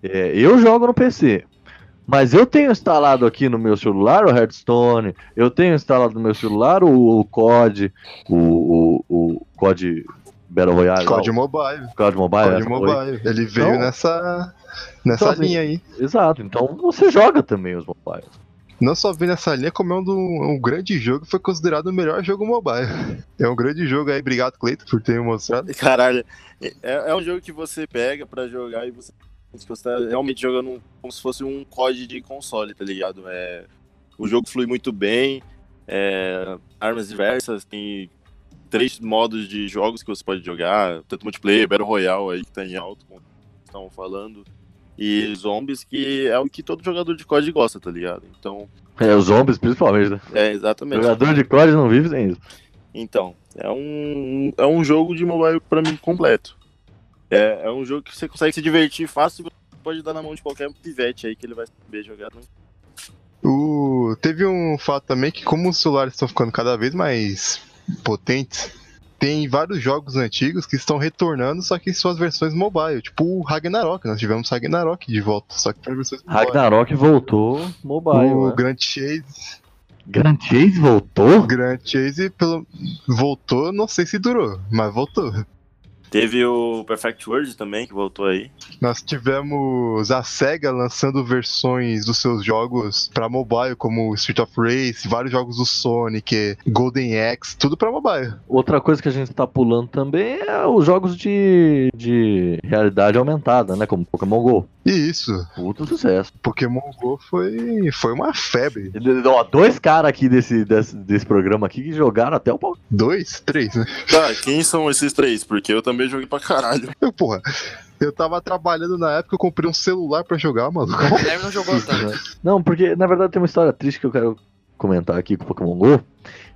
é, eu jogo no PC, mas eu tenho instalado aqui no meu celular o Hearthstone, eu tenho instalado no meu celular o, o COD, o, o, o COD Battle Royale, Código o Mobile. COD Mobile. Foi. Mobile. Ele veio Então- nessa, nessa Então, assim, linha aí. Exato, então você joga também os mobiles. Não só veio nessa linha, como é um, um grande jogo, foi considerado o melhor jogo mobile. É um grande jogo aí, obrigado, Cleiton, por ter me mostrado. Caralho, é, é um jogo que você pega pra jogar e você, você tá realmente jogando como se fosse um COD de console, tá ligado? É, o jogo flui muito bem, é, armas diversas, tem três modos de jogos que você pode jogar, tanto multiplayer, Battle Royale aí que tá em alto, como estavam falando, e zombies, que é o que todo jogador de COD gosta, tá ligado? Então, É, os zombies principalmente, né? é exatamente. Jogador de COD não vive sem isso. Então, é um, é um jogo de mobile pra mim completo. É, é um jogo que você consegue se divertir fácil e você pode dar na mão de qualquer pivete aí que ele vai saber jogar. Né? O... Teve um fato também que, como os celulares estão ficando cada vez mais potentes, tem vários jogos antigos que estão retornando, só que em suas versões mobile. Tipo o Ragnarok, nós tivemos Ragnarok de volta, só que para versões mobile. Ragnarok voltou mobile. O né? Grand Chase, Grand Chase voltou? Grand Chase pelo... voltou, não sei se durou, mas voltou. Teve o Perfect World também, que voltou aí. Nós tivemos a SEGA lançando versões dos seus jogos pra mobile, como Street of Race, vários jogos do Sonic, Golden Axe, tudo pra mobile. Outra coisa que a gente tá pulando também é os jogos de, de realidade aumentada, né? Como Pokémon GO. E isso, Puta sucesso. Pokémon GO foi, foi uma febre. Ó, dois caras aqui desse, desse, desse programa aqui que jogaram até o pau. Dois, três, né? Tá, quem são esses três? Porque eu também joguei pra caralho. Eu, porra, eu tava trabalhando na época, eu comprei um celular pra jogar, maluco. O Guilherme não jogou tanto. Não, porque na verdade tem uma história triste que eu quero comentar aqui com o Pokémon GO.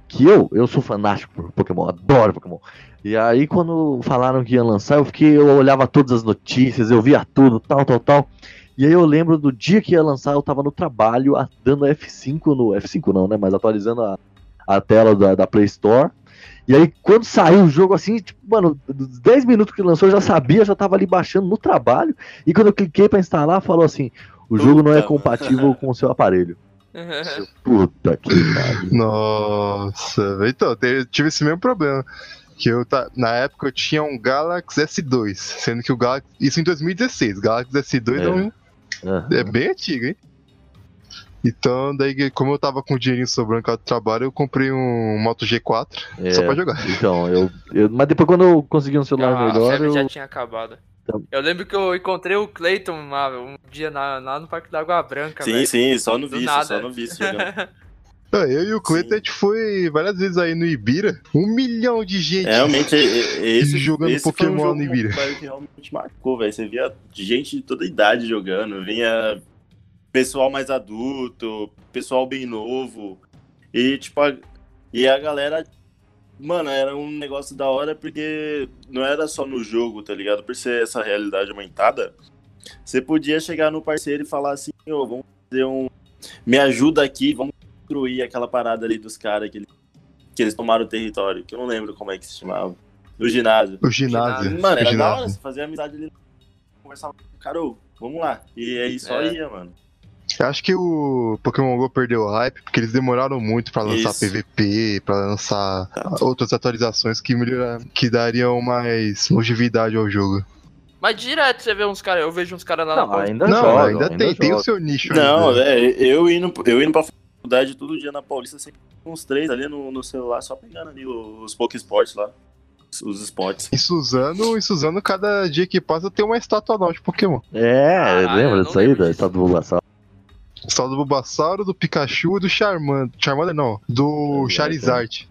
Que eu, eu sou fanático por Pokémon, adoro Pokémon. E aí quando falaram que ia lançar, eu fiquei, eu olhava todas as notícias, eu via tudo, tal, tal, tal. E aí eu lembro do dia que ia lançar, eu tava no trabalho, dando F5 no. F5 não, né? Mas atualizando a, a tela da, da Play Store. E aí, quando saiu o jogo, assim, tipo, mano, dos 10 minutos que lançou, eu já sabia, já tava ali baixando no trabalho. E quando eu cliquei pra instalar, falou assim: o jogo não é Puta. compatível com o seu aparelho. Puta que pariu. Nossa, então, eu tive esse mesmo problema. Que eu tá, na época eu tinha um Galaxy S2, sendo que o Galaxy. Isso em 2016, Galaxy S2 É. não, Ah, É bem antigo, hein? Então, daí, como eu tava com dinheirinho sobrando com o trabalho, eu comprei um Moto G4 é, só pra jogar. Então, eu, eu- Mas depois, quando eu consegui um celular Ah, a melhor, febre eu. já tinha acabado. Tá. Eu lembro que eu encontrei o Clayton uma- um dia na- lá no Parque da Água Branca, Sim, velho. sim, só no Do vício, nada. só no vício jogando. Ah, Eu e o Cleiton, a gente foi várias vezes aí no Ibira. Um milhão de gente. Realmente, é- é- esse, Jogando esse foi Pokémon um jogo no Ibira. que realmente marcou, velho. Você via gente de toda idade jogando, vinha pessoal mais adulto, pessoal bem novo. E, tipo, a, e a galera. Mano, era um negócio da hora porque não era só no jogo, tá ligado? Por ser essa realidade aumentada, você podia chegar no parceiro e falar assim: ô, vamos fazer um. Me ajuda aqui, vamos construir aquela parada ali dos caras que, eles- que eles tomaram o território, que eu não lembro como é que se chamava. No ginásio. O ginásio. Ginásio. Mano, o era da ginásio. hora, você fazia amizade ali, conversava com o cara, ô, vamos lá. E aí só É. ia, mano. Eu Acho que o Pokémon GO perdeu o hype porque eles demoraram muito pra lançar Isso. PVP, pra lançar Tá. outras atualizações que, melhora- que dariam mais longevidade ao jogo. Mas direto você vê uns caras, eu vejo uns caras lá Não, na ainda não, joga, ainda, tem, tem o seu nicho Não, ainda. velho, eu indo, eu indo pra faculdade todo dia na Paulista, sempre com uns três ali no, no celular, só pegando ali os Pokésports lá. Os, spots. Em Suzano, em Suzano, cada dia que passa tem uma estátua nova de Pokémon. É, eu lembra disso aí, da estado do Bulbasaur? Só do Bulbasauro, do Pikachu e do Charmander. Charmander não, do É, Charizard.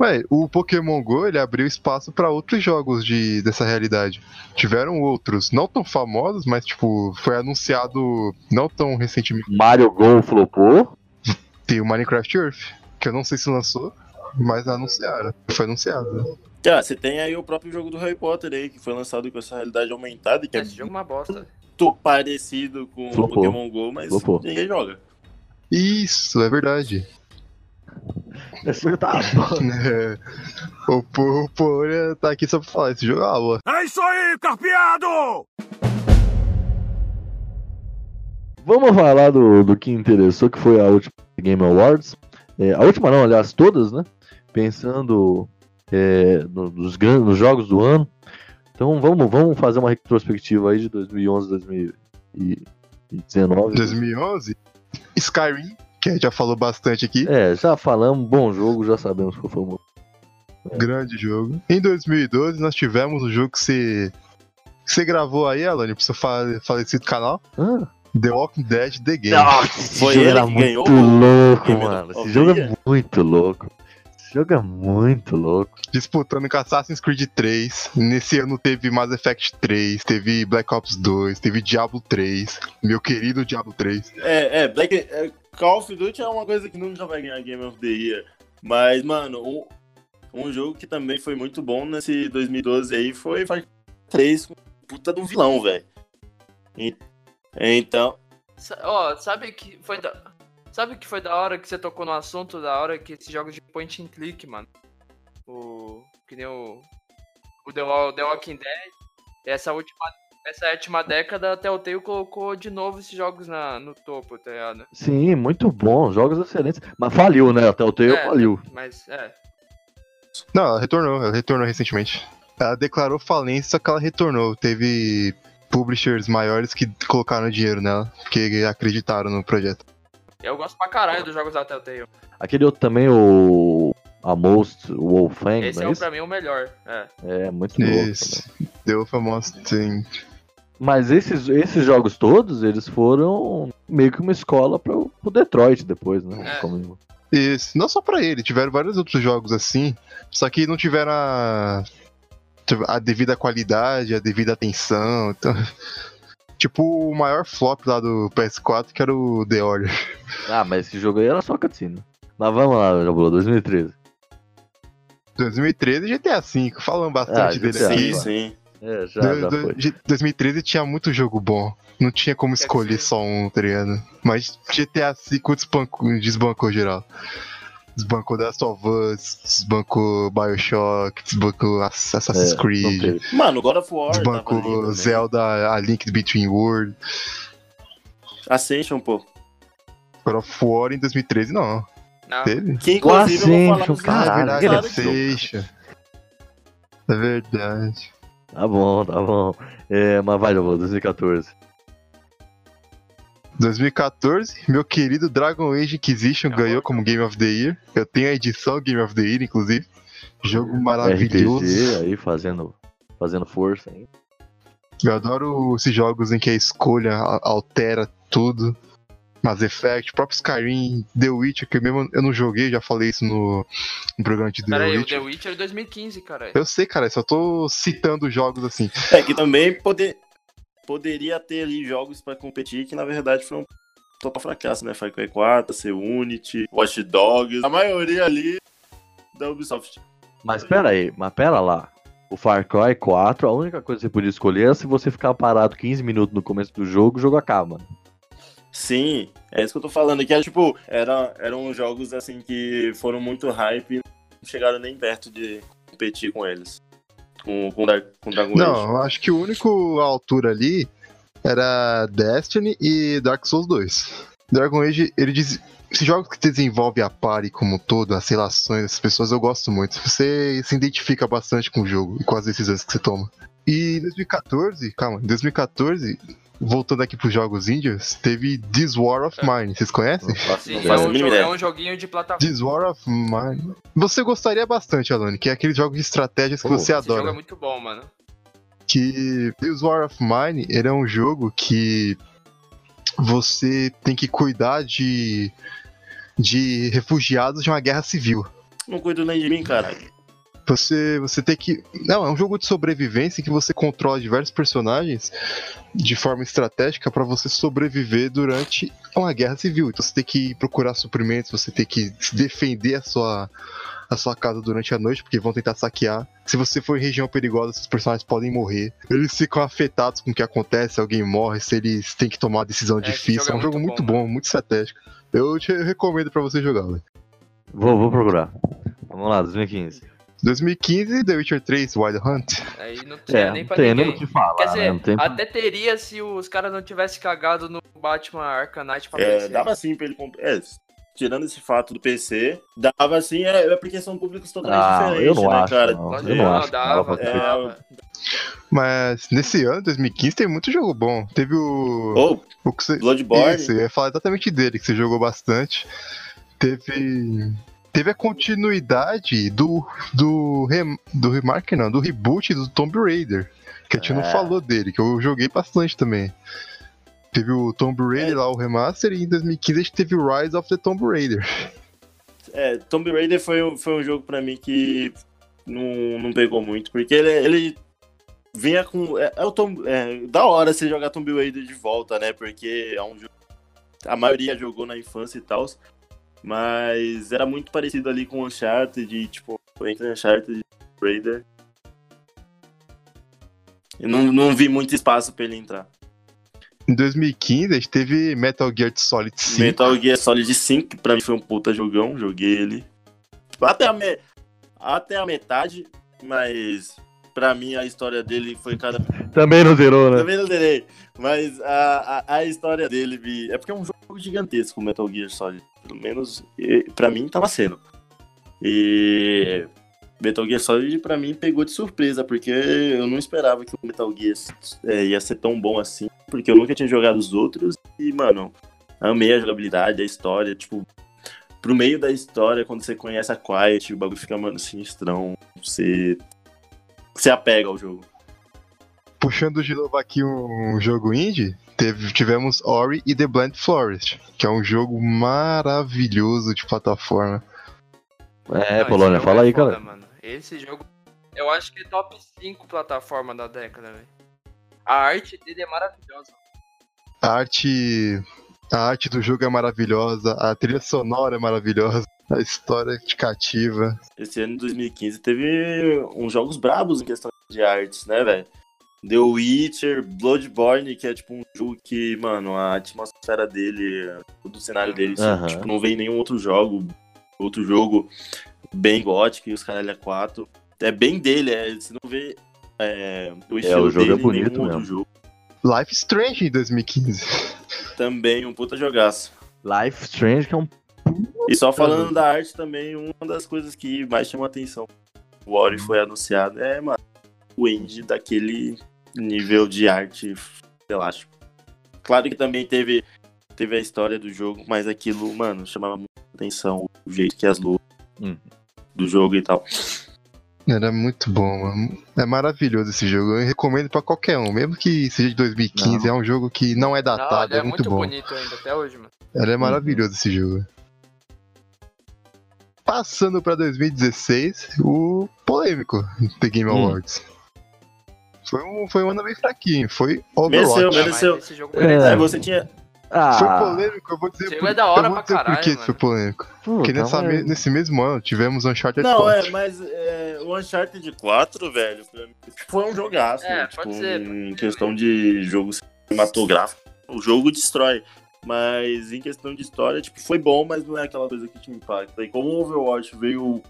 Ué, o Pokémon Go ele abriu espaço pra outros jogos de, dessa realidade. Tiveram outros, não tão famosos, mas tipo, foi anunciado não tão recentemente. Mario Go flopou. Tem o Minecraft Earth, que eu não sei se lançou, mas anunciaram. Foi anunciado. Ah, você tem aí o próprio jogo do Harry Potter aí, que foi lançado com essa realidade aumentada, que é Esse jogo é uma bosta. Muito parecido com o. Pokémon GO, mas Flopou. ninguém joga. Isso, é verdade. Tá bom. É, o Porã tá aqui só pra falar, esse jogo é uma boa. É isso aí, carpeado! Vamos falar do, do que interessou, que foi a última Game Awards. É, a última não, aliás, todas, né? Pensando é, no- nos, gran- nos jogos do ano. Então vamos, vamos fazer uma retrospectiva aí de 2011, 2019. 2011, Skyrim, que a gente já falou bastante aqui, É, já falamos, bom jogo, já sabemos qual foi o grande jogo. Em 2012, nós tivemos o jogo que você, que você gravou aí, Alane, pro seu fa- falecido canal, Ah, The Walking Dead The Game. esse Foi jogo ele era muito ganhou louco, mano. Esse jogo é muito louco. Jogo é muito louco. Disputando com Assassin's Creed 3. Nesse ano teve Mass Effect 3, teve Black Ops 2, teve Diablo 3, meu querido Diablo 3. É, é, Black, é, Call of Duty é uma coisa que nunca vai ganhar Game of the Year. Mas, mano, um, um jogo que também foi muito bom nesse 2012 aí foi Far Cry 3 com puta do vilão, velho. Então, Ó, sabe que foi da. Sabe que foi da hora que você tocou no assunto, da hora que esses jogos de point and click, mano. O. Que nem o. O The, The Walking Dead. Essa última. Essa última década, a Telltale colocou de novo esses jogos na, no topo, tá ligado? Sim, muito bom, jogos excelentes. Mas faliu, né? Até o Telltale É. faliu. Mas, é. Não, ela retornou, ela retornou recentemente. Ela declarou falência, só que ela retornou. Teve publishers maiores que colocaram dinheiro nela, porque acreditaram no projeto. Eu gosto pra caralho dos jogos da Telltale. Aquele outro também, o. A Most Wolfang, Esse é, é isso? pra mim o melhor. É. É, muito também. Isso. Deu famoso, sim. Mas esses, esses jogos todos, eles foram meio que uma escola pro, pro Detroit depois, né? É. Como- Isso. Não só pra ele, tiveram vários outros jogos assim, só que não tiveram a, a devida qualidade, a devida atenção. Então, tipo o maior flop lá do PS4, que era o The Order. Ah, mas esse jogo aí era só cutscene. Mas vamos lá, Jabulô, 2013. 2013 e GTA V, falando bastante Ah, dele sim, sim. É, já, Do- já do- foi. de- 2013 tinha muito jogo bom. Não tinha como escolher só um, tá ligado? Mas GTA V desbancou, desbancou geral. Desbancou The Last of Us, desbancou Bioshock, desbancou Ass- Assassin's É, Creed. Mano, God of War. desbancou. Zelda, A Link Between Worlds. Ascension, pô. God of War em 2013 não. Não. Teve? Que inclusive eu vou falar Ascension, caralho, é verdade, cara. É verdade. Tá bom, tá bom. É, mas vai, Jabulô, 2014. 2014, meu querido Dragon Age Inquisition É ganhou bom. como Game of the Year. Eu tenho a edição Game of the Year, inclusive. Jogo maravilhoso. RPG aí fazendo, fazendo força. Hein? Eu adoro esses jogos em que a escolha altera tudo. Mass Effect, o próprio Skyrim, The Witcher, que mesmo eu não joguei, já falei isso no, no programa de The Pera aí, o Witcher. The Witcher é 2015, cara. Eu sei, cara, só tô citando jogos assim. É que também poder, poderia ter ali jogos pra competir que na verdade foi um total fracasso, né? Far Cry 4, C Unity, Watch Dogs, a maioria ali da Ubisoft. Mas pera aí, mas pera lá. O Far Cry 4, a única coisa que você podia escolher era se você ficar parado 15 minutos no começo do jogo, o jogo acaba. Sim, é isso que eu tô falando, que é tipo, era, eram jogos assim que foram muito hype e não chegaram nem perto de competir com eles. Com, com, com Dragon Age. Não, acho que o único altura ali era Destiny e Dark Souls 2. Dragon Age, ele diz. Esses jogos que desenvolve a party como um todo, as relações das pessoas, eu gosto muito. Você se identifica bastante com o jogo e com as decisões que você toma. E em 2014, calma, em 2014, voltando aqui pros jogos índios, teve This War of Mine. Vocês conhecem? Sim, é um, mínima jo- é um joguinho de plataforma. This War of Mine. Você gostaria bastante, Alane, que é aqueles jogos de estratégias que Pô, você Esse jogo adora é muito bom, mano. que This War of Mine ele é um jogo que você tem que cuidar de de refugiados de uma guerra civil. Não cuido nem de mim, cara. Você, você tem que. Não, é um jogo de sobrevivência em que você controla diversos personagens de forma estratégica para você sobreviver durante uma guerra civil. Então você tem que procurar suprimentos, você tem que defender a sua, a sua casa durante a noite, porque vão tentar saquear. Se você for em região perigosa, esses personagens podem morrer. Eles ficam afetados com o que acontece, alguém morre, se eles têm que tomar uma decisão É, difícil. jogo É um é jogo muito muito bom, bom, muito estratégico. Eu te recomendo para você jogar, velho. Vou, vou procurar. Vamos lá, 2015. 2015, The Witcher 3 Wild Hunt. Aí não tinha É, nem não pra tem nem ninguém. o que falar, Quer dizer, né? Não tem... até teria se os caras não tivessem cagado no Batman Arcanite pra É, PC. dava sim pra ele comp- É, tirando esse fato do PC, dava sim, é, é porque são públicos totalmente Ah, eu diferentes, não né, acho, cara? não. Eu que não acho dava dava, dava. Mas nesse ano, 2015, tem muito jogo bom. Teve o. Ou o que você... Bloodborne. Isso, eu ia falar exatamente dele, que você jogou bastante. Teve. Teve a continuidade do. Do, rem... do remark, não, do reboot do Tomb Raider. Que a gente não É. falou dele, que eu joguei bastante também. Teve o Tomb Raider É. lá, o remaster, e em 2015 a gente teve o Rise of the Tomb Raider. É, Tomb Raider foi, um- foi um jogo pra mim que não, não pegou muito, porque ele, ele vinha com. É, é o Tomb, é, da hora você jogar Tomb Raider de volta, né? Porque é um jogo. A maioria jogou na infância e tal. Mas era muito parecido ali com Uncharted, e, tipo, entre Uncharted e Raider. Eu não, não vi muito espaço pra ele entrar. Em 2015 a gente teve Metal Gear Solid 5. Metal Gear Solid 5, que pra mim foi um puta jogão, joguei ele. Tipo, até a, me- até a metade, mas pra mim a história dele foi cada. Também não zerou, né? Também não terei, mas a, a, a história dele me. É porque é um jogo gigantesco, o Metal Gear Solid. Pelo menos pra mim tava sendo. E. Metal Gear Solid pra mim pegou de surpresa, porque eu não esperava que o Metal Gear é, ia ser tão bom assim, porque eu nunca tinha jogado os outros e, mano, amei a jogabilidade, a história, tipo, pro meio da história, quando você conhece a Quiet, o bagulho fica, mano, sinistrão, você se apega ao jogo. Puxando de novo aqui um jogo indie, teve, tivemos Ori e The Blind Forest, que é um jogo maravilhoso de plataforma. É, Não, Polônia, fala é aí, foda, cara. Mano. Esse jogo, eu acho que é top 5 plataforma da década, velho. A arte dele é maravilhosa. A arte, a arte do jogo é maravilhosa, a trilha sonora é maravilhosa, a história te cativa. Esse ano de 2015 teve uns jogos brabos em questão de artes, né, velho? The Witcher, Bloodborne, que é tipo um jogo que, mano, a atmosfera dele, todo o cenário dele, assim, Aham. tipo, não vem nenhum outro jogo, outro jogo bem gótico e os caralho é 4. É bem dele, é, você não vê é, o estilo o jogo é dele em bonito nenhum outro mesmo. jogo. Life Strange em 2015. Também um puta jogaço. Life Strange, que é um. E só falando da arte também, uma das coisas que mais chama atenção. O Ori foi anunciado, é, mano, o indie daquele nível de arte elástico. Claro que também teve, teve a história do jogo, mas aquilo, mano, chamava muita atenção, o jeito que as luzes Hum. do jogo e tal. Era muito bom, mano. É maravilhoso esse jogo. Eu recomendo pra qualquer um, mesmo que seja de 2015. É um jogo que não é Não, datado, ele é, é muito, muito bom. bonito ainda, até hoje, mano. Ele é maravilhoso esse jogo. Passando pra 2016, o polêmico The Game Hum. Foi um, foi um ano bem fraquinho. Foi Mereceu, Overwatch. mereceu. Esse jogo É. É, você tinha. Ah, Foi polêmico, eu vou dizer Esse por, é da hora eu vou pra dizer por caralho, que mano. foi polêmico. puta, Porque nessa mas- me- nesse mesmo ano tivemos Uncharted Não, 4. é, mas é, o Uncharted 4, velho, foi um jogaço. É, tipo, pode ser. em questão de jogo cinematográfico. O jogo destrói. Mas em questão de história, tipo, foi bom, mas não é aquela coisa que te impacta. E como o Overwatch veio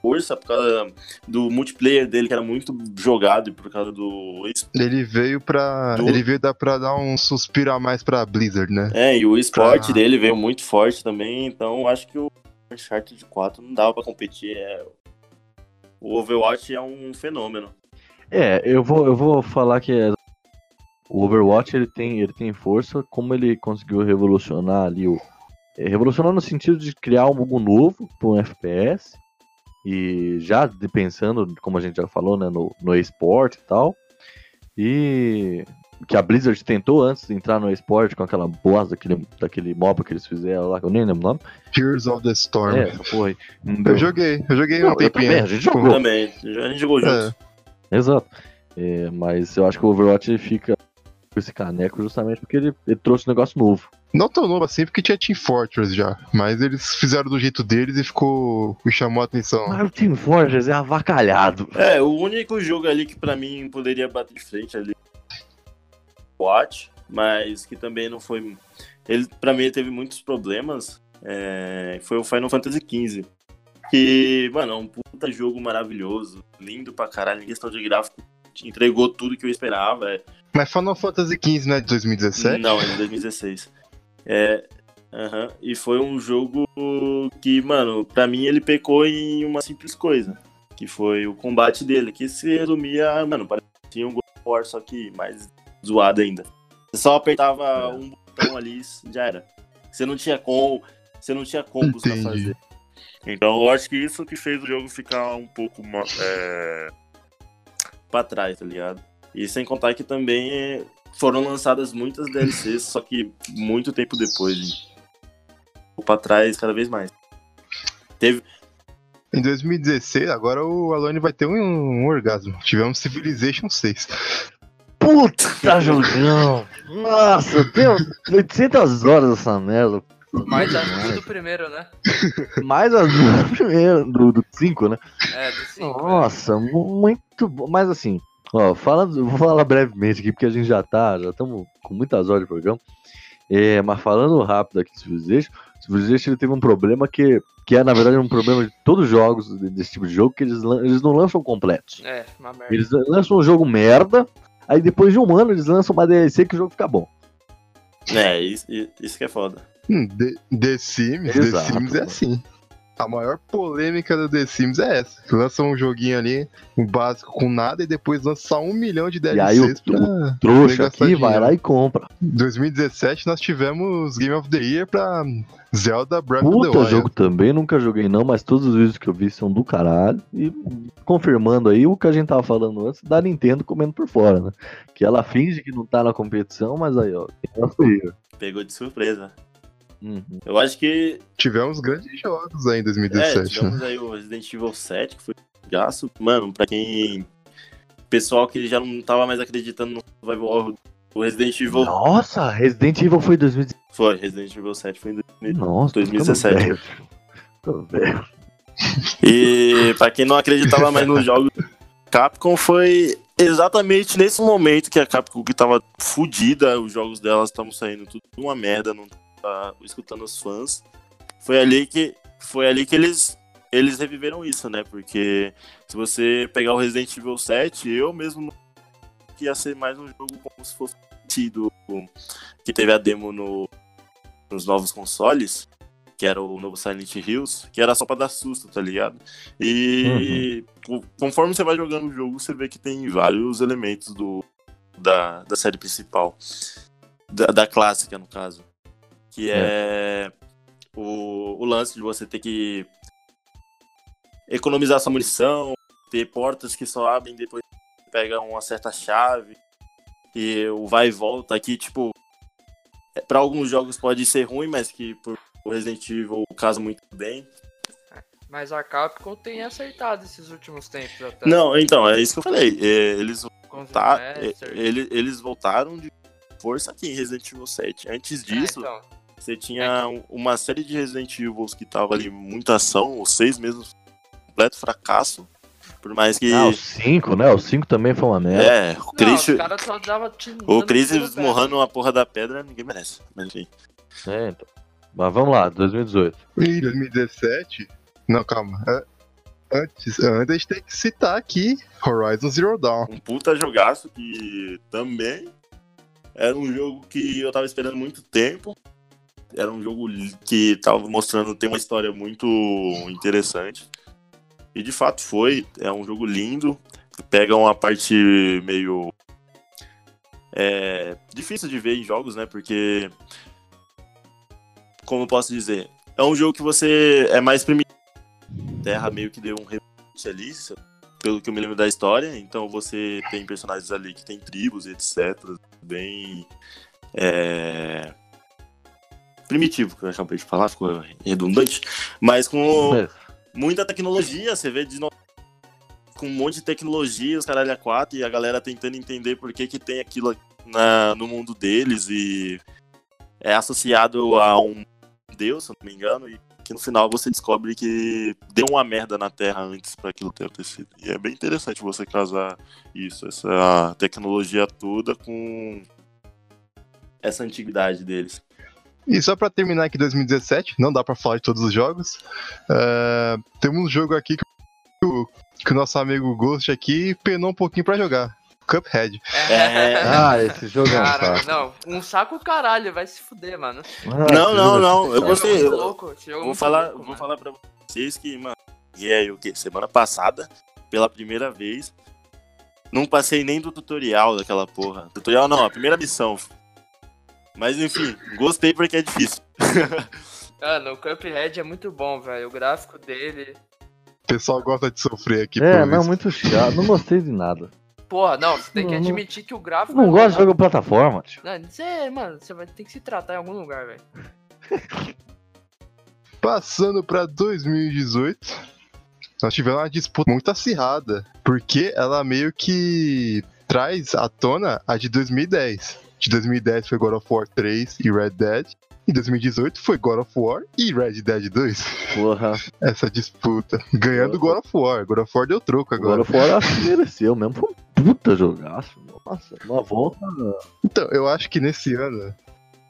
força por causa do multiplayer dele, que era muito jogado, e por causa do. Ele veio pra. Do- Ele veio dar pra dar um suspiro a mais pra Blizzard, né? É, e o esporte Pra- dele veio muito forte também, então acho que o Uncharted 4 não dava pra competir. É... O Overwatch é um fenômeno. É, eu vou, eu vou falar que é- o Overwatch ele tem, ele tem força, como ele conseguiu revolucionar ali o. é, revolucionar no sentido de criar algo novo para um FPS. E já de- pensando, como a gente já falou, né, no, no esporte e tal. E que a Blizzard tentou antes de entrar no esporte com aquela bosta daquele, daquele MOBA que eles fizeram lá, que eu nem lembro o nome. Tears of the Storm. É, essa porra aí. Não deu. Eu joguei, eu joguei Não, um tempinho. também, a gente jogou. Também. A gente jogou juntos. É. Exato. É, mas eu acho que o Overwatch fica esse caneco justamente porque ele, ele trouxe um negócio novo. Não tão novo assim, porque tinha Team Fortress já. Mas eles fizeram do jeito deles e ficou. me chamou a atenção. Mas o Team Fortress é avacalhado. É, o único jogo ali que pra mim poderia bater de frente ali. Watch, mas que também não foi. Ele, pra mim, teve muitos problemas. é, foi o Final Fantasy XV. Que, mano, é um puta jogo maravilhoso. Lindo pra caralho, em questão de gráfico. Entregou tudo que eu esperava. é, Mas Final Fantasy XV não é de 2017? Não, é de 2016. É. aham, E foi um jogo que, mano, pra mim ele pecou em uma simples coisa. Que foi o combate dele, que se resumia, mano, parecia um God of War, só que mais zoado ainda. Você só apertava É. um botão ali e já era. Você não tinha com, você não tinha combos pra Entendi. fazer. Então eu acho que isso que fez o jogo ficar um pouco é, pra trás, tá ligado? E sem contar que também é, foram lançadas muitas DLCs, só que muito tempo depois. hein? Ficou pra trás cada vez mais. Teve. Em 2016, agora o Alone vai ter um, um orgasmo. Tivemos Civilization 6. Puta jogão! Nossa, tem 800 horas essa merda. Mais a vida do primeiro, né? Mais as duas primeiras, do 5, né? É, do 5. Nossa, mu- muito bom. Mas assim, ó, falando, vou falar brevemente aqui, porque a gente já tá, já estamos com muitas horas de programa. É, mas falando rápido aqui do Civilization, o Civilization ele teve um problema que, que é, na verdade, um problema de todos os jogos de- desse tipo de jogo, que eles, eles não lançam completos. É, uma merda. Eles lançam um jogo merda, aí depois de um ano eles lançam uma DLC que o jogo fica bom. É, isso, isso que é foda. Hum, The, The Sims, Exato, The Sims é mano. assim. A maior polêmica do The Sims é essa. Lança um joguinho ali, um básico com nada, e depois lança só um milhão de E aí DLCs o- pra. Trouxa aqui, vai dinheiro. lá e compra. Em 2017 nós tivemos Game of the Year pra Zelda Breath of the Puta Wild. jogo também, nunca joguei não, mas todos os vídeos que eu vi são do caralho. E confirmando aí o que a gente tava falando antes da Nintendo comendo por fora, né? Que ela finge que não tá na competição, mas aí, ó. Pegou de surpresa. Uhum. Eu acho que. Tivemos grandes jogos aí em É, 2017. né? tivemos aí o Resident Evil 7, que foi gasto. Mano, pra quem. Pessoal que já não tava mais acreditando no Survival Horror, o Resident Evil. Nossa, Resident Evil foi 2017. Foi, Resident Evil 7 foi em 2000. Nossa, tô ficando 2017. velho. Tô velho. E pra quem não acreditava mais nos jogos, Capcom foi exatamente nesse momento que a Capcom que tava fudida, os jogos delas estavam saindo tudo uma merda, não tava escutando os fãs. Foi ali que foi ali que eles eles reviveram isso, né? Porque se você pegar o Resident Evil 7, eu mesmo não que ia ser mais um jogo como se fosse tido que teve a demo no, nos novos consoles, que era o novo Silent Hills, que era só pra dar susto, tá ligado? E co- conforme você vai jogando o jogo, você vê que tem vários elementos do, da, da série principal, da, da clássica, no caso, que é, o, o lance de você ter que economizar sua munição, ter portas que só abrem depois que você pega uma certa chave, e o vai e volta aqui, tipo, é, pra alguns jogos pode ser ruim, mas que por o Resident Evil casa muito bem. Mas a Capcom tem acertado esses últimos tempos até. Não, então, é isso que eu falei. é, Eles, Com os tá, remasters. é, ele- eles voltaram de força aqui em Resident Evil 7. Antes É, disso, então, você tinha um- uma série de Resident Evils que tava ali muita ação, os seis mesmo completo fracasso. Por mais que. Ah, o 5, né? O 5 também foi uma merda. é, o não, Chris. os caras só davam te O Chris esmurrando a porra da pedra, ninguém merece. Mas enfim. É, então. Mas vamos lá, 2018. Em 2017. Não, calma. É, Antes, antes a gente tem que citar aqui Horizon Zero Dawn. Um puta jogaço que também era um jogo que eu tava esperando muito tempo. Era um jogo que tava mostrando ter uma história muito interessante. E de fato foi. É um jogo lindo. Pega uma parte meio. É, difícil de ver em jogos, né? Porque. Como eu posso dizer? É um jogo que você é mais primitivo. Terra meio que deu um reboot ali, pelo que eu me lembro da história. Então você tem personagens ali que tem tribos, etc. bem é, primitivo, que eu acabei de falar, ficou redundante, mas com É. muita tecnologia, você vê de novo com um monte de tecnologia, os caralho a quatro, e a galera tentando entender por que que tem aquilo na, no mundo deles, e é associado a um deus, se eu não me engano, e que no final você descobre que deu uma merda na Terra antes para aquilo ter acontecido. E é bem interessante você casar isso, essa tecnologia toda com essa antiguidade deles. E só pra terminar aqui 2017, não dá pra falar de todos os jogos. é, temos um jogo aqui que o, que o nosso amigo Ghost aqui penou um pouquinho pra jogar. Cuphead. É. Ah, esse jogo é um Cara, saco. não, um saco caralho, vai se fuder, mano. Ah, Não, não, é não, eu gostei. É eu- louco, é Vou falar, louco, vou falar pra vocês que, mano, e aí, o quê? Semana passada, pela primeira vez, não passei nem do tutorial daquela porra. Tutorial não, a primeira missão. Mas enfim, gostei porque é difícil. Mano, o Cuphead é muito bom, velho. O gráfico dele. O pessoal gosta de sofrer aqui É, por não, isso. muito chato. Não gostei de nada. Porra, não, você tem que Não, não- admitir que o gráfico. Não é gosto de jogo plataforma, tio. Não, você, mano, você vai ter que se tratar em algum lugar, velho. Passando pra 2018, nós tivemos uma disputa muito acirrada, porque ela meio que traz à tona a de 2010. De 2010 foi God of War 3 e Red Dead. Em 2018 foi God of War e Red Dead 2. Porra. Essa disputa. Ganhando God of War. God of War deu troco agora. Fora acho que mereceu mesmo. Foi um puta jogaço. Nossa, uma volta. Então, eu acho que nesse ano,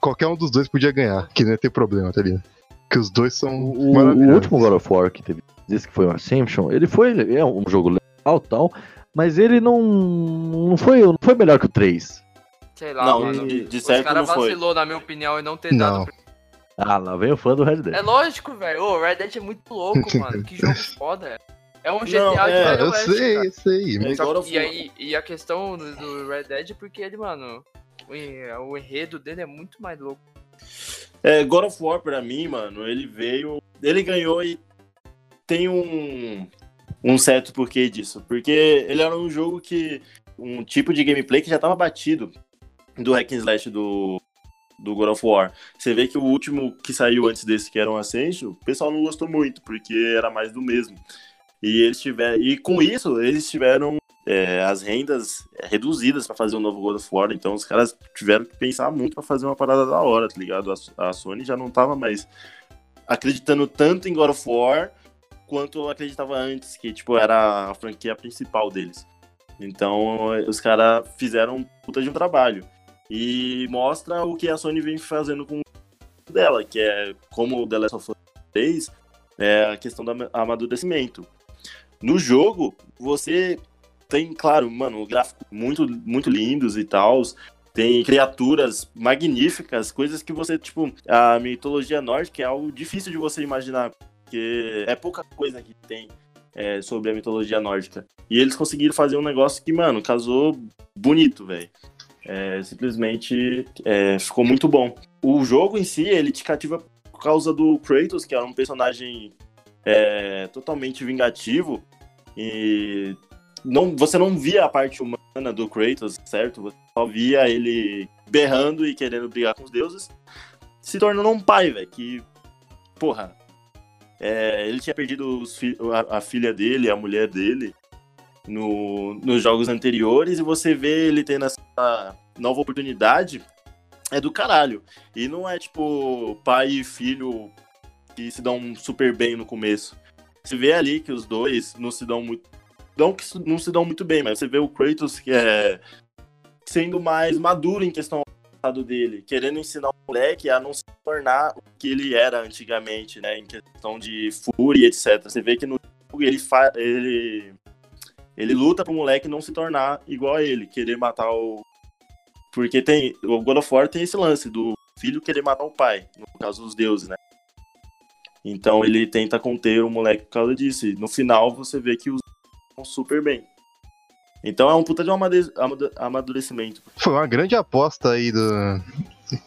qualquer um dos dois podia ganhar, que não ia ter problema, tá ligado? Que os dois são O, o último God of War que teve, disse que foi um Ascension, ele foi é um jogo legal e tal, mas ele não, não, foi, não foi melhor que o 3. Sei lá, Não, mano. de, de Os certo caras não foi. vacilou, na minha opinião, e não ter Não. dado. Ah, lá vem o fã do Red Dead. É lógico, velho. O Red Dead é muito louco, mano. Que jogo foda. É um GTA Não, de é, Velho eu sei, cara. eu sei. Mas Só que- of e, aí, e a questão do, do Red Dead é porque ele, mano, o, o enredo dele é muito mais louco. É, God of War, pra mim, mano, ele veio. Ele ganhou e tem um, um certo porquê disso. Porque ele era um jogo que. Um tipo de gameplay que já tava batido do hack and slash do, do God of War. Você vê que o último que saiu antes desse, que era um Ascension, o pessoal não gostou muito, porque era mais do mesmo. E eles tiveram. E com isso, eles tiveram é, as rendas reduzidas pra fazer um novo God of War. Então os caras tiveram que pensar muito pra fazer uma parada da hora, tá ligado? A, a Sony já não tava mais acreditando tanto em God of War quanto acreditava antes, que tipo era a franquia principal deles. Então os caras fizeram um puta de um trabalho. E mostra o que a Sony vem fazendo com dela, que é como o The Last of Us 3, é a questão do ama- amadurecimento. No jogo, você tem, claro, mano, gráficos muito, muito lindos e tal. Tem criaturas magníficas, coisas que você, tipo, a mitologia nórdica é algo difícil de você imaginar, porque é pouca coisa que tem é, sobre a mitologia nórdica. E eles conseguiram fazer um negócio que, mano, casou bonito, velho. É, simplesmente é, ficou muito bom. O jogo em si, ele te cativa por causa do Kratos, que é um personagem é, totalmente vingativo e não, você não via a parte humana do Kratos, certo? Você só via ele berrando e querendo brigar com os deuses, se tornando um pai, velho, que, porra, é, ele tinha perdido fi- a, a filha dele, a mulher dele, no, nos jogos anteriores, e você vê ele tendo essa nova oportunidade, é do caralho. E não é tipo pai e filho que se dão super bem no começo. Você vê ali que os dois não se dão muito. Não que não se dão muito bem, mas você vê o Kratos que é sendo mais maduro em questão do passado dele, querendo ensinar o moleque a não se tornar o que ele era antigamente, né? Em questão de fúria, etc. Você vê que no jogo ele fa... ele ele luta pro moleque não se tornar igual a ele, querer matar o porque tem o God of War tem esse lance do filho querer matar o pai, no caso os deuses, né? Então ele tenta conter o moleque por causa disso. E no final você vê que os vão super bem. Então é um puta de um amadurecimento. Foi uma grande aposta aí do,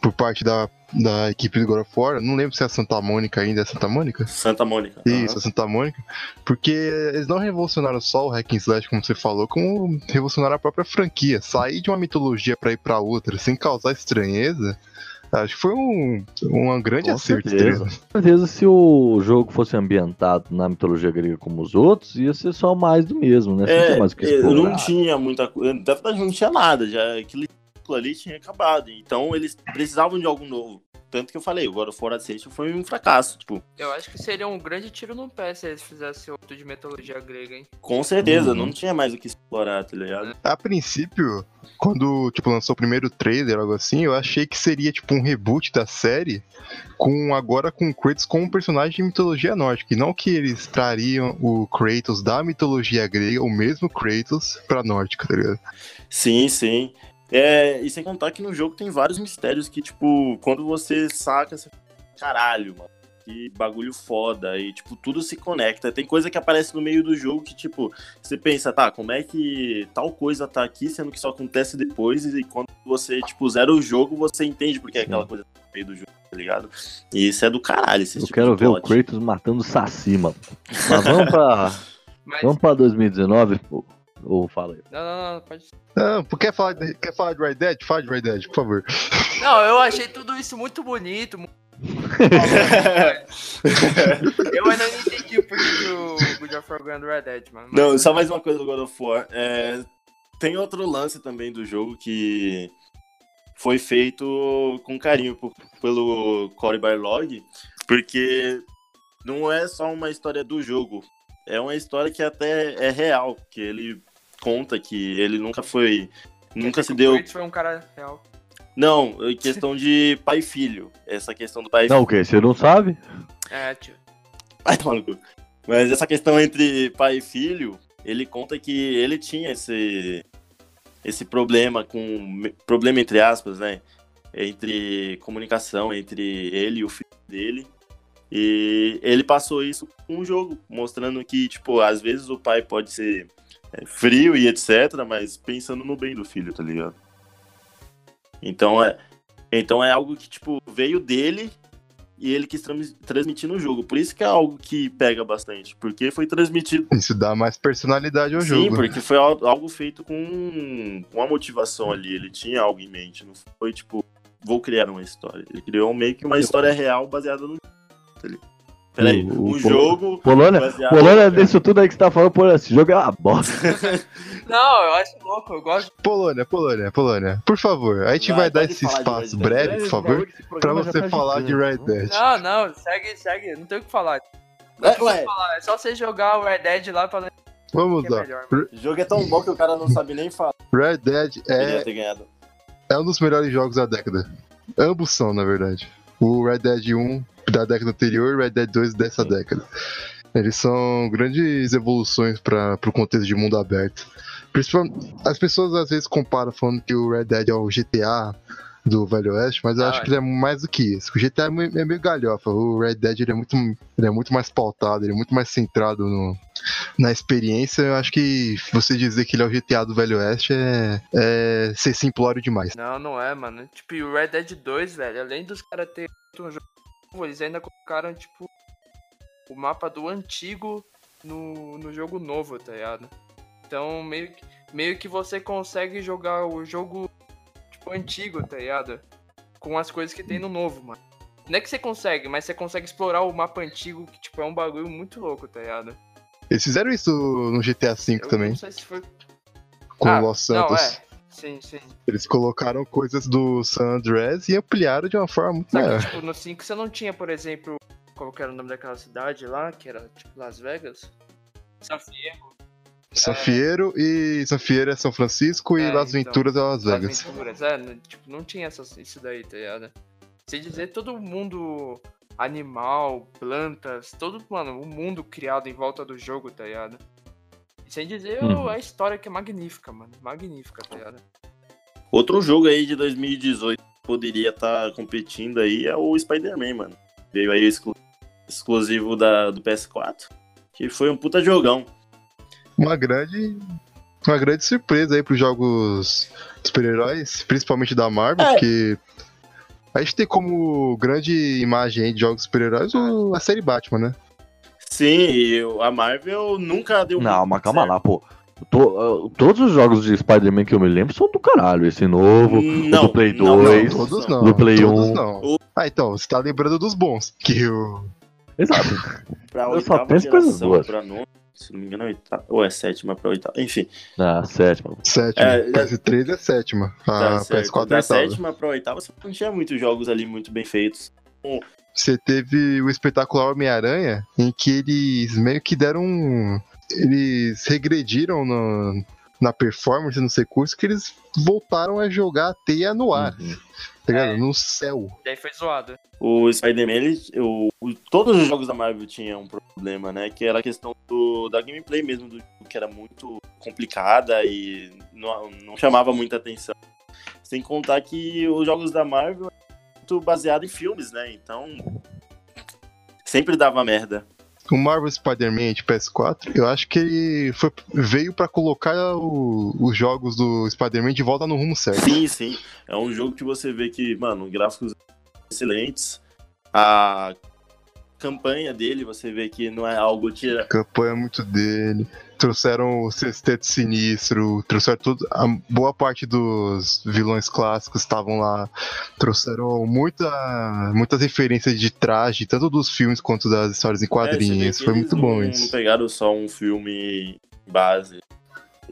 por parte da, da equipe do God of War. Não lembro se é a Santa Mônica ainda, é Santa Mônica? Santa Mônica. Isso, a Santa Mônica. Porque eles não revolucionaram só o Hack and Slash, como você falou, como revolucionaram a própria franquia. Sair de uma mitologia pra ir pra outra sem causar estranheza. Acho que foi um, um grande Com acerto. certeza. Com certeza, se o jogo fosse ambientado na mitologia grega como os outros, ia ser só mais do mesmo, né? Você não É, tinha mais o que é, não tinha muita coisa. Na verdade, não tinha nada. Já aquele ciclo ali tinha acabado. Então eles precisavam de algo novo. Tanto que eu falei, o God of War Ascension foi um fracasso. Tipo, Eu acho que seria um grande tiro no pé se eles fizessem outro de mitologia grega, hein? com certeza, Uhum. não tinha mais o que explorar, tá ligado? A princípio, quando tipo, lançou o primeiro trailer, algo assim, eu achei que seria tipo um reboot da série, com agora com o Kratos como um personagem de mitologia nórdica. E não que eles trariam o Kratos da mitologia grega, o mesmo Kratos, pra nórdica, tá ligado? Sim, sim. É, e sem contar que no jogo tem vários mistérios que, tipo, quando você saca, você fala, caralho, mano. Que bagulho foda. E, tipo, tudo se conecta. Tem coisa que aparece no meio do jogo que, tipo, você pensa, tá, como é que tal coisa tá aqui, sendo que só acontece depois, e quando você, tipo, zera o jogo, você entende porque aquela coisa tá no meio do jogo, tá ligado? E isso é do caralho, esse Eu tipo quero de ver o plot. Kratos matando o Saci, mano. Mas vamos pra, Mas. vamos pra 2019, ou, ou fala aí. Não, não, não, pode. Não, quer falar, de, quer falar de Red Dead? Fala de Red Dead, por favor. Não, eu achei tudo isso muito bonito. eu ainda não entendi o porquê que o God of War ganhou do Red Dead, mano. Mas- Não, só mais uma coisa do God of War. É, tem outro lance também do jogo que foi feito com carinho por- pelo Cory Barlog, porque não é só uma história do jogo, é uma história que até é real, que ele conta que ele nunca foi, nunca se O deu, Kratos foi um cara real. não, é questão de pai e filho, essa questão do pai e Não, o quê? Você não sabe? É, tio. Vai tomar no cu. Mas essa questão entre pai e filho, ele conta que ele tinha esse, esse problema com. Problema entre aspas, né? Entre comunicação entre ele e o filho dele. E ele passou isso com o jogo, mostrando que, tipo, às vezes o pai pode ser frio e etc, mas pensando no bem do filho, tá ligado? Então é, então é algo que, tipo, veio dele e ele quis trans- transmitir no jogo. Por isso que é algo que pega bastante, porque foi transmitido. Isso dá mais personalidade ao Sim, jogo. porque foi al- algo feito com uma motivação ali. Ele tinha algo em mente, não foi tipo, vou criar uma história. Ele criou meio que uma história real baseada no jogo. ali. Peraí, O- um o- jogo Polônia, baseado Polônia, no- disso tudo aí que você tá falando, Polônia, esse jogo é uma bosta. Não, eu acho louco, eu gosto. Polônia, Polônia, Polônia. Por favor, a gente Vai, vai, dar esse falar espaço breve, por favor, pra você falar de Red Dead. Não, não, segue, segue, não tem o que falar. É, ué, É só você jogar o Red Dead lá pra Vamos é lá. melhor. mano. o jogo é tão bom que o cara não sabe nem falar. Red Dead é, é um dos melhores jogos da década. Ambos são, na verdade. O Red Dead 1 da década anterior e o Red Dead 2 dessa década. Eles são grandes evoluções para o contexto de mundo aberto. Principalmente, as pessoas às vezes comparam falando que o Red Dead é o GTA do Velho Oeste, mas eu Ah, acho é. que ele é mais do que isso. O GTA é meio, é meio galhofa. O Red Dead ele é, muito, ele é muito mais pautado, ele é muito mais centrado no, na experiência. Eu acho que você dizer que ele é o GTA do Velho Oeste é, é ser simplório demais. Não, não é, mano. Tipo, o Red Dead 2, velho, além dos caras terem um jogo novo, eles ainda colocaram, tipo, o mapa do antigo no, no jogo novo, tá ligado? Então, meio que, meio que você consegue jogar o jogo, tipo, antigo, tá ligado? Com as coisas que tem no novo, mano. Não é que você consegue, mas você consegue explorar o mapa antigo, que, tipo, é um bagulho muito louco, tá ligado? Eles fizeram isso no GTA V Eu também, não sei se foi... com Ah, o Los Não, Santos. é. Sim, sim. Eles colocaram coisas do San Andreas e ampliaram de uma forma muito maior. tipo, no 5 você não tinha, por exemplo, qual que era o nome daquela cidade lá, que era, tipo, Las Vegas? San Fierro, San Fierro e San Fierro é São Francisco e É, Las então. Venturas é Las Las Vegas. Venturas, é, né, tipo, não tinha essas, isso daí, tá ligado? Sem dizer, todo mundo, animal, plantas, todo, mano, o mundo criado em volta do jogo, tá ligado? Sem dizer Uhum. a história que é magnífica, mano, magnífica, tá ligado? Outro jogo aí de 2018 que poderia estar competindo aí é o Spider-Man, mano. Veio aí o exclu- exclusivo da, do PS4, que foi um puta jogão. Uma grande. Uma grande surpresa aí pros jogos super-heróis, principalmente da Marvel, É. porque A gente tem como grande imagem aí de jogos super-heróis o- a série Batman, né? Sim, e a Marvel nunca deu Não, mas calma certo. lá, pô. To- uh, todos os jogos de Spider-Man que eu me lembro são do caralho. Esse novo, Não, o do Play não, não, 2. Todos não. Do Play todos 1. não. Ah, então, você tá lembrando dos bons. Que o. Exato. Pra Eu só oitava penso coisas boas. pra nona, se não me engano, é oitava, ou é sétima pra oitava, enfim. Na sétima. Sétima. É, é- PS3 é sétima. tá A certo. PS4 é da oitava. sétima pra oitava, você não tinha muitos jogos ali muito bem feitos. Você teve o espetacular Homem-Aranha, em que eles meio que deram. um- Eles regrediram no- na performance, nos recursos, que eles voltaram a jogar a teia no ar, Uhum. tá ligado? É. No céu. Daí foi zoado. O Spider-Man, ele- o- o- todos os jogos da Marvel tinham um problema, né? Que era a questão do- da gameplay mesmo do que era muito complicada e não, não chamava muita atenção. Sem contar que os jogos da Marvel muito baseados em filmes, né? Então. Sempre dava merda. O Marvel Spider-Man de PS4, eu acho que ele foi- veio pra colocar o- os jogos do Spider-Man de volta no rumo certo. Sim, sim. É um jogo que você vê que, mano, gráficos excelentes. A campanha dele, você vê que não é algo tira. A campanha é muito dele. Trouxeram o Sexteto Sinistro, trouxeram tudo. A boa parte dos vilões clássicos estavam lá. Trouxeram muita, muitas referências de traje, tanto dos filmes quanto das histórias em É, quadrinhos. que Foi muito bom não, isso. Não pegaram só um filme base.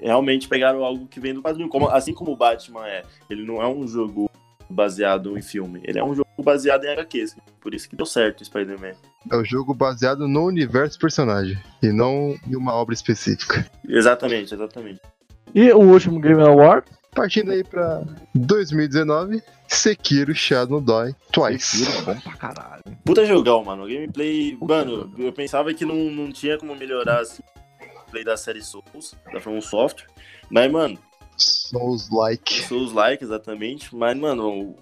Realmente pegaram algo que vem do quadrinho. Como, assim como o Batman é. Ele não é um jogo baseado em filme. Ele é um jogo baseado em HQs. Por isso que deu certo o Spider-Man. É o jogo baseado no universo personagem e não em uma obra específica. Exatamente, exatamente. E o último Game Award? Partindo aí pra 2019, Sekiro Shadow Die Twice. Sekiro, bom pra caralho. Puta jogão, mano. O gameplay. Mano, eu pensava que não, não tinha como melhorar assim, o gameplay da série Souls, da From Software. Mas, mano, Souls-like. Souls like exatamente. Mas, mano,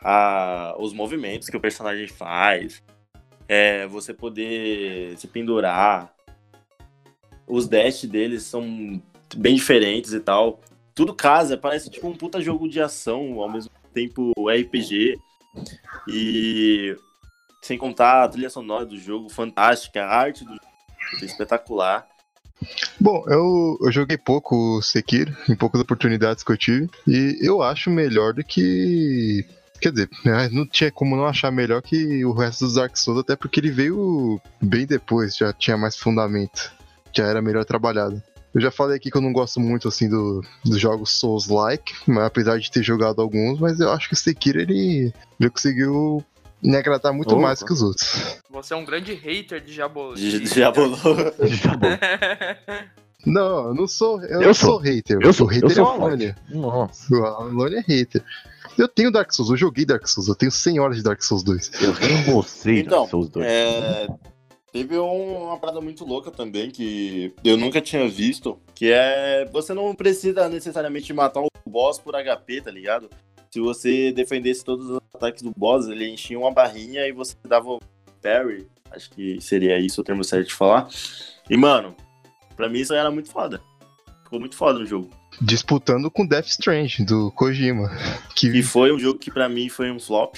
a, os movimentos que o personagem faz. É, você poder se pendurar. Os dash deles são bem diferentes e tal. Tudo casa, parece tipo um puta jogo de ação, ao mesmo tempo RPG. E sem contar a trilha sonora do jogo, fantástica, a arte do jogo, é espetacular. Bom, eu, eu joguei pouco Sekiro, em poucas oportunidades que eu tive, e eu acho melhor do que. Quer dizer, né, não tinha como não achar melhor que o resto dos Dark Souls, até porque ele veio bem depois, já tinha mais fundamento, já era melhor trabalhado. Eu já falei aqui que eu não gosto muito assim do, dos jogos Souls-like, apesar de ter jogado alguns, mas eu acho que o Sekiro ele já conseguiu me agradar muito Opa. mais que os outros. Você é um grande hater de Jabolo. De-. Tá bom. Não, eu não sou. Eu, Eu não sou. sou hater. Eu sou, o eu hater sou é o Alone. Nossa, O Alone é hater. Eu tenho Dark Souls, eu joguei Dark Souls, eu tenho 100 horas de Dark Souls 2. eu reembolsei Então, seus dois. É, teve um- uma parada muito louca também que eu nunca tinha visto, que é você não precisa necessariamente matar o boss por HP, tá ligado? Se você defendesse todos os ataques do boss, ele enchia uma barrinha e você dava o parry, acho que seria isso o termo certo de falar. E mano, pra mim isso era muito foda. Ficou muito foda no jogo. Disputando com Death Strange, do Kojima. E Que foi um jogo que pra mim foi um flop.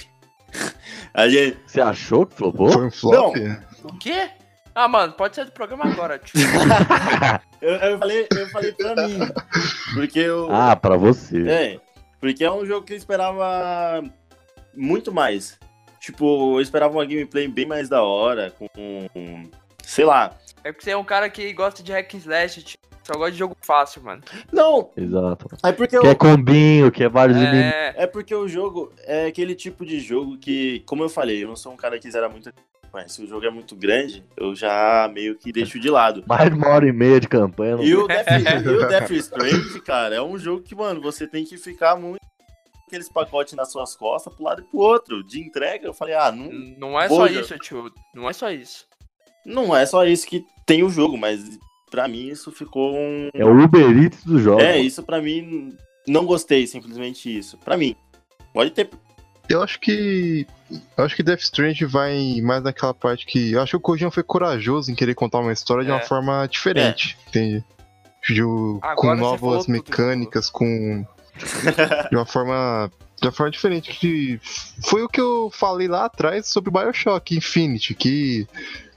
A gente, Você achou que flopou? foi um flop. O quê? Ah, mano, pode ser do programa agora, tio. eu, eu falei, eu falei pra mim. Porque eu. ah, pra você. É, porque é um jogo que eu esperava muito mais. Tipo, eu esperava uma gameplay bem mais da hora, com. Sei lá. É porque você é um cara que gosta de hack and slash, tio. Só gosta de jogo fácil, mano. Não, Exato. é porque eu. Quer combinho, quer vários inimigos. É, É porque o jogo é aquele tipo de jogo que, como eu falei, eu não sou um cara que zera muito. Mas se o jogo é muito grande, eu já meio que deixo de lado. Mais de uma hora e meia de campanha. Não... E o Death, e o Death Strange, cara, é um jogo que, mano, você tem que ficar muito com aqueles pacotes nas suas costas pro lado e pro outro. De entrega, eu falei, ah, não, não é só isso, tio. Não é só isso. não é só isso que tem o jogo, mas pra mim isso ficou um. É o Uber Eats do jogo. É, isso pra mim, não gostei, simplesmente isso. Pra mim. Pode ter. Eu acho que. Eu acho que Death Strange vai mais naquela parte que. Eu acho que o Kojima foi corajoso em querer contar uma história de uma É. forma diferente. Entende? De, com novas tudo, mecânicas, com. de uma forma De forma diferente, que foi o que eu falei lá atrás sobre Bioshock Infinity, que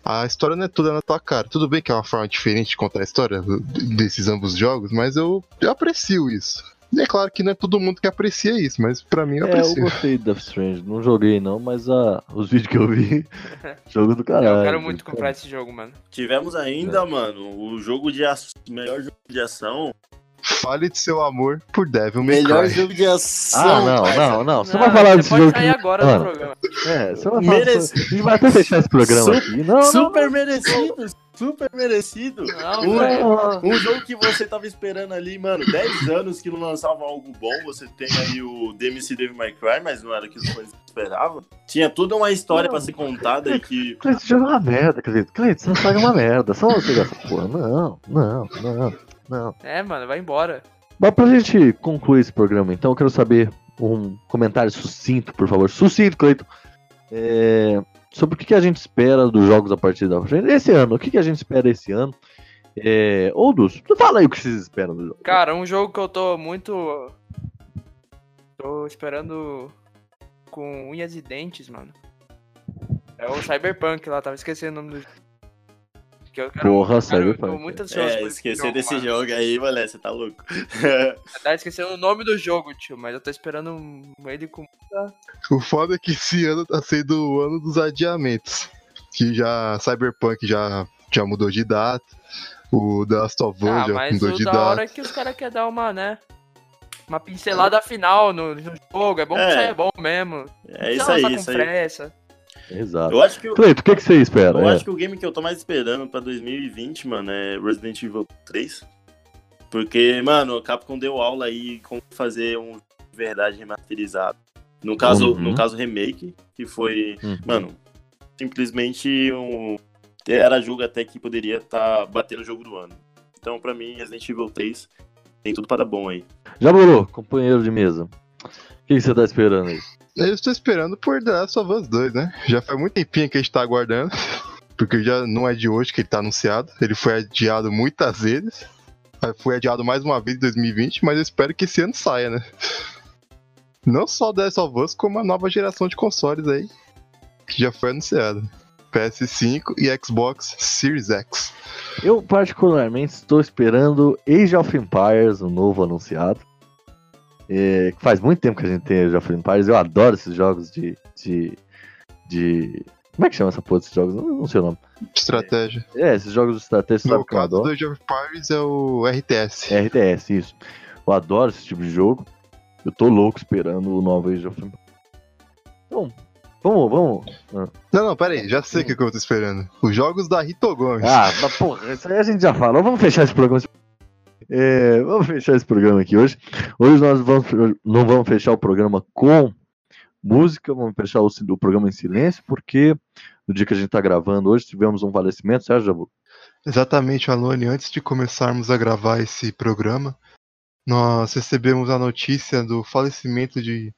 a história não é toda na tua cara. Tudo bem que é uma forma diferente de contar a história desses ambos jogos, mas eu, eu aprecio isso. E é claro que não é todo mundo que aprecia isso, mas pra mim eu É, eu aprecio. gostei do Death Strange. Não joguei não, mas ah, os vídeos que eu vi, jogo do caralho. eu quero muito comprar esse jogo, mano. Tivemos ainda, mano, o jogo de ação, melhor jogo de ação. Fale de seu amor por Devil May Melhor Cry. jogo de ação. Ah, não, não, não. Você Não, vai falar desse pode jogo sair que... agora Mano, do programa. É, você vai falar... Merece- A gente vai até fechar esse programa Su- aqui. Não, não, Super merecido, super merecido. Não, Um- não. Um jogo que você tava esperando ali, mano, 10 anos que não lançava algo bom. Você tem aí o DMC Devil May Cry, mas não era o que os fãs esperavam. Tinha toda uma história pra ser contada e que. Cleiton, esse jogo é uma merda, Cleiton. Cleiton, essa saga é uma merda. Só você gosta. Porra, não, não, não, não. É, mano, vai embora. Mas pra gente concluir esse programa, então, eu quero saber um comentário sucinto, por favor. Sucinto, Cleiton. É, sobre o que a gente espera dos jogos a partir da frente. Esse ano, o que que a gente espera esse ano? É, ou dos. Fala aí o que vocês esperam do jogo. Cara, um jogo que eu tô muito. Tô esperando com unhas e dentes, mano. É o Cyberpunk lá, tava esquecendo o nome do jogo. Que eu quero- Porra, quero- Cyberpunk. Tô muito ansioso É, esquecer desse mano. jogo aí, moleque, você tá louco. Tá esquecendo o nome do jogo, tio, mas eu tô esperando ele com. O foda é que esse ano tá sendo o ano dos adiamentos. Que já Cyberpunk já, já mudou de data. O The Last of Us Ah, já mas mudou o de da data. hora é que os caras querem dar uma, né? Uma pincelada final no, no jogo. É bom que É. bom mesmo. É isso aí, isso aí. pressa. Exato. Eu acho que, o- Cleiton, o que, que você espera? eu É. acho que o game que eu tô mais esperando pra 2020, mano, é Resident Evil 3. Porque, mano, o Capcom deu aula aí como fazer um verdade remasterizado. No caso, Uhum. no caso remake, que foi, Uhum. mano, simplesmente um era jogo até que poderia estar batendo o jogo do ano. Então, pra mim, Resident Evil 3 tem tudo para bom aí. Já bolou, companheiro de mesa. O que, que você tá esperando aí? Eu estou esperando por The Last of Us 2, né? Já faz muito tempinho que a gente tá aguardando. Porque já não é de hoje que ele tá anunciado. Ele foi adiado muitas vezes. Foi adiado mais uma vez em 2020, mas eu espero que esse ano saia, né? Não só The Last of Us, como a nova geração de consoles aí. Que já foi anunciada. PS5 e Xbox Series X. Eu, particularmente, estou esperando Age of Empires, o novo anunciado. É, faz muito tempo que a gente tem Age of Empires. Eu adoro esses jogos de. de. de... Como é que chama essa porra desses jogos? Não, não sei o nome. Estratégia. É, esses jogos de estratégia, No caso do? Age of Empires é o RTS. É RTS, isso. Eu adoro esse tipo de jogo. Eu tô louco esperando o novo Age of Empires. Então, vamos, vamos. Não, não, pera aí, já sei o que, que eu tô esperando. Os jogos da Rito Gomes. Ah, mas porra, isso aí a gente já falou. Vamos fechar esse programa. É, vamos fechar esse programa aqui hoje. Hoje nós vamos, não vamos fechar o programa com música, vamos fechar o, o programa em silêncio, porque no dia que a gente tá gravando hoje tivemos um falecimento, Sérgio Jabu. Exatamente, Alone. Antes de começarmos a gravar esse programa, nós recebemos a notícia do falecimento de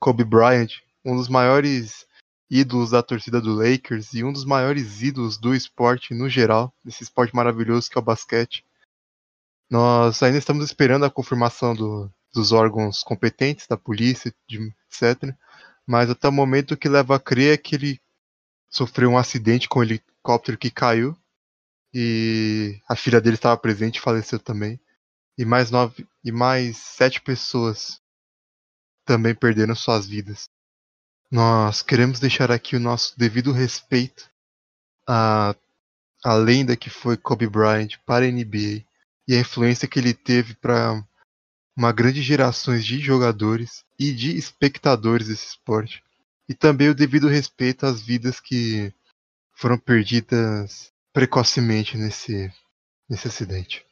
Kobe Bryant, um dos maiores ídolos da torcida do Lakers e um dos maiores ídolos do esporte no geral, desse esporte maravilhoso que é o basquete. Nós ainda estamos esperando a confirmação do- dos órgãos competentes, da polícia, de- etc. Mas até o momento o que leva a crer é que ele sofreu um acidente com o helicóptero que caiu e a filha dele estava presente e faleceu também. E mais nove e mais sete pessoas também perderam suas vidas. Nós queremos deixar aqui o nosso devido respeito à, à lenda que foi Kobe Bryant para a NBA e a influência que ele teve para uma grande geração de jogadores e de espectadores desse esporte. E também o devido respeito às vidas que foram perdidas precocemente nesse, nesse acidente.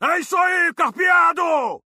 É isso aí, carpeado!